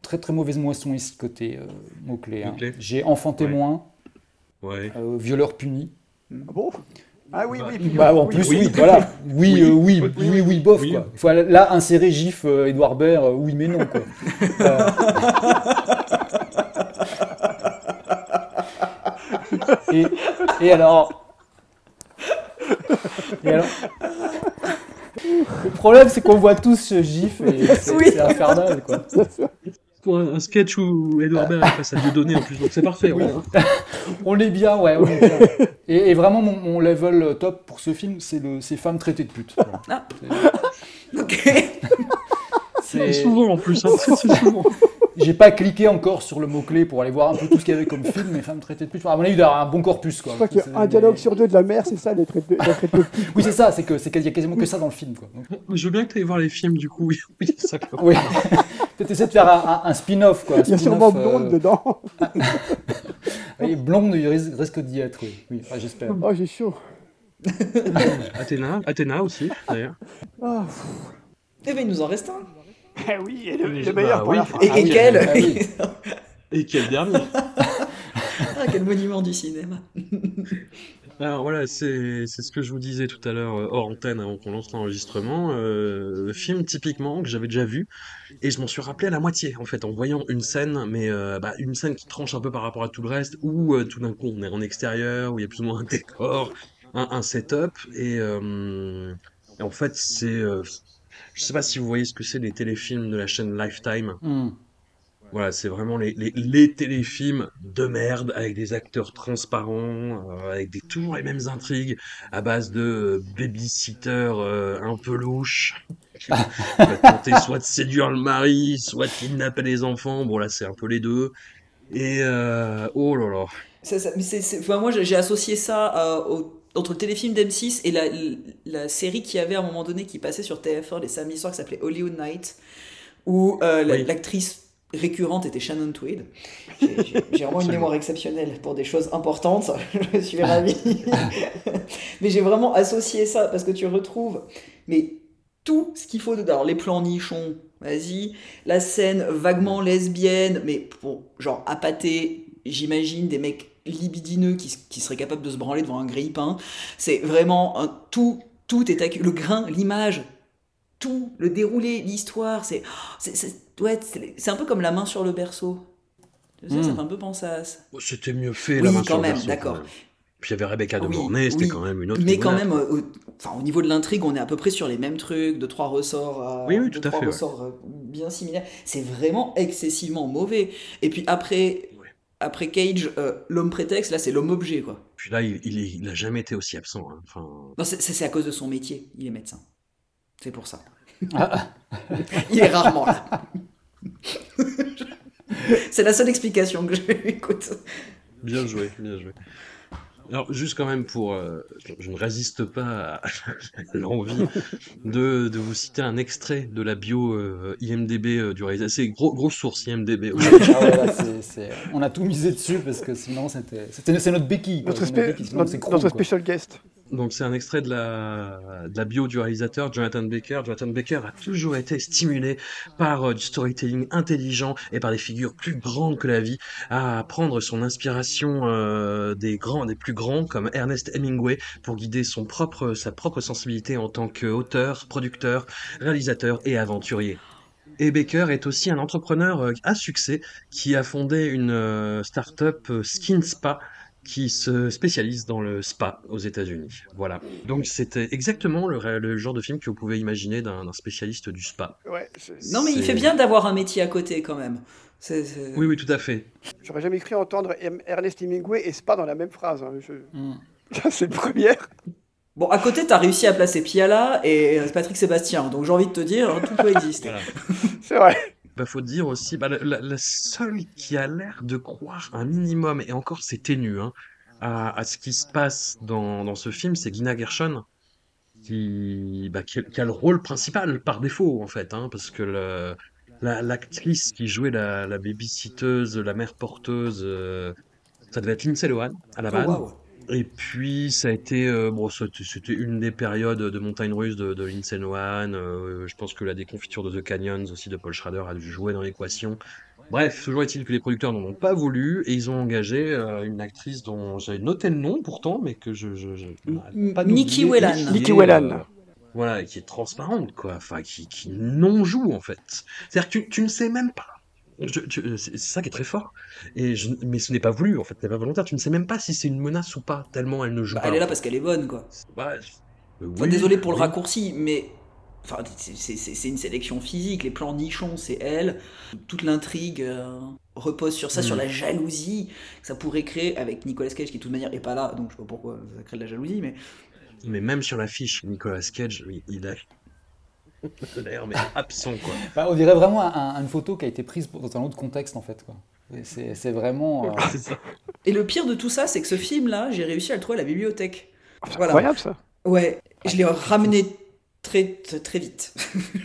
[SPEAKER 8] très très mauvaise moisson ici côté euh, mots-clés. Hein. J'ai enfant témoin,
[SPEAKER 5] ouais.
[SPEAKER 8] Euh, violeur puni.
[SPEAKER 6] Ah bon? Ah oui, oui.
[SPEAKER 8] bah, en plus, oui, voilà. Oui, oui, oui, oui, oui, bof, quoi. Faut là insérer GIF euh, Edouard Baird, euh, oui, mais non, quoi. Et, et alors. Et alors. Le problème, c'est qu'on voit tous ce GIF et c'est infernal, quoi
[SPEAKER 5] pour un, sketch où Edouard Baird est face à Dieudonné en plus, donc c'est parfait.
[SPEAKER 8] on est bien, ouais. Et, vraiment, mon, level top pour ce film, c'est le, ces femmes traitées de pute. Ah.
[SPEAKER 7] Ok.
[SPEAKER 5] C'est souvent en plus, hein, *laughs* c'est souvent.
[SPEAKER 8] J'ai pas cliqué encore sur le mot-clé pour aller voir un peu tout ce qu'il y avait comme film, mais femmes traitées de pute. À mon avis, il y a un bon corpus. Quoi.
[SPEAKER 6] Je crois qu'il y a un dialogue sur deux de la mère, c'est ça, les traités de, pute.
[SPEAKER 8] Oui, c'est ça, c'est qu'il y a quasiment que ça dans le film. Quoi.
[SPEAKER 5] Je veux bien que tu ailles voir les films, du coup. Oui, *laughs* oui c'est ça. Quoi.
[SPEAKER 8] Oui. *laughs* Peut-être essayer de faire un, un, spin-off. Quoi.
[SPEAKER 6] il y a sûrement Blonde euh, dedans.
[SPEAKER 8] oui, Blonde, il risque d'y être, oui. oui J'espère.
[SPEAKER 6] Oh, j'ai chaud.
[SPEAKER 5] Athéna, Athéna aussi, d'ailleurs.
[SPEAKER 7] Oh. Eh bien, il nous en reste un.
[SPEAKER 6] Eh oui, et le, meilleur bah,
[SPEAKER 7] Et, ah quel ah *laughs*
[SPEAKER 5] Et quel dernier.
[SPEAKER 7] Ah, Quel monument du cinéma. *laughs*
[SPEAKER 5] Alors voilà, c'est ce que je vous disais tout à l'heure euh, hors antenne avant qu'on lance l'enregistrement. Euh, film typiquement que j'avais déjà vu et je m'en suis rappelé à la moitié en fait en voyant une scène, mais euh, bah, une scène qui tranche un peu par rapport à tout le reste où euh, tout d'un coup on est en extérieur où il y a plus ou moins un décor, un, un setup et, et en fait c'est je sais pas si vous voyez ce que c'est les téléfilms de la chaîne Lifetime. Hmm. Voilà, c'est vraiment les, les, les, téléfilms de merde avec des acteurs transparents, euh, avec des toujours les mêmes intrigues à base de euh, babysitter euh, un peu louche. qui va tenter soit de séduire le mari, soit de kidnapper les enfants. Bon là, c'est un peu les deux. Et oh là là.
[SPEAKER 7] Ça, ça, enfin, moi, j'ai associé ça au entre le téléfilm d'M6 et la, la série qui avait à un moment donné qui passait sur TF1 les samedis soirs qui s'appelait Hollywood Night où euh, l'actrice récurrente était Shannon Tweed. J'ai *laughs* vraiment une mémoire exceptionnelle pour des choses importantes, *laughs* je suis ravi. *laughs* mais j'ai vraiment associé ça parce que tu retrouves mais tout ce qu'il faut dedans. Alors les plans nichons, vas-y, la scène vaguement lesbienne, mais pour genre appâter, j'imagine des mecs libidineux qui, qui serait capable de se branler devant un grille-pain. C'est vraiment un, tout, tout est le grain, l'image, tout, le déroulé, l'histoire. C'est, c'est, ouais, c'est un peu comme la main sur le berceau. Ça, ça hmm. fait un peu penser à ça.
[SPEAKER 5] C'était mieux fait, la main
[SPEAKER 7] quand même, d'accord.
[SPEAKER 5] Puis il y avait Rebecca de Mornay, c'était quand même une autre.
[SPEAKER 7] Mais quand même, au, enfin, au niveau de l'intrigue, on est à peu près sur les mêmes trucs, de trois ressorts, euh,
[SPEAKER 5] oui, oui, tout à fait,
[SPEAKER 7] ressorts euh, bien similaires. C'est vraiment excessivement mauvais. Et puis après, après Cage, euh, l'homme prétexte, là c'est l'homme objet quoi.
[SPEAKER 5] Puis là, il, il, a jamais été aussi absent. Hein. Enfin...
[SPEAKER 7] Non, c'est à cause de son métier, il est médecin. C'est pour ça. *laughs* il est rarement là. *laughs* c'est la seule explication que j'ai. Écoute.
[SPEAKER 5] Bien joué, bien joué. Alors, juste quand même pour. Euh, je ne résiste pas *laughs* à l'envie de, de, vous citer un extrait de la bio euh, IMDB euh, du réalisateur. C'est gros, grosse source IMDB.
[SPEAKER 8] Ah on a tout misé dessus parce que sinon, c'était, c'est notre béquille.
[SPEAKER 6] Notre, notre, notre, special guest.
[SPEAKER 5] Donc c'est un extrait de la, bio du réalisateur Jonathan Baker. Jonathan Baker a toujours été stimulé par euh, du storytelling intelligent et par des figures plus grandes que la vie à prendre son inspiration euh, des grands, des plus grands comme Ernest Hemingway pour guider son propre, sa propre sensibilité en tant qu'auteur, producteur, réalisateur et aventurier. Et Baker est aussi un entrepreneur euh, à succès qui a fondé une euh, start-up Skin Spa qui se spécialise dans le spa aux États-Unis. Voilà. Donc c'était exactement le, le, genre de film que vous pouvez imaginer d'un spécialiste du spa.
[SPEAKER 7] Ouais, non mais il fait bien d'avoir un métier à côté quand même.
[SPEAKER 5] Oui, oui, tout à fait.
[SPEAKER 6] J'aurais jamais cru entendre Ernest Hemingway et spa dans la même phrase. Hein. Je... Mm. *laughs* C'est une première.
[SPEAKER 7] Bon, à côté, tu as réussi à placer Piala et Patrick Sébastien, donc j'ai envie de te dire, tout peut exister. *laughs*
[SPEAKER 6] C'est vrai.
[SPEAKER 5] Bah, faut dire aussi, bah, la, seule qui a l'air de croire un minimum, et encore c'est ténu, hein, à, ce qui se passe dans, dans ce film, c'est Gina Gershon, qui, bah, qui, a le rôle principal par défaut, en fait, hein, parce que l'actrice qui jouait la, la babysitteuse, la mère porteuse, euh, ça devait être Lindsay Lohan à la oh, base. Et puis, ça a été, euh, bon, c'était une des périodes de montagne russe de, de Lindsay Lohan. Euh, je pense que la déconfiture de The Canyons aussi de Paul Schrader a dû jouer dans l'équation. Bref, toujours est-il que les producteurs n'en ont pas voulu et ils ont engagé euh, une actrice dont j'avais noté le nom pourtant, mais que je. je, je
[SPEAKER 7] pas Nikki Whelan.
[SPEAKER 6] Nikki Whelan.
[SPEAKER 5] voilà, qui est transparente, quoi. Enfin, qui, qui non-joue, en fait. C'est-à-dire que tu, tu ne sais même pas c'est ça qui est très fort. Et je, mais ce n'est pas voulu, en fait, ce n'est pas volontaire. Tu ne sais même pas si c'est une menace ou pas, tellement elle ne joue
[SPEAKER 7] bah,
[SPEAKER 5] pas.
[SPEAKER 7] Elle est là parce qu'elle est bonne, quoi.
[SPEAKER 5] Bah,
[SPEAKER 7] désolé pour le raccourci, mais Enfin, c'est une sélection physique, les plans nichons, c'est elle. Toute l'intrigue euh, repose sur ça, sur mm. la jalousie que ça pourrait créer avec Nicolas Cage, qui de toute manière est pas là, donc je sais pas pourquoi ça crée de la jalousie, mais.
[SPEAKER 5] Mais même sur l'affiche, Nicolas Cage, il a *laughs* D'ailleurs, mais absent quoi.
[SPEAKER 8] Bah, on dirait vraiment une photo qui a été prise dans un autre contexte en fait quoi. C'est vraiment. Euh, *laughs*
[SPEAKER 7] Et le pire de tout ça, c'est que ce film-là, j'ai réussi à le trouver à la bibliothèque.
[SPEAKER 6] C'est incroyable ça.
[SPEAKER 7] Ouais, je l'ai ramené très très vite.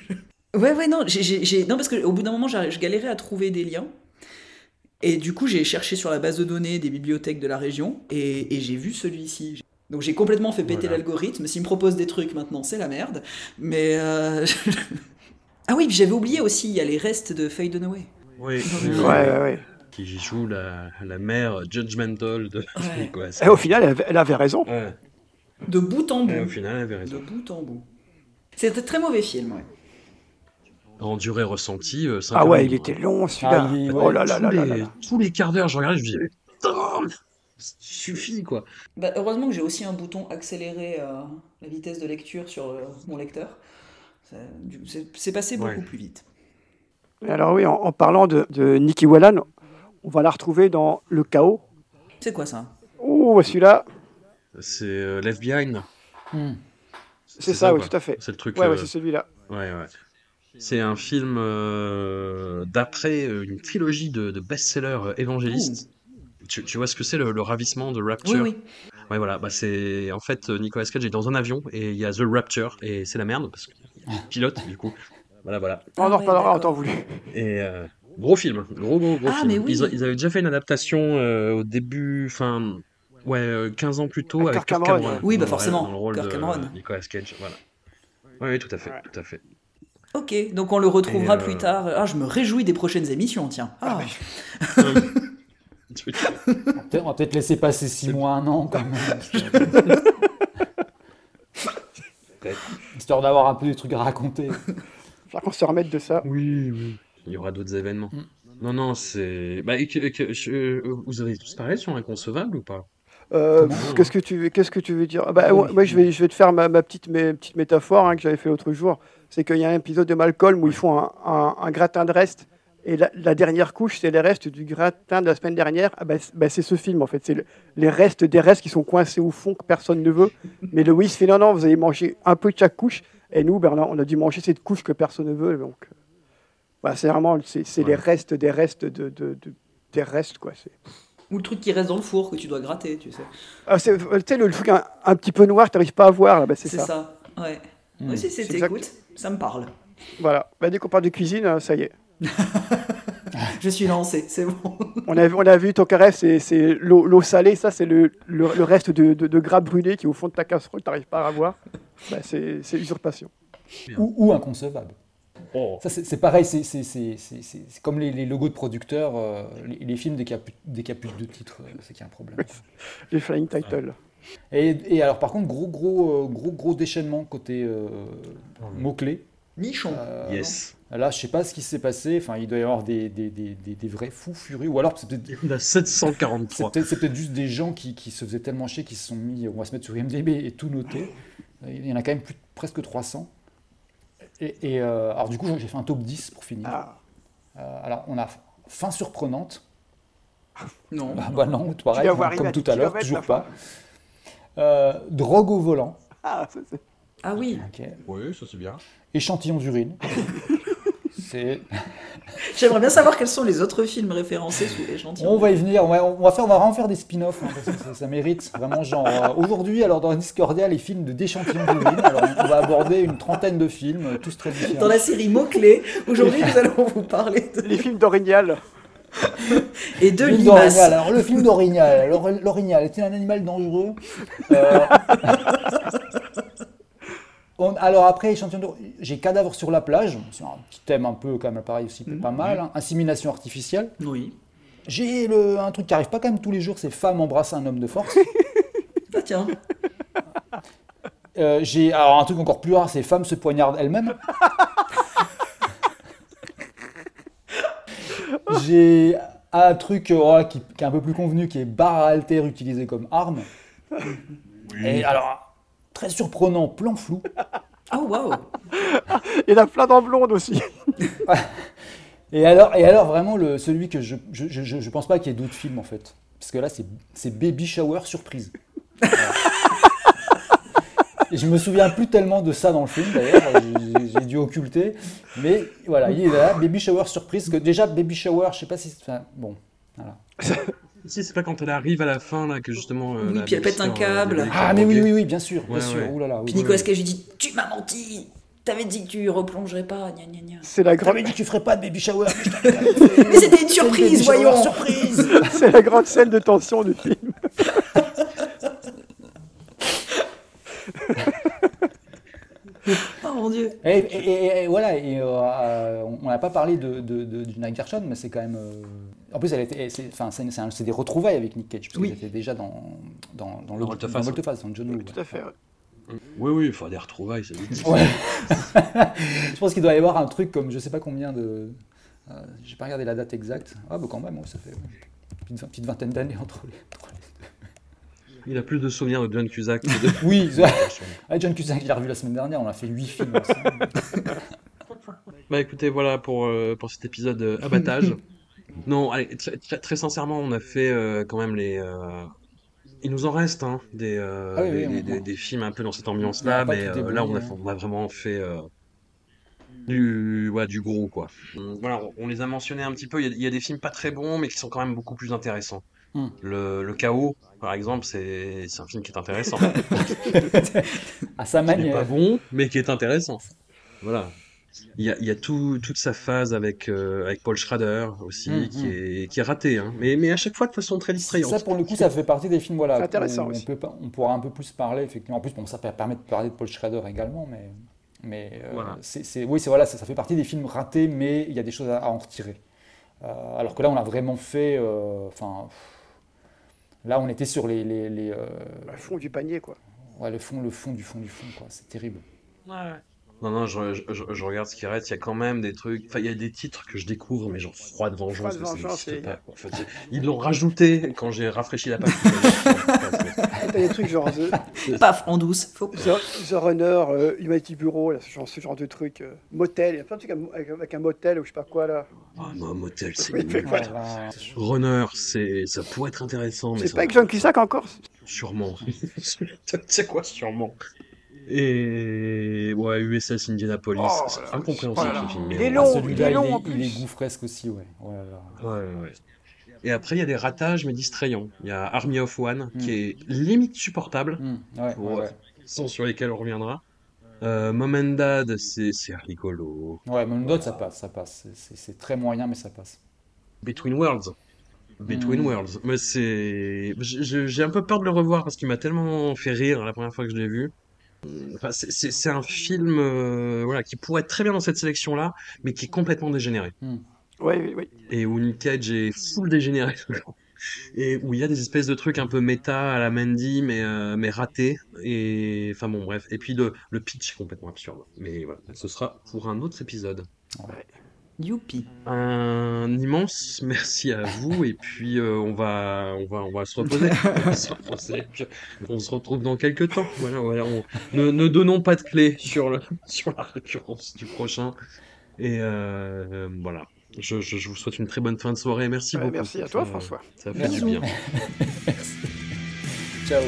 [SPEAKER 7] *laughs* ouais ouais non, j'ai non parce qu'au bout d'un moment, je galérais à trouver des liens. Et du coup, j'ai cherché sur la base de données des bibliothèques de la région et, et j'ai vu celui-ci. Donc j'ai complètement fait péter l'algorithme. S'il me propose des trucs maintenant, c'est la merde. Mais. Euh, *laughs* ah oui, j'avais oublié aussi, il y a les restes de Fade Dunaway.
[SPEAKER 5] Oui,
[SPEAKER 6] ouais, ouais, ouais.
[SPEAKER 5] Qui joue la, la mère judgmental de
[SPEAKER 6] ouais. *laughs* Et au final, elle avait, raison.
[SPEAKER 7] De bout en bout.
[SPEAKER 5] Et au final, elle avait raison.
[SPEAKER 7] De bout en bout. C'était un très mauvais film, ouais.
[SPEAKER 5] En durée ressentie, euh,
[SPEAKER 6] Ah ouais, il était long celui-là. Ah, oh là là là là.
[SPEAKER 5] Tous les quarts d'heure, je regardais, je me disais, suffit quoi.
[SPEAKER 7] Bah, heureusement que j'ai aussi un bouton accélérer euh, la vitesse de lecture sur euh, mon lecteur. C'est passé beaucoup plus vite.
[SPEAKER 6] Alors oui, en, parlant de, de Nikki Whelan, on va la retrouver dans Le Chaos.
[SPEAKER 7] C'est quoi ça?
[SPEAKER 6] Oh, celui-là.
[SPEAKER 5] C'est euh, Left Behind.
[SPEAKER 6] Hmm. C'est ça, oui, tout à fait.
[SPEAKER 5] C'est le truc.
[SPEAKER 6] Ouais, ouais c'est celui-là.
[SPEAKER 5] Ouais, ouais. C'est un film d'après une trilogie de, de best-sellers évangélistes. Tu, vois ce que c'est le, ravissement de Rapture
[SPEAKER 7] Oui, oui.
[SPEAKER 5] Ouais, voilà. Bah, c'est en fait Nicolas Cage est dans un avion et il y a The Rapture et c'est la merde parce que pilote du coup. Voilà, voilà.
[SPEAKER 6] On en reparlera en temps voulu.
[SPEAKER 5] Et euh, gros film, gros gros gros
[SPEAKER 7] ah,
[SPEAKER 5] film.
[SPEAKER 7] Mais oui.
[SPEAKER 5] ils, avaient déjà fait une adaptation euh, au début, enfin. Ouais, 15 euh, ans plus tôt avec Kirk Cameron.
[SPEAKER 7] Oui, bah forcément.
[SPEAKER 5] Dans le rôle de Nicolas Cage, voilà. Oui, tout à fait, tout à fait.
[SPEAKER 7] Ok, donc on le retrouvera plus tard. Ah, je me réjouis des prochaines émissions, tiens. Ah.
[SPEAKER 8] ah *laughs* on va peut-être laisser passer 6 mois, un an quand même. *laughs* Histoire d'avoir un peu des trucs à raconter.
[SPEAKER 6] Faut qu'on se remette de ça.
[SPEAKER 5] Oui, oui. Il y aura d'autres événements. Mm. Non, non, c'est. Bah, vous avez tous parlé sur Inconcevable ou pas?
[SPEAKER 6] Euh, qu'est-ce que tu veux, qu'est-ce que tu veux dire? Bah, Moi, je vais, je vais te faire ma, petite, mes, petite métaphore hein, que j'avais fait l'autre jour. C'est qu'il y a un épisode de Malcolm où ils font un, un, un gratin de reste et la, dernière couche, c'est les restes du gratin de la semaine dernière. Ah bah, bah, c'est ce film, en fait. C'est les restes des restes qui sont coincés au fond, que personne ne veut. Mais Louis fait non, non, vous allez manger un peu de chaque couche. Et nous, Bernard, on a dû manger cette couche que personne ne veut. Donc, bah, c'est vraiment c'est, les restes des restes de, de, des restes, quoi.
[SPEAKER 7] Ou le truc qui reste dans le four que tu dois gratter, tu sais.
[SPEAKER 6] Ah, c'est, tu sais, le, truc un, petit peu noir, tu n'arrives pas à voir. Là, c'est,
[SPEAKER 7] ça. ça. ouais. Mmh. Oui, c'est, écoute, ça me parle.
[SPEAKER 6] Voilà. Bah, dès qu'on parle de cuisine, ça y est. *laughs*
[SPEAKER 7] Je suis lancé, c'est bon.
[SPEAKER 6] on, a, on a vu Tokarev, c'est l'eau salée, ça c'est le, le, reste de, de, gras brûlé qui est au fond de ta casserole, tu n'arrives pas à voir. Bah, c'est usurpation.
[SPEAKER 8] Ou, ou, inconcevable. Oh. Ça, c'est pareil, c'est comme les, les, logos de producteurs, euh, les, films, dès qu'il a, plus de titres, euh, c'est qu'il y a un problème.
[SPEAKER 6] les flying titles.
[SPEAKER 8] Et, et, alors, par contre, gros, gros, euh, gros, gros déchaînement côté mots-clés.
[SPEAKER 7] Nichon.
[SPEAKER 5] yes.
[SPEAKER 8] Là, je sais pas ce qui s'est passé. Enfin, il doit y avoir des, des, des, des vrais fous furieux. Ou alors, c'est peut-être.
[SPEAKER 5] Il a 743.
[SPEAKER 8] C'est peut-être juste des gens qui, qui, se faisaient tellement chier qu'ils se sont mis. On va se mettre sur IMDb et tout noter. Il y en a quand même plus, presque 300. Et, euh, alors, du coup, j'ai fait un top 10 pour finir. Ah. Euh, alors, on a fin surprenante.
[SPEAKER 7] Non.
[SPEAKER 8] Bah, bah non, pareil, comme tout à l'heure, toujours pas. Euh, drogue au volant.
[SPEAKER 7] Ah, ah oui.
[SPEAKER 5] Oui, ça c'est bien.
[SPEAKER 8] Échantillon d'urine. *laughs* *laughs*
[SPEAKER 7] J'aimerais bien savoir quels sont les autres films référencés sous l'échantillon.
[SPEAKER 8] On va y venir, on va, on va, faire, on va vraiment faire des spin-offs, hein, parce que ça, mérite vraiment genre. Euh, aujourd'hui, alors dans Discordia, les films de d'échantillon d'urine. Alors on va aborder une trentaine de films, tous très différents.
[SPEAKER 7] Dans la série mots-clés, aujourd'hui nous allons vous parler
[SPEAKER 6] de... Les films d'Orignal. *laughs*
[SPEAKER 7] Et de Limace.
[SPEAKER 8] Alors le film d'Orignal, l'Orignal était un animal dangereux? Euh... *laughs* alors après, échantillon j'ai cadavre sur la plage. C'est un petit thème un peu quand même pareil aussi, pas mhm. mal. Hein. Insémination artificielle.
[SPEAKER 7] Oui.
[SPEAKER 8] J'ai un truc qui arrive pas quand même tous les jours, c'est femme embrasse un homme de force. *laughs*
[SPEAKER 7] ah tiens.
[SPEAKER 8] Euh, j'ai alors un truc encore plus rare, c'est femme se poignarde elle-même. *laughs* j'ai un truc euh, qui, qui, est un peu plus convenu, qui est barre à alter utilisée comme arme. Oui. Et alors Très surprenant, plan flou. *laughs*
[SPEAKER 7] Oh waouh
[SPEAKER 6] Et la plein en blonde aussi. *laughs*
[SPEAKER 8] et, alors, et alors, vraiment, le, celui que je je, je, je pense pas qu'il y ait d'autres films en fait. Parce que là, c'est Baby Shower Surprise. et je me souviens plus tellement de ça dans le film d'ailleurs, j'ai dû occulter. Mais voilà, il est là, Baby Shower Surprise. Que déjà, Baby Shower, je sais pas si. Enfin, bon, voilà. *laughs*
[SPEAKER 5] Si, c'est pas quand elle arrive à la fin, là, que justement.
[SPEAKER 7] Euh, oui, puis elle pète un câble.
[SPEAKER 8] Euh, ah, mais oui, oui, oui, bien sûr, bien sûr.
[SPEAKER 7] puis Nicolas Cage lui dit Tu m'as menti T'avais dit que tu replongerais pas, gna gna gna.
[SPEAKER 6] C'est la grande.
[SPEAKER 8] T'avais dit que tu ferais pas de baby shower. *laughs*
[SPEAKER 7] mais c'était une surprise, voyons.
[SPEAKER 8] Surprise. *laughs*
[SPEAKER 6] c'est la grande scène de tension du film.
[SPEAKER 7] oh mon dieu.
[SPEAKER 8] Et, voilà, et, euh, on n'a pas parlé de, de, de, du Night Gershon, mais c'est quand même. En plus, c'est, enfin, des retrouvailles avec Nick Cage, parce oui. était déjà dans, dans, dans, le Volte-Face, dans, John Woo.
[SPEAKER 6] Tout à fait.
[SPEAKER 5] Oui, oui, il faut des retrouvailles, c'est
[SPEAKER 8] ouais. *laughs* Je pense qu'il doit y avoir un truc comme je sais pas combien de. Euh, J'ai pas regardé la date exacte. Ah, bah quand même, ça fait une petite vingtaine d'années entre les, deux.
[SPEAKER 5] Il a plus de souvenirs de John Cusack. De... *laughs*
[SPEAKER 8] oui, John Cusack, *laughs* il l'a revu la semaine dernière, on a fait 8 films ensemble.
[SPEAKER 5] bah écoutez, voilà pour, euh, pour cet épisode euh, abattage. Non, allez, très, sincèrement, on a fait euh, quand même les. Euh, il nous en reste hein, des, euh, ah des, films un peu dans cette ambiance-là, mais là, on a, on a, vraiment fait du, ouais, du gros, quoi. Voilà, on les a mentionnés un petit peu. Il y, a, des films pas très bons, mais qui sont quand même beaucoup plus intéressants. Hmm. Le, le, Chaos, par exemple, c'est un film qui est intéressant.
[SPEAKER 8] à sa manière.
[SPEAKER 5] Qui pas bon, mais qui est intéressant. Voilà. Il y a, il y a tout, toute sa phase avec, euh, avec Paul Schrader aussi, mm, qui, mm. Est, qui est raté, hein. mais, mais à chaque fois de façon très distrayante.
[SPEAKER 8] Ça, pour le coup, ça fait partie des films voilà,
[SPEAKER 6] intéressant
[SPEAKER 8] on, peut, on pourra un peu plus parler, effectivement. En plus, bon, ça permet de parler de Paul Schrader également, mais, mais euh, voilà. c'est, oui, c'est, voilà, ça, ça, fait partie des films ratés, mais il y a des choses à, en retirer. Euh, alors que là, on a vraiment fait. Enfin. là, on était sur les. les, les
[SPEAKER 6] le fond du panier, quoi.
[SPEAKER 8] Ouais, le fond, le fond du fond du fond, quoi. C'est terrible.
[SPEAKER 5] Ouais, ouais. Non, non, je, je, je, regarde ce qui reste. Il y a quand même des trucs. Enfin, il y a des titres que je découvre, mais genre Froide Vengeance. Froide Vengeance pas, en fait, ils l'ont rajouté quand j'ai rafraîchi la page.
[SPEAKER 6] T'as *laughs* des trucs genre.
[SPEAKER 7] The... Paf, en douce. Faut...
[SPEAKER 6] The, Runner, euh, Humanity Bureau, là, ce, genre, ce genre de trucs. Euh, motel, il y a plein de trucs avec, avec, un motel ou je sais pas quoi là.
[SPEAKER 5] Ah, non, motel, c'est. Oui, Runner, c'est, ça pourrait être intéressant.
[SPEAKER 6] C'est pas avec John Cusack encore?
[SPEAKER 5] Sûrement. *laughs* tu sais quoi, sûrement? Et ouais, USS Indianapolis, oh, c'est incompréhensible ce film.
[SPEAKER 6] Il est long, ah, il est long
[SPEAKER 8] il, est, gouffresque aussi, ouais. Ouais,
[SPEAKER 5] ouais, ouais. Et après, il y a des ratages, mais distrayants. Il y a Army of One, qui mm. est limite supportable,
[SPEAKER 8] mm. ouais, ouais,
[SPEAKER 5] sans sur lesquels on reviendra. Euh, Mom and Dad, c'est rigolo.
[SPEAKER 8] Ouais, Mom and Dad, ça passe, ça passe. C'est très moyen, mais ça passe.
[SPEAKER 5] Between Worlds. Between hmm. Worlds. Mais c'est. J'ai un peu peur de le revoir parce qu'il m'a tellement fait rire la première fois que je l'ai vu. Enfin, c'est un film euh, voilà, qui pourrait être très bien dans cette sélection-là, mais qui est complètement dégénéré.
[SPEAKER 6] Hmm. Oui, oui, oui.
[SPEAKER 5] Et où Nick Cage est full dégénéré *laughs* Et où il y a des espèces de trucs un peu méta à la Mandy, mais, euh, mais ratés. Et enfin bon, bref. Et puis le, le pitch est complètement absurde. Mais voilà, ce sera pour un autre épisode.
[SPEAKER 7] Ouais. Youpi.
[SPEAKER 5] Un immense merci à vous et puis euh, on va on va on va se reposer. *laughs* on, se retrouve dans quelques temps. Voilà, voilà ne, ne, donnons pas de clés sur le *laughs* sur la récurrence du prochain. Et euh, voilà. Je, je, vous souhaite une très bonne fin de soirée. Merci beaucoup.
[SPEAKER 6] Merci à toi, François.
[SPEAKER 5] Ça fait du bien. *laughs*
[SPEAKER 7] merci. Ciao.